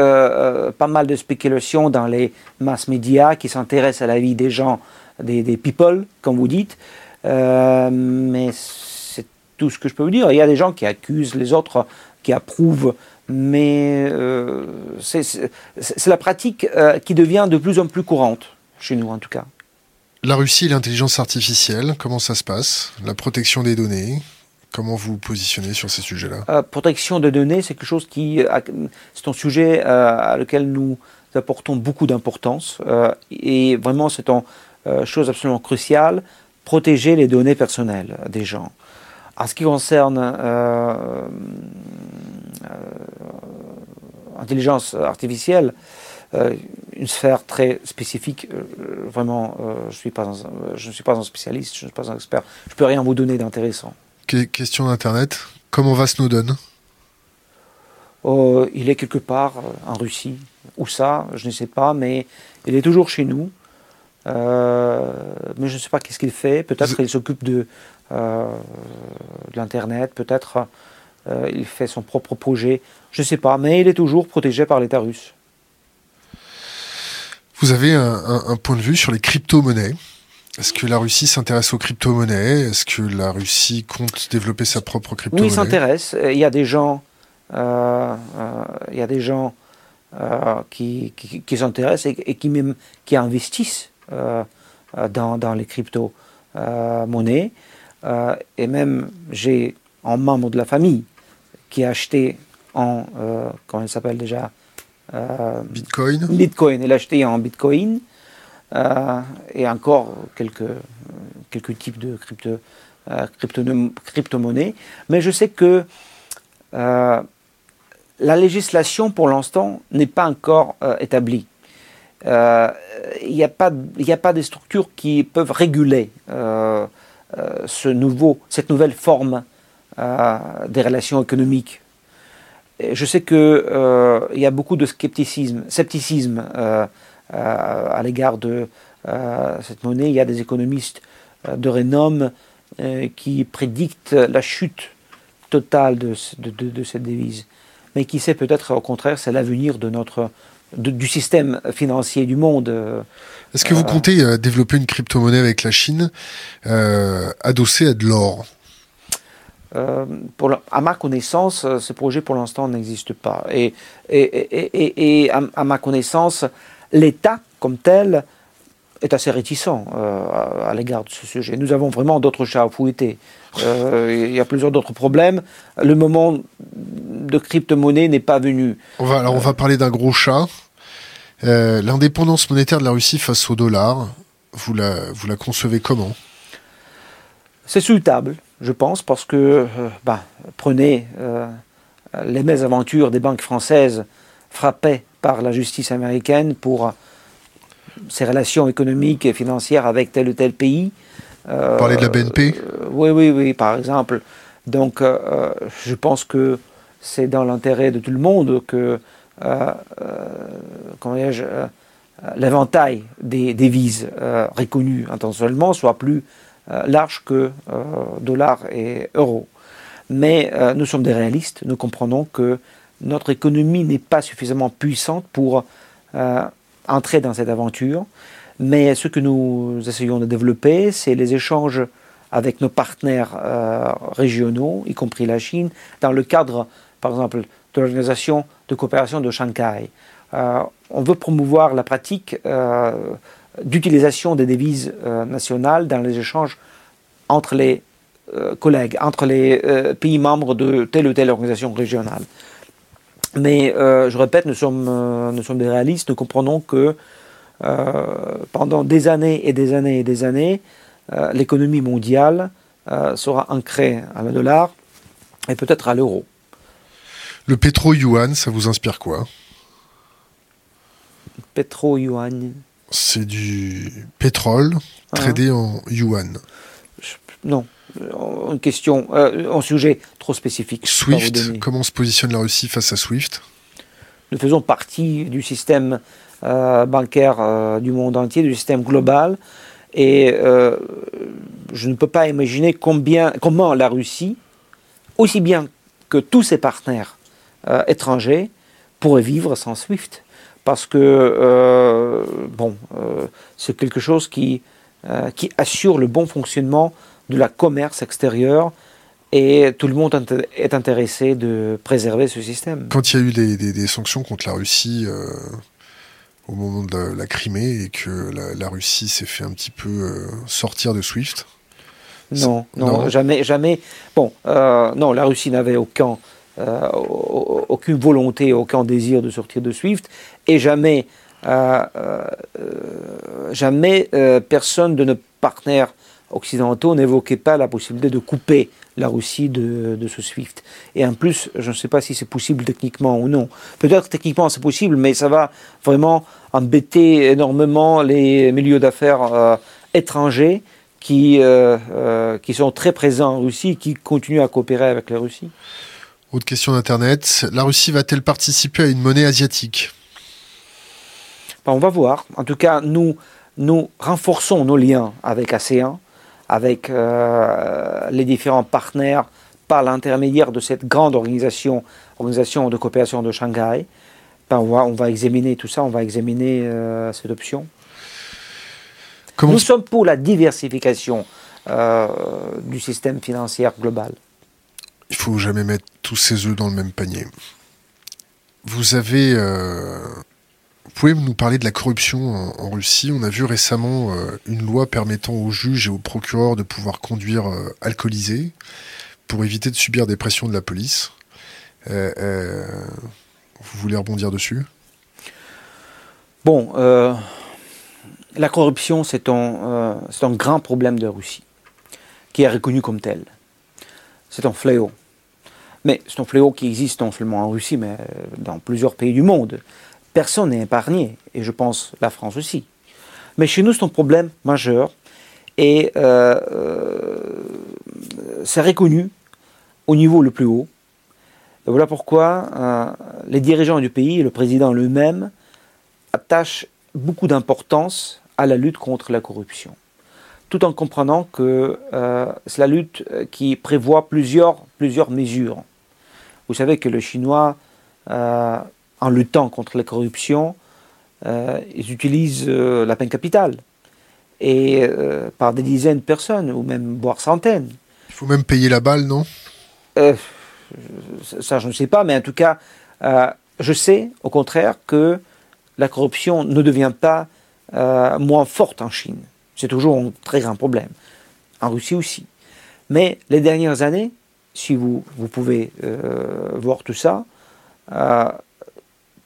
euh, pas mal de spéculations dans les masses médias qui s'intéressent à la vie des gens, des, des people, comme vous dites. mais c'est tout ce que je peux vous dire. Il y a des gens qui accusent les autres, qui approuvent mais c'est la pratique qui devient de plus en plus courante, chez nous en tout cas. La Russie et l'intelligence artificielle, comment ça se passe? La protection des données Comment vous vous positionnez sur ces sujets-là? Euh, Protection des données, c'est quelque chose qui, euh, c'est un sujet euh, à lequel nous apportons beaucoup d'importance et vraiment c'est une chose absolument cruciale. Protéger les données personnelles des gens. En ce qui concerne l'intelligence artificielle, une sphère très spécifique. Euh, vraiment, euh, je, suis pas je ne suis pas un spécialiste, je ne suis pas un expert. Je ne peux rien vous donner d'intéressant. Question d'Internet. Comment va Snowden? Oh, Il est quelque part en Russie. Où ça? Je ne sais pas, mais il est toujours chez nous. mais je ne sais pas qu'est-ce qu'il fait. Peut-être qu'il s'occupe de, de l'Internet, peut-être il fait son propre projet. Je ne sais pas, mais il est toujours protégé par l'État russe. Vous avez un, point de vue sur les crypto-monnaies. Est-ce que la Russie s'intéresse aux crypto-monnaies? Est-ce que la Russie compte développer sa propre crypto-monnaie? Oui, s'intéresse. Il y a des gens, euh, euh, il y a des gens euh, qui, s'intéressent et, qui, même, qui investissent dans, dans, les crypto-monnaies. et même, j'ai un membre de la famille qui a acheté en, comment il s'appelle déjà? euh, Bitcoin Bitcoin. Il a acheté en Bitcoin euh, et encore quelques, quelques types de crypto, euh, crypto, monnaies Mais je sais que la législation pour l'instant n'est pas encore établie. Il n'y a, pas, a pas de structures qui peuvent réguler ce nouveau, cette nouvelle forme des relations économiques je sais qu'il euh, y a beaucoup de scepticisme, scepticisme euh, euh, à l'égard de cette monnaie. Il y a des économistes de renom qui prédictent la chute totale de, cette devise. Mais qui sait peut-être au contraire, c'est l'avenir de notre du système financier du monde. Est-ce que vous comptez développer une crypto-monnaie avec la Chine adossée à de l'or? Euh, pour à ma connaissance, euh, ce projet pour l'instant n'existe pas. Et, et, et, à, ma connaissance, l'État comme tel est assez réticent euh, à, l'égard de ce sujet. Nous avons vraiment d'autres chats à fouetter. il y a plusieurs d'autres problèmes. Le moment de crypto-monnaie n'est pas venu. On va, alors on va parler d'un gros chat. L'indépendance monétaire de la Russie face au dollar, vous la, vous la concevez comment? C'est souhaitable je pense, parce que, euh, bah, prenez euh, les mésaventures des banques françaises frappées par la justice américaine pour ses relations économiques et financières avec tel ou tel pays. Euh, Parler de la BNP Oui, oui, oui, par exemple. Donc, je pense que c'est dans l'intérêt de tout le monde que, l'éventail des devises reconnues intentionnellement soit plus euh, large que euh, dollars et euros. Mais euh, nous sommes des réalistes, nous comprenons que notre économie n'est pas suffisamment puissante pour entrer dans cette aventure. Mais ce que nous essayons de développer, c'est les échanges avec nos partenaires régionaux, y compris la Chine, dans le cadre, par exemple, de l'organisation de coopération de Shanghai. on veut promouvoir la pratique d'utilisation des devises euh, nationales dans les échanges entre les euh, collègues, entre les euh, pays membres de telle ou telle organisation régionale. Mais je répète, nous sommes, nous sommes des réalistes, nous comprenons que pendant des années et des années et des années, l'économie mondiale sera ancré à le dollar et peut-être à l'euro. Le pétro-yuan, ça vous inspire quoi? Pétro-yuan C'est du pétrole ah. tradé en yuan. Non, une question, un sujet trop spécifique. Swift, comment se positionne la Russie face à Swift? Nous faisons partie du système euh, bancaire euh, du monde entier, du système global. Et euh, je ne peux pas imaginer combien, comment la Russie, aussi bien que tous ses partenaires étrangers, pourrait vivre sans SWIFT. Parce que, bon, c'est quelque chose qui, qui assure le bon fonctionnement de la commerce extérieur et tout le monde est intéressé de préserver ce système. Quand il y a eu des, sanctions contre la Russie, au moment de la, Crimée et que la, Russie s'est fait un petit peu euh, sortir de SWIFT non, non, jamais, jamais. Bon, euh, non, la Russie n'avait aucun, euh, aucune volonté, aucun désir de sortir de SWIFT et jamais, jamais personne de nos partenaires occidentaux n'évoquaient pas la possibilité de couper la Russie de, ce SWIFT. Et en plus, je ne sais pas si c'est possible techniquement ou non. Peut-être techniquement c'est possible, mais ça va vraiment embêter énormément les milieux d'affaires euh, étrangers qui, euh, euh, qui sont très présents en Russie qui continuent à coopérer avec la Russie. Autre question d'Internet. La Russie va-t-elle participer à une monnaie asiatique? Ben, On va voir. En tout cas, nous, nous renforçons nos liens avec ASEAN avec euh, les différents partenaires par l'intermédiaire de cette grande organisation, organisation de coopération de Shanghai. Ben, on, va, examiner tout ça, on va examiner euh, cette option. Nous sommes pour la diversification euh, du système financier global. Il faut jamais mettre tous ses œufs dans le même panier. Vous avez pouvez nous parler de la corruption en, Russie? On a vu récemment euh, une loi permettant aux juges et aux procureurs de pouvoir conduire euh, alcoolisés pour éviter de subir des pressions de la police. Euh, vous voulez rebondir dessus? Bon, la corruption, c'est un, un grand problème de Russie, qui est reconnu comme tel. C'est un fléau. Mais c'est un fléau qui existe non seulement en Russie, mais dans plusieurs pays du monde personne n'est épargné, et je pense la France aussi. Mais chez nous, c'est un problème majeur, et euh, euh, c'est reconnu au niveau le plus haut. Voilà pourquoi euh, les dirigeants du pays, le président lui-même, attachent beaucoup d'importance à la lutte contre la corruption, tout en comprenant que c'est la lutte qui prévoit plusieurs mesures. Vous savez que le Chinois en luttant contre la corruption, euh, ils utilisent euh, la peine capitale. Et euh, par des dizaines de personnes, ou même voire centaines. Il faut même payer la balle, non? Ça, je ne sais pas, mais en tout cas, je sais, au contraire, que la corruption ne devient pas moins forte en Chine. C'est toujours un très grand problème. En Russie aussi. Mais les dernières années, si vous, vous pouvez voir tout ça,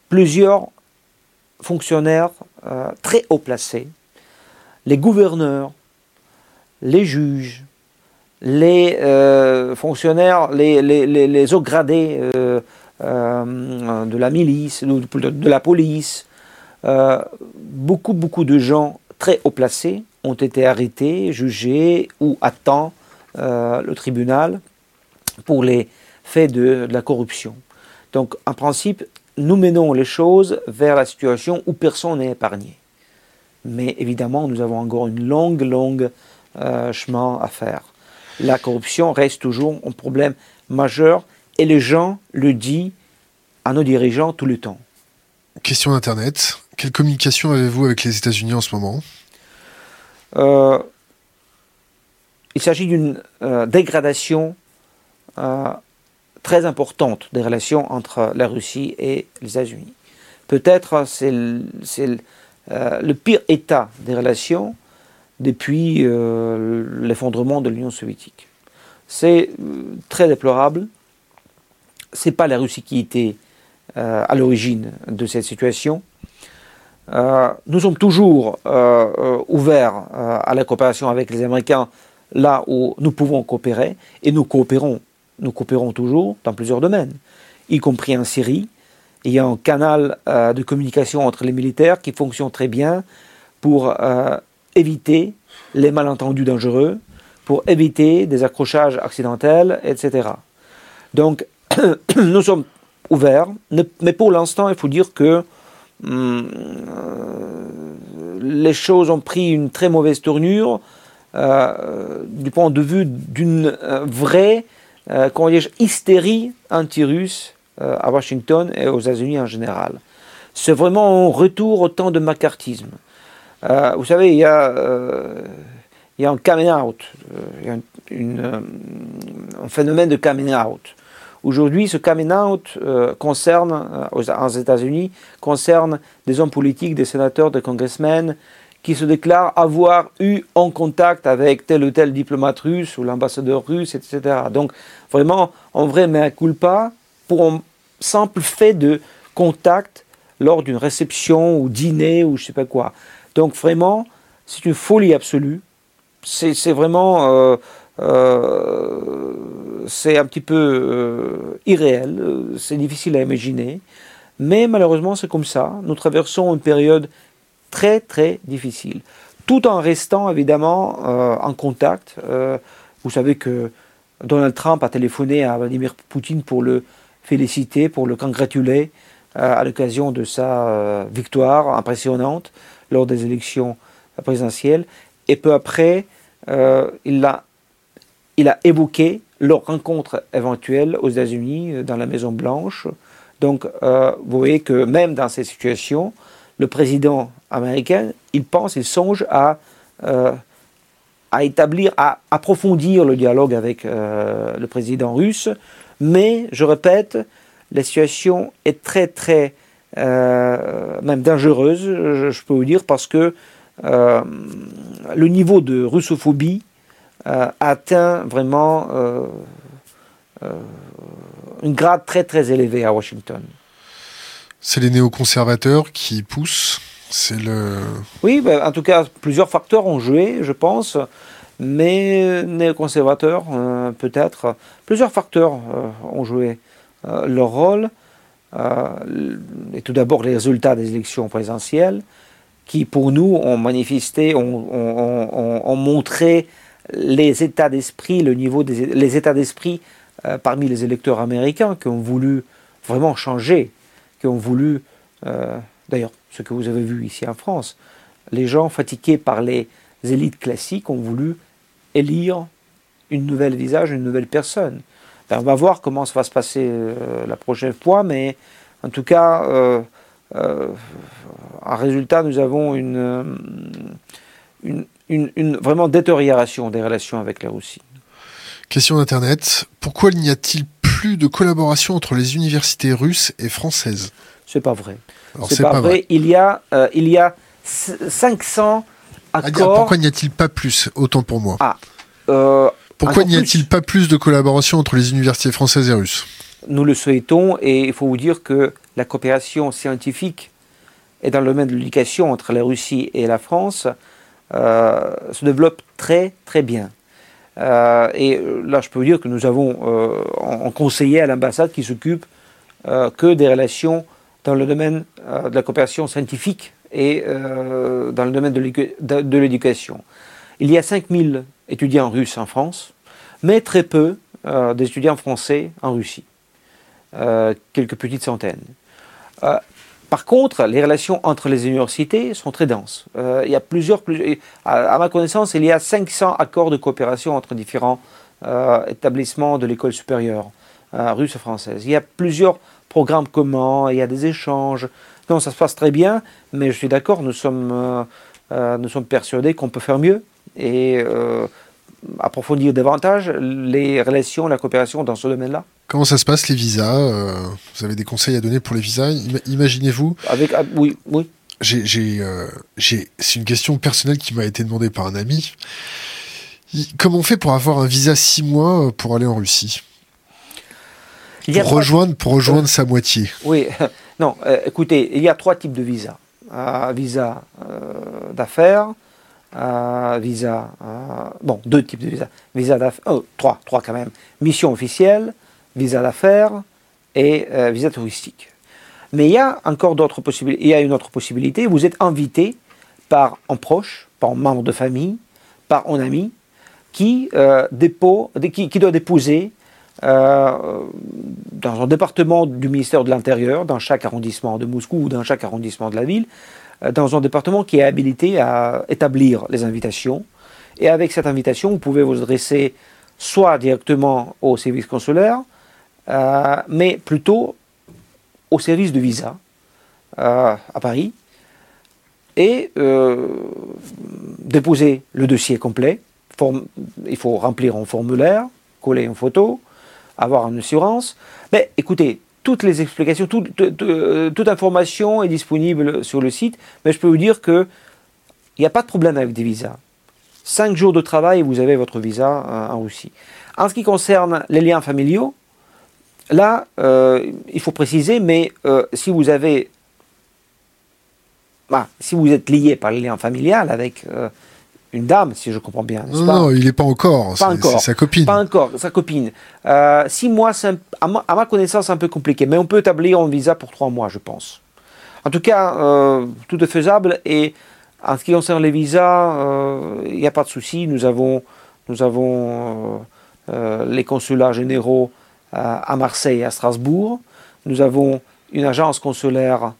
plusieurs fonctionnaires euh, très haut placés, les gouverneurs, les juges, les euh, fonctionnaires, les, les, hauts gradés euh, de la milice, de, la police, beaucoup, beaucoup de gens très haut placés ont été arrêtés, jugés ou attendent le tribunal pour les faits de la corruption. Donc, en principe, nous menons les choses vers la situation où personne n'est épargné. Mais évidemment, nous avons encore une longue, longue euh, chemin à faire. La corruption reste toujours un problème majeur et les gens le disent à nos dirigeants tout le temps. Question d'Internet. Quelle communication avez-vous avec les États-Unis en ce moment? Euh, Il s'agit d'une euh, dégradation très importante des relations entre la Russie et les États-Unis. Peut-être c'est le, euh, pire état des relations depuis euh, l'effondrement de l'Union soviétique. C'est euh, très déplorable. C'est pas la Russie qui était à l'origine de cette situation. nous sommes toujours ouverts à la coopération avec les Américains là où nous pouvons coopérer, et nous coopérons, nous coopérons toujours dans plusieurs domaines, y compris en Syrie. Il y a un canal euh, de communication entre les militaires qui fonctionne très bien pour euh, éviter les malentendus dangereux, pour éviter des accrochages accidentels, etc. Donc, nous sommes ouverts, mais pour l'instant, il faut dire que hum, euh, les choses ont pris une très mauvaise tournure du point de vue d'une euh, vraie hystérie anti-russe à Washington et aux États-Unis en général. C'est vraiment un retour au temps de macartisme. vous savez, il y a, il y a un coming out, un phénomène de coming out. Aujourd'hui, ce coming out euh, concerne, euh, aux, États-Unis, concerne des hommes politiques, des sénateurs, des congressmen qui se déclarent avoir eu en contact avec tel ou tel diplomate russe ou l'ambassadeur russe, etc. Donc, vraiment, en vrai, mais culpa pour un simple fait de contact lors d'une réception ou dîner ou je sais pas quoi. Donc, vraiment, c'est une folie absolue. C'est vraiment. Euh, euh, c'est un petit peu euh, irréel, c'est difficile à imaginer, mais malheureusement c'est comme ça. Nous traversons une période très très difficile, tout en restant évidemment en contact. vous savez que Donald Trump a téléphoné à Vladimir Poutine pour le féliciter, pour le congratuler à l'occasion de sa victoire impressionnante lors des élections présidentielles. Et peu après, il l'a il a évoqué leur rencontre éventuelle aux États-Unis, euh, dans la Maison Blanche. Donc, euh, vous voyez que même dans ces situations, le président américain, il pense, il songe à, euh, à établir, à approfondir le dialogue avec le président russe. Mais, je répète, la situation est très, très, même dangereuse, je, je, peux vous dire, parce que le niveau de russophobie euh, atteint vraiment euh, euh, une grade très très élevée à Washington. C'est les néoconservateurs qui poussent Oui, ben, en tout cas, plusieurs facteurs ont joué, je pense, mais néoconservateurs, peut-être, plusieurs facteurs ont joué leur rôle. et tout d'abord, les résultats des élections présidentielles, qui pour nous ont manifesté, ont montré les états d'esprit, le niveau des les états d'esprit euh, parmi les électeurs américains qui ont voulu vraiment changer, qui ont voulu, euh, d'ailleurs, ce que vous avez vu ici en France, les gens fatigués par les élites classiques ont voulu élire une nouvelle visage, une nouvelle personne. Ben, on va voir comment ça va se passer euh, la prochaine fois, mais en tout cas, en résultat, nous avons une, vraiment détérioration des relations avec la Russie. Question d'Internet. Pourquoi n'y a-t-il plus de collaboration entre les universités russes et françaises? C'est pas vrai. C'est pas, vrai. Il y a, euh, il y a 500 ah, accords. pourquoi n'y a-t-il pas plus Autant pour moi? Ah, euh, pourquoi n'y a-t-il pas plus de collaboration entre les universités françaises et russes? Nous le souhaitons et il faut vous dire que la coopération scientifique et dans le domaine de l'éducation entre la Russie et la France euh, se développe très très bien. Euh, et là, je peux vous dire que nous avons un conseiller à l'ambassade qui s'occupe que des relations dans le domaine de la coopération scientifique et dans le domaine de l'éducation. Il y a 5000 étudiants russes en France, mais très peu d'étudiants français en Russie. quelques petites centaines. Par contre, les relations entre les universités sont très denses. Euh, il y a plusieurs, à, ma connaissance, il y a 500 accords de coopération entre différents euh, établissements de l'école supérieure euh, russe et française. Il y a plusieurs programmes communs, il y a des échanges. Non, ça se passe très bien, mais je suis d'accord, nous sommes, nous sommes persuadés qu'on peut faire mieux et approfondir davantage les relations, la coopération dans ce domaine-là. Comment ça se passe les visas euh, Vous avez des conseils à donner pour les visas? Imaginez-vous. Avec ah, oui, oui. Euh, c'est une question personnelle qui m'a été demandée par un ami. Comment on fait pour avoir un visa six mois euh, pour aller en Russie? Pour, rejoindre, pour rejoindre sa moitié. Oui, non, écoutez, il y a trois types de visas. Visa d'affaires, visa, bon, deux types de visas, visa d'affaires, oh, trois, trois quand même, mission officielle, visa d'affaires et visa touristique. Mais il y a encore d'autres possibilités. Il y a une autre possibilité. Vous êtes invité par un proche, par un membre de famille, par un ami, qui, euh, qui, doit déposer euh, dans un département du ministère de l'Intérieur, dans chaque arrondissement de Moscou ou dans chaque arrondissement de la ville, euh, dans un département qui est habilité à établir les invitations. Et avec cette invitation, vous pouvez vous adresser soit directement au service consulaire, mais plutôt au service de visa à Paris, et déposer le dossier complet il faut remplir un formulaire, coller une photo, avoir une assurance. Mais écoutez, toutes les explications, euh, toute, information est disponible sur le site, mais je peux vous dire qu'il n'y a pas de problème avec des visas. Cinq jours de travail, vous avez votre visa euh, en Russie. En ce qui concerne les liens familiaux, là, euh, il faut préciser, mais si vous avez, bah, si vous êtes lié par les liens familial avec une dame, si je comprends bien. Non, non, il n'est pas encore. Pas encore. sa copine. Pas encore, sa copine. Euh, six mois, c'est à, ma, connaissance, c'est un peu compliqué, mais on peut établir un visa pour trois mois, je pense. En tout cas, euh, tout est faisable et en ce qui concerne les visas, euh, il n'y a pas de souci. Nous avons, nous avons les consulats généraux à Marseille et à Strasbourg. Nous avons une agence consulaire,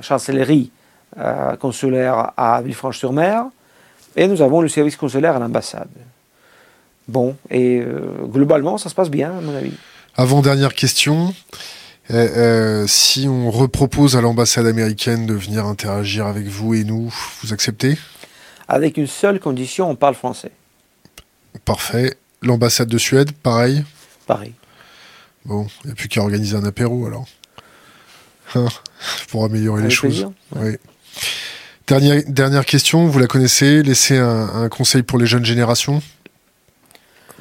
chancellerie consulaire à Villefranche-sur-Mer. Et nous avons le service consulaire à l'ambassade. Bon, et euh, globalement, ça se passe bien, à mon avis. Avant-dernière question. Euh, euh, si on repropose à l'ambassade américaine de venir interagir avec vous et nous, vous acceptez? Avec une seule condition, on parle français. Parfait. L'ambassade de Suède, pareil? Pareil. Bon, il n'y a plus qu'à organiser un apéro alors. Hein, pour améliorer les choses. Oui. Dernière, dernière question, vous la connaissez. Laissez un, conseil pour les jeunes générations,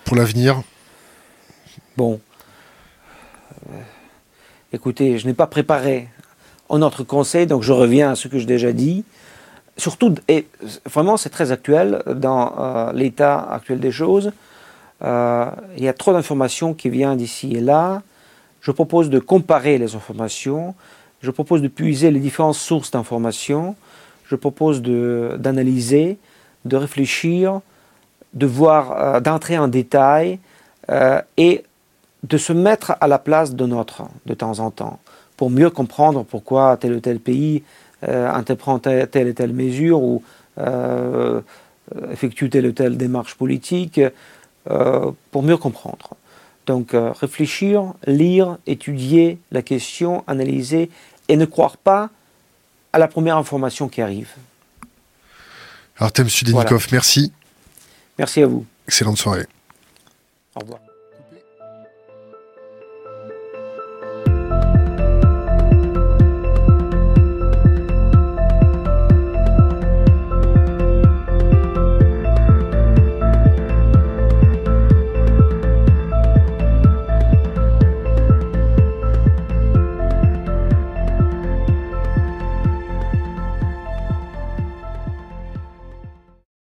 pour l'avenir. Bon. Euh, écoutez, je n'ai pas préparé un autre conseil, donc je reviens à ce que j'ai déjà dit. Surtout, et vraiment c'est très actuel dans euh, l'état actuel des choses. Euh, il y a trop d'informations qui viennent d'ici et là. Je propose de comparer les informations. Je propose de puiser les différentes sources d'informations je propose d'analyser, de, réfléchir, de voir, euh, d'entrer en détail euh, et de se mettre à la place de notre de temps en temps pour mieux comprendre pourquoi tel ou tel pays euh, entreprend telle, et telle mesure ou effectue telle ou telle démarche politique, pour mieux comprendre. Donc réfléchir, lire, étudier la question, analyser et ne croire pas à la première information qui arrive. Artem Studenikov, merci. Merci à vous. Excellente soirée. Au revoir.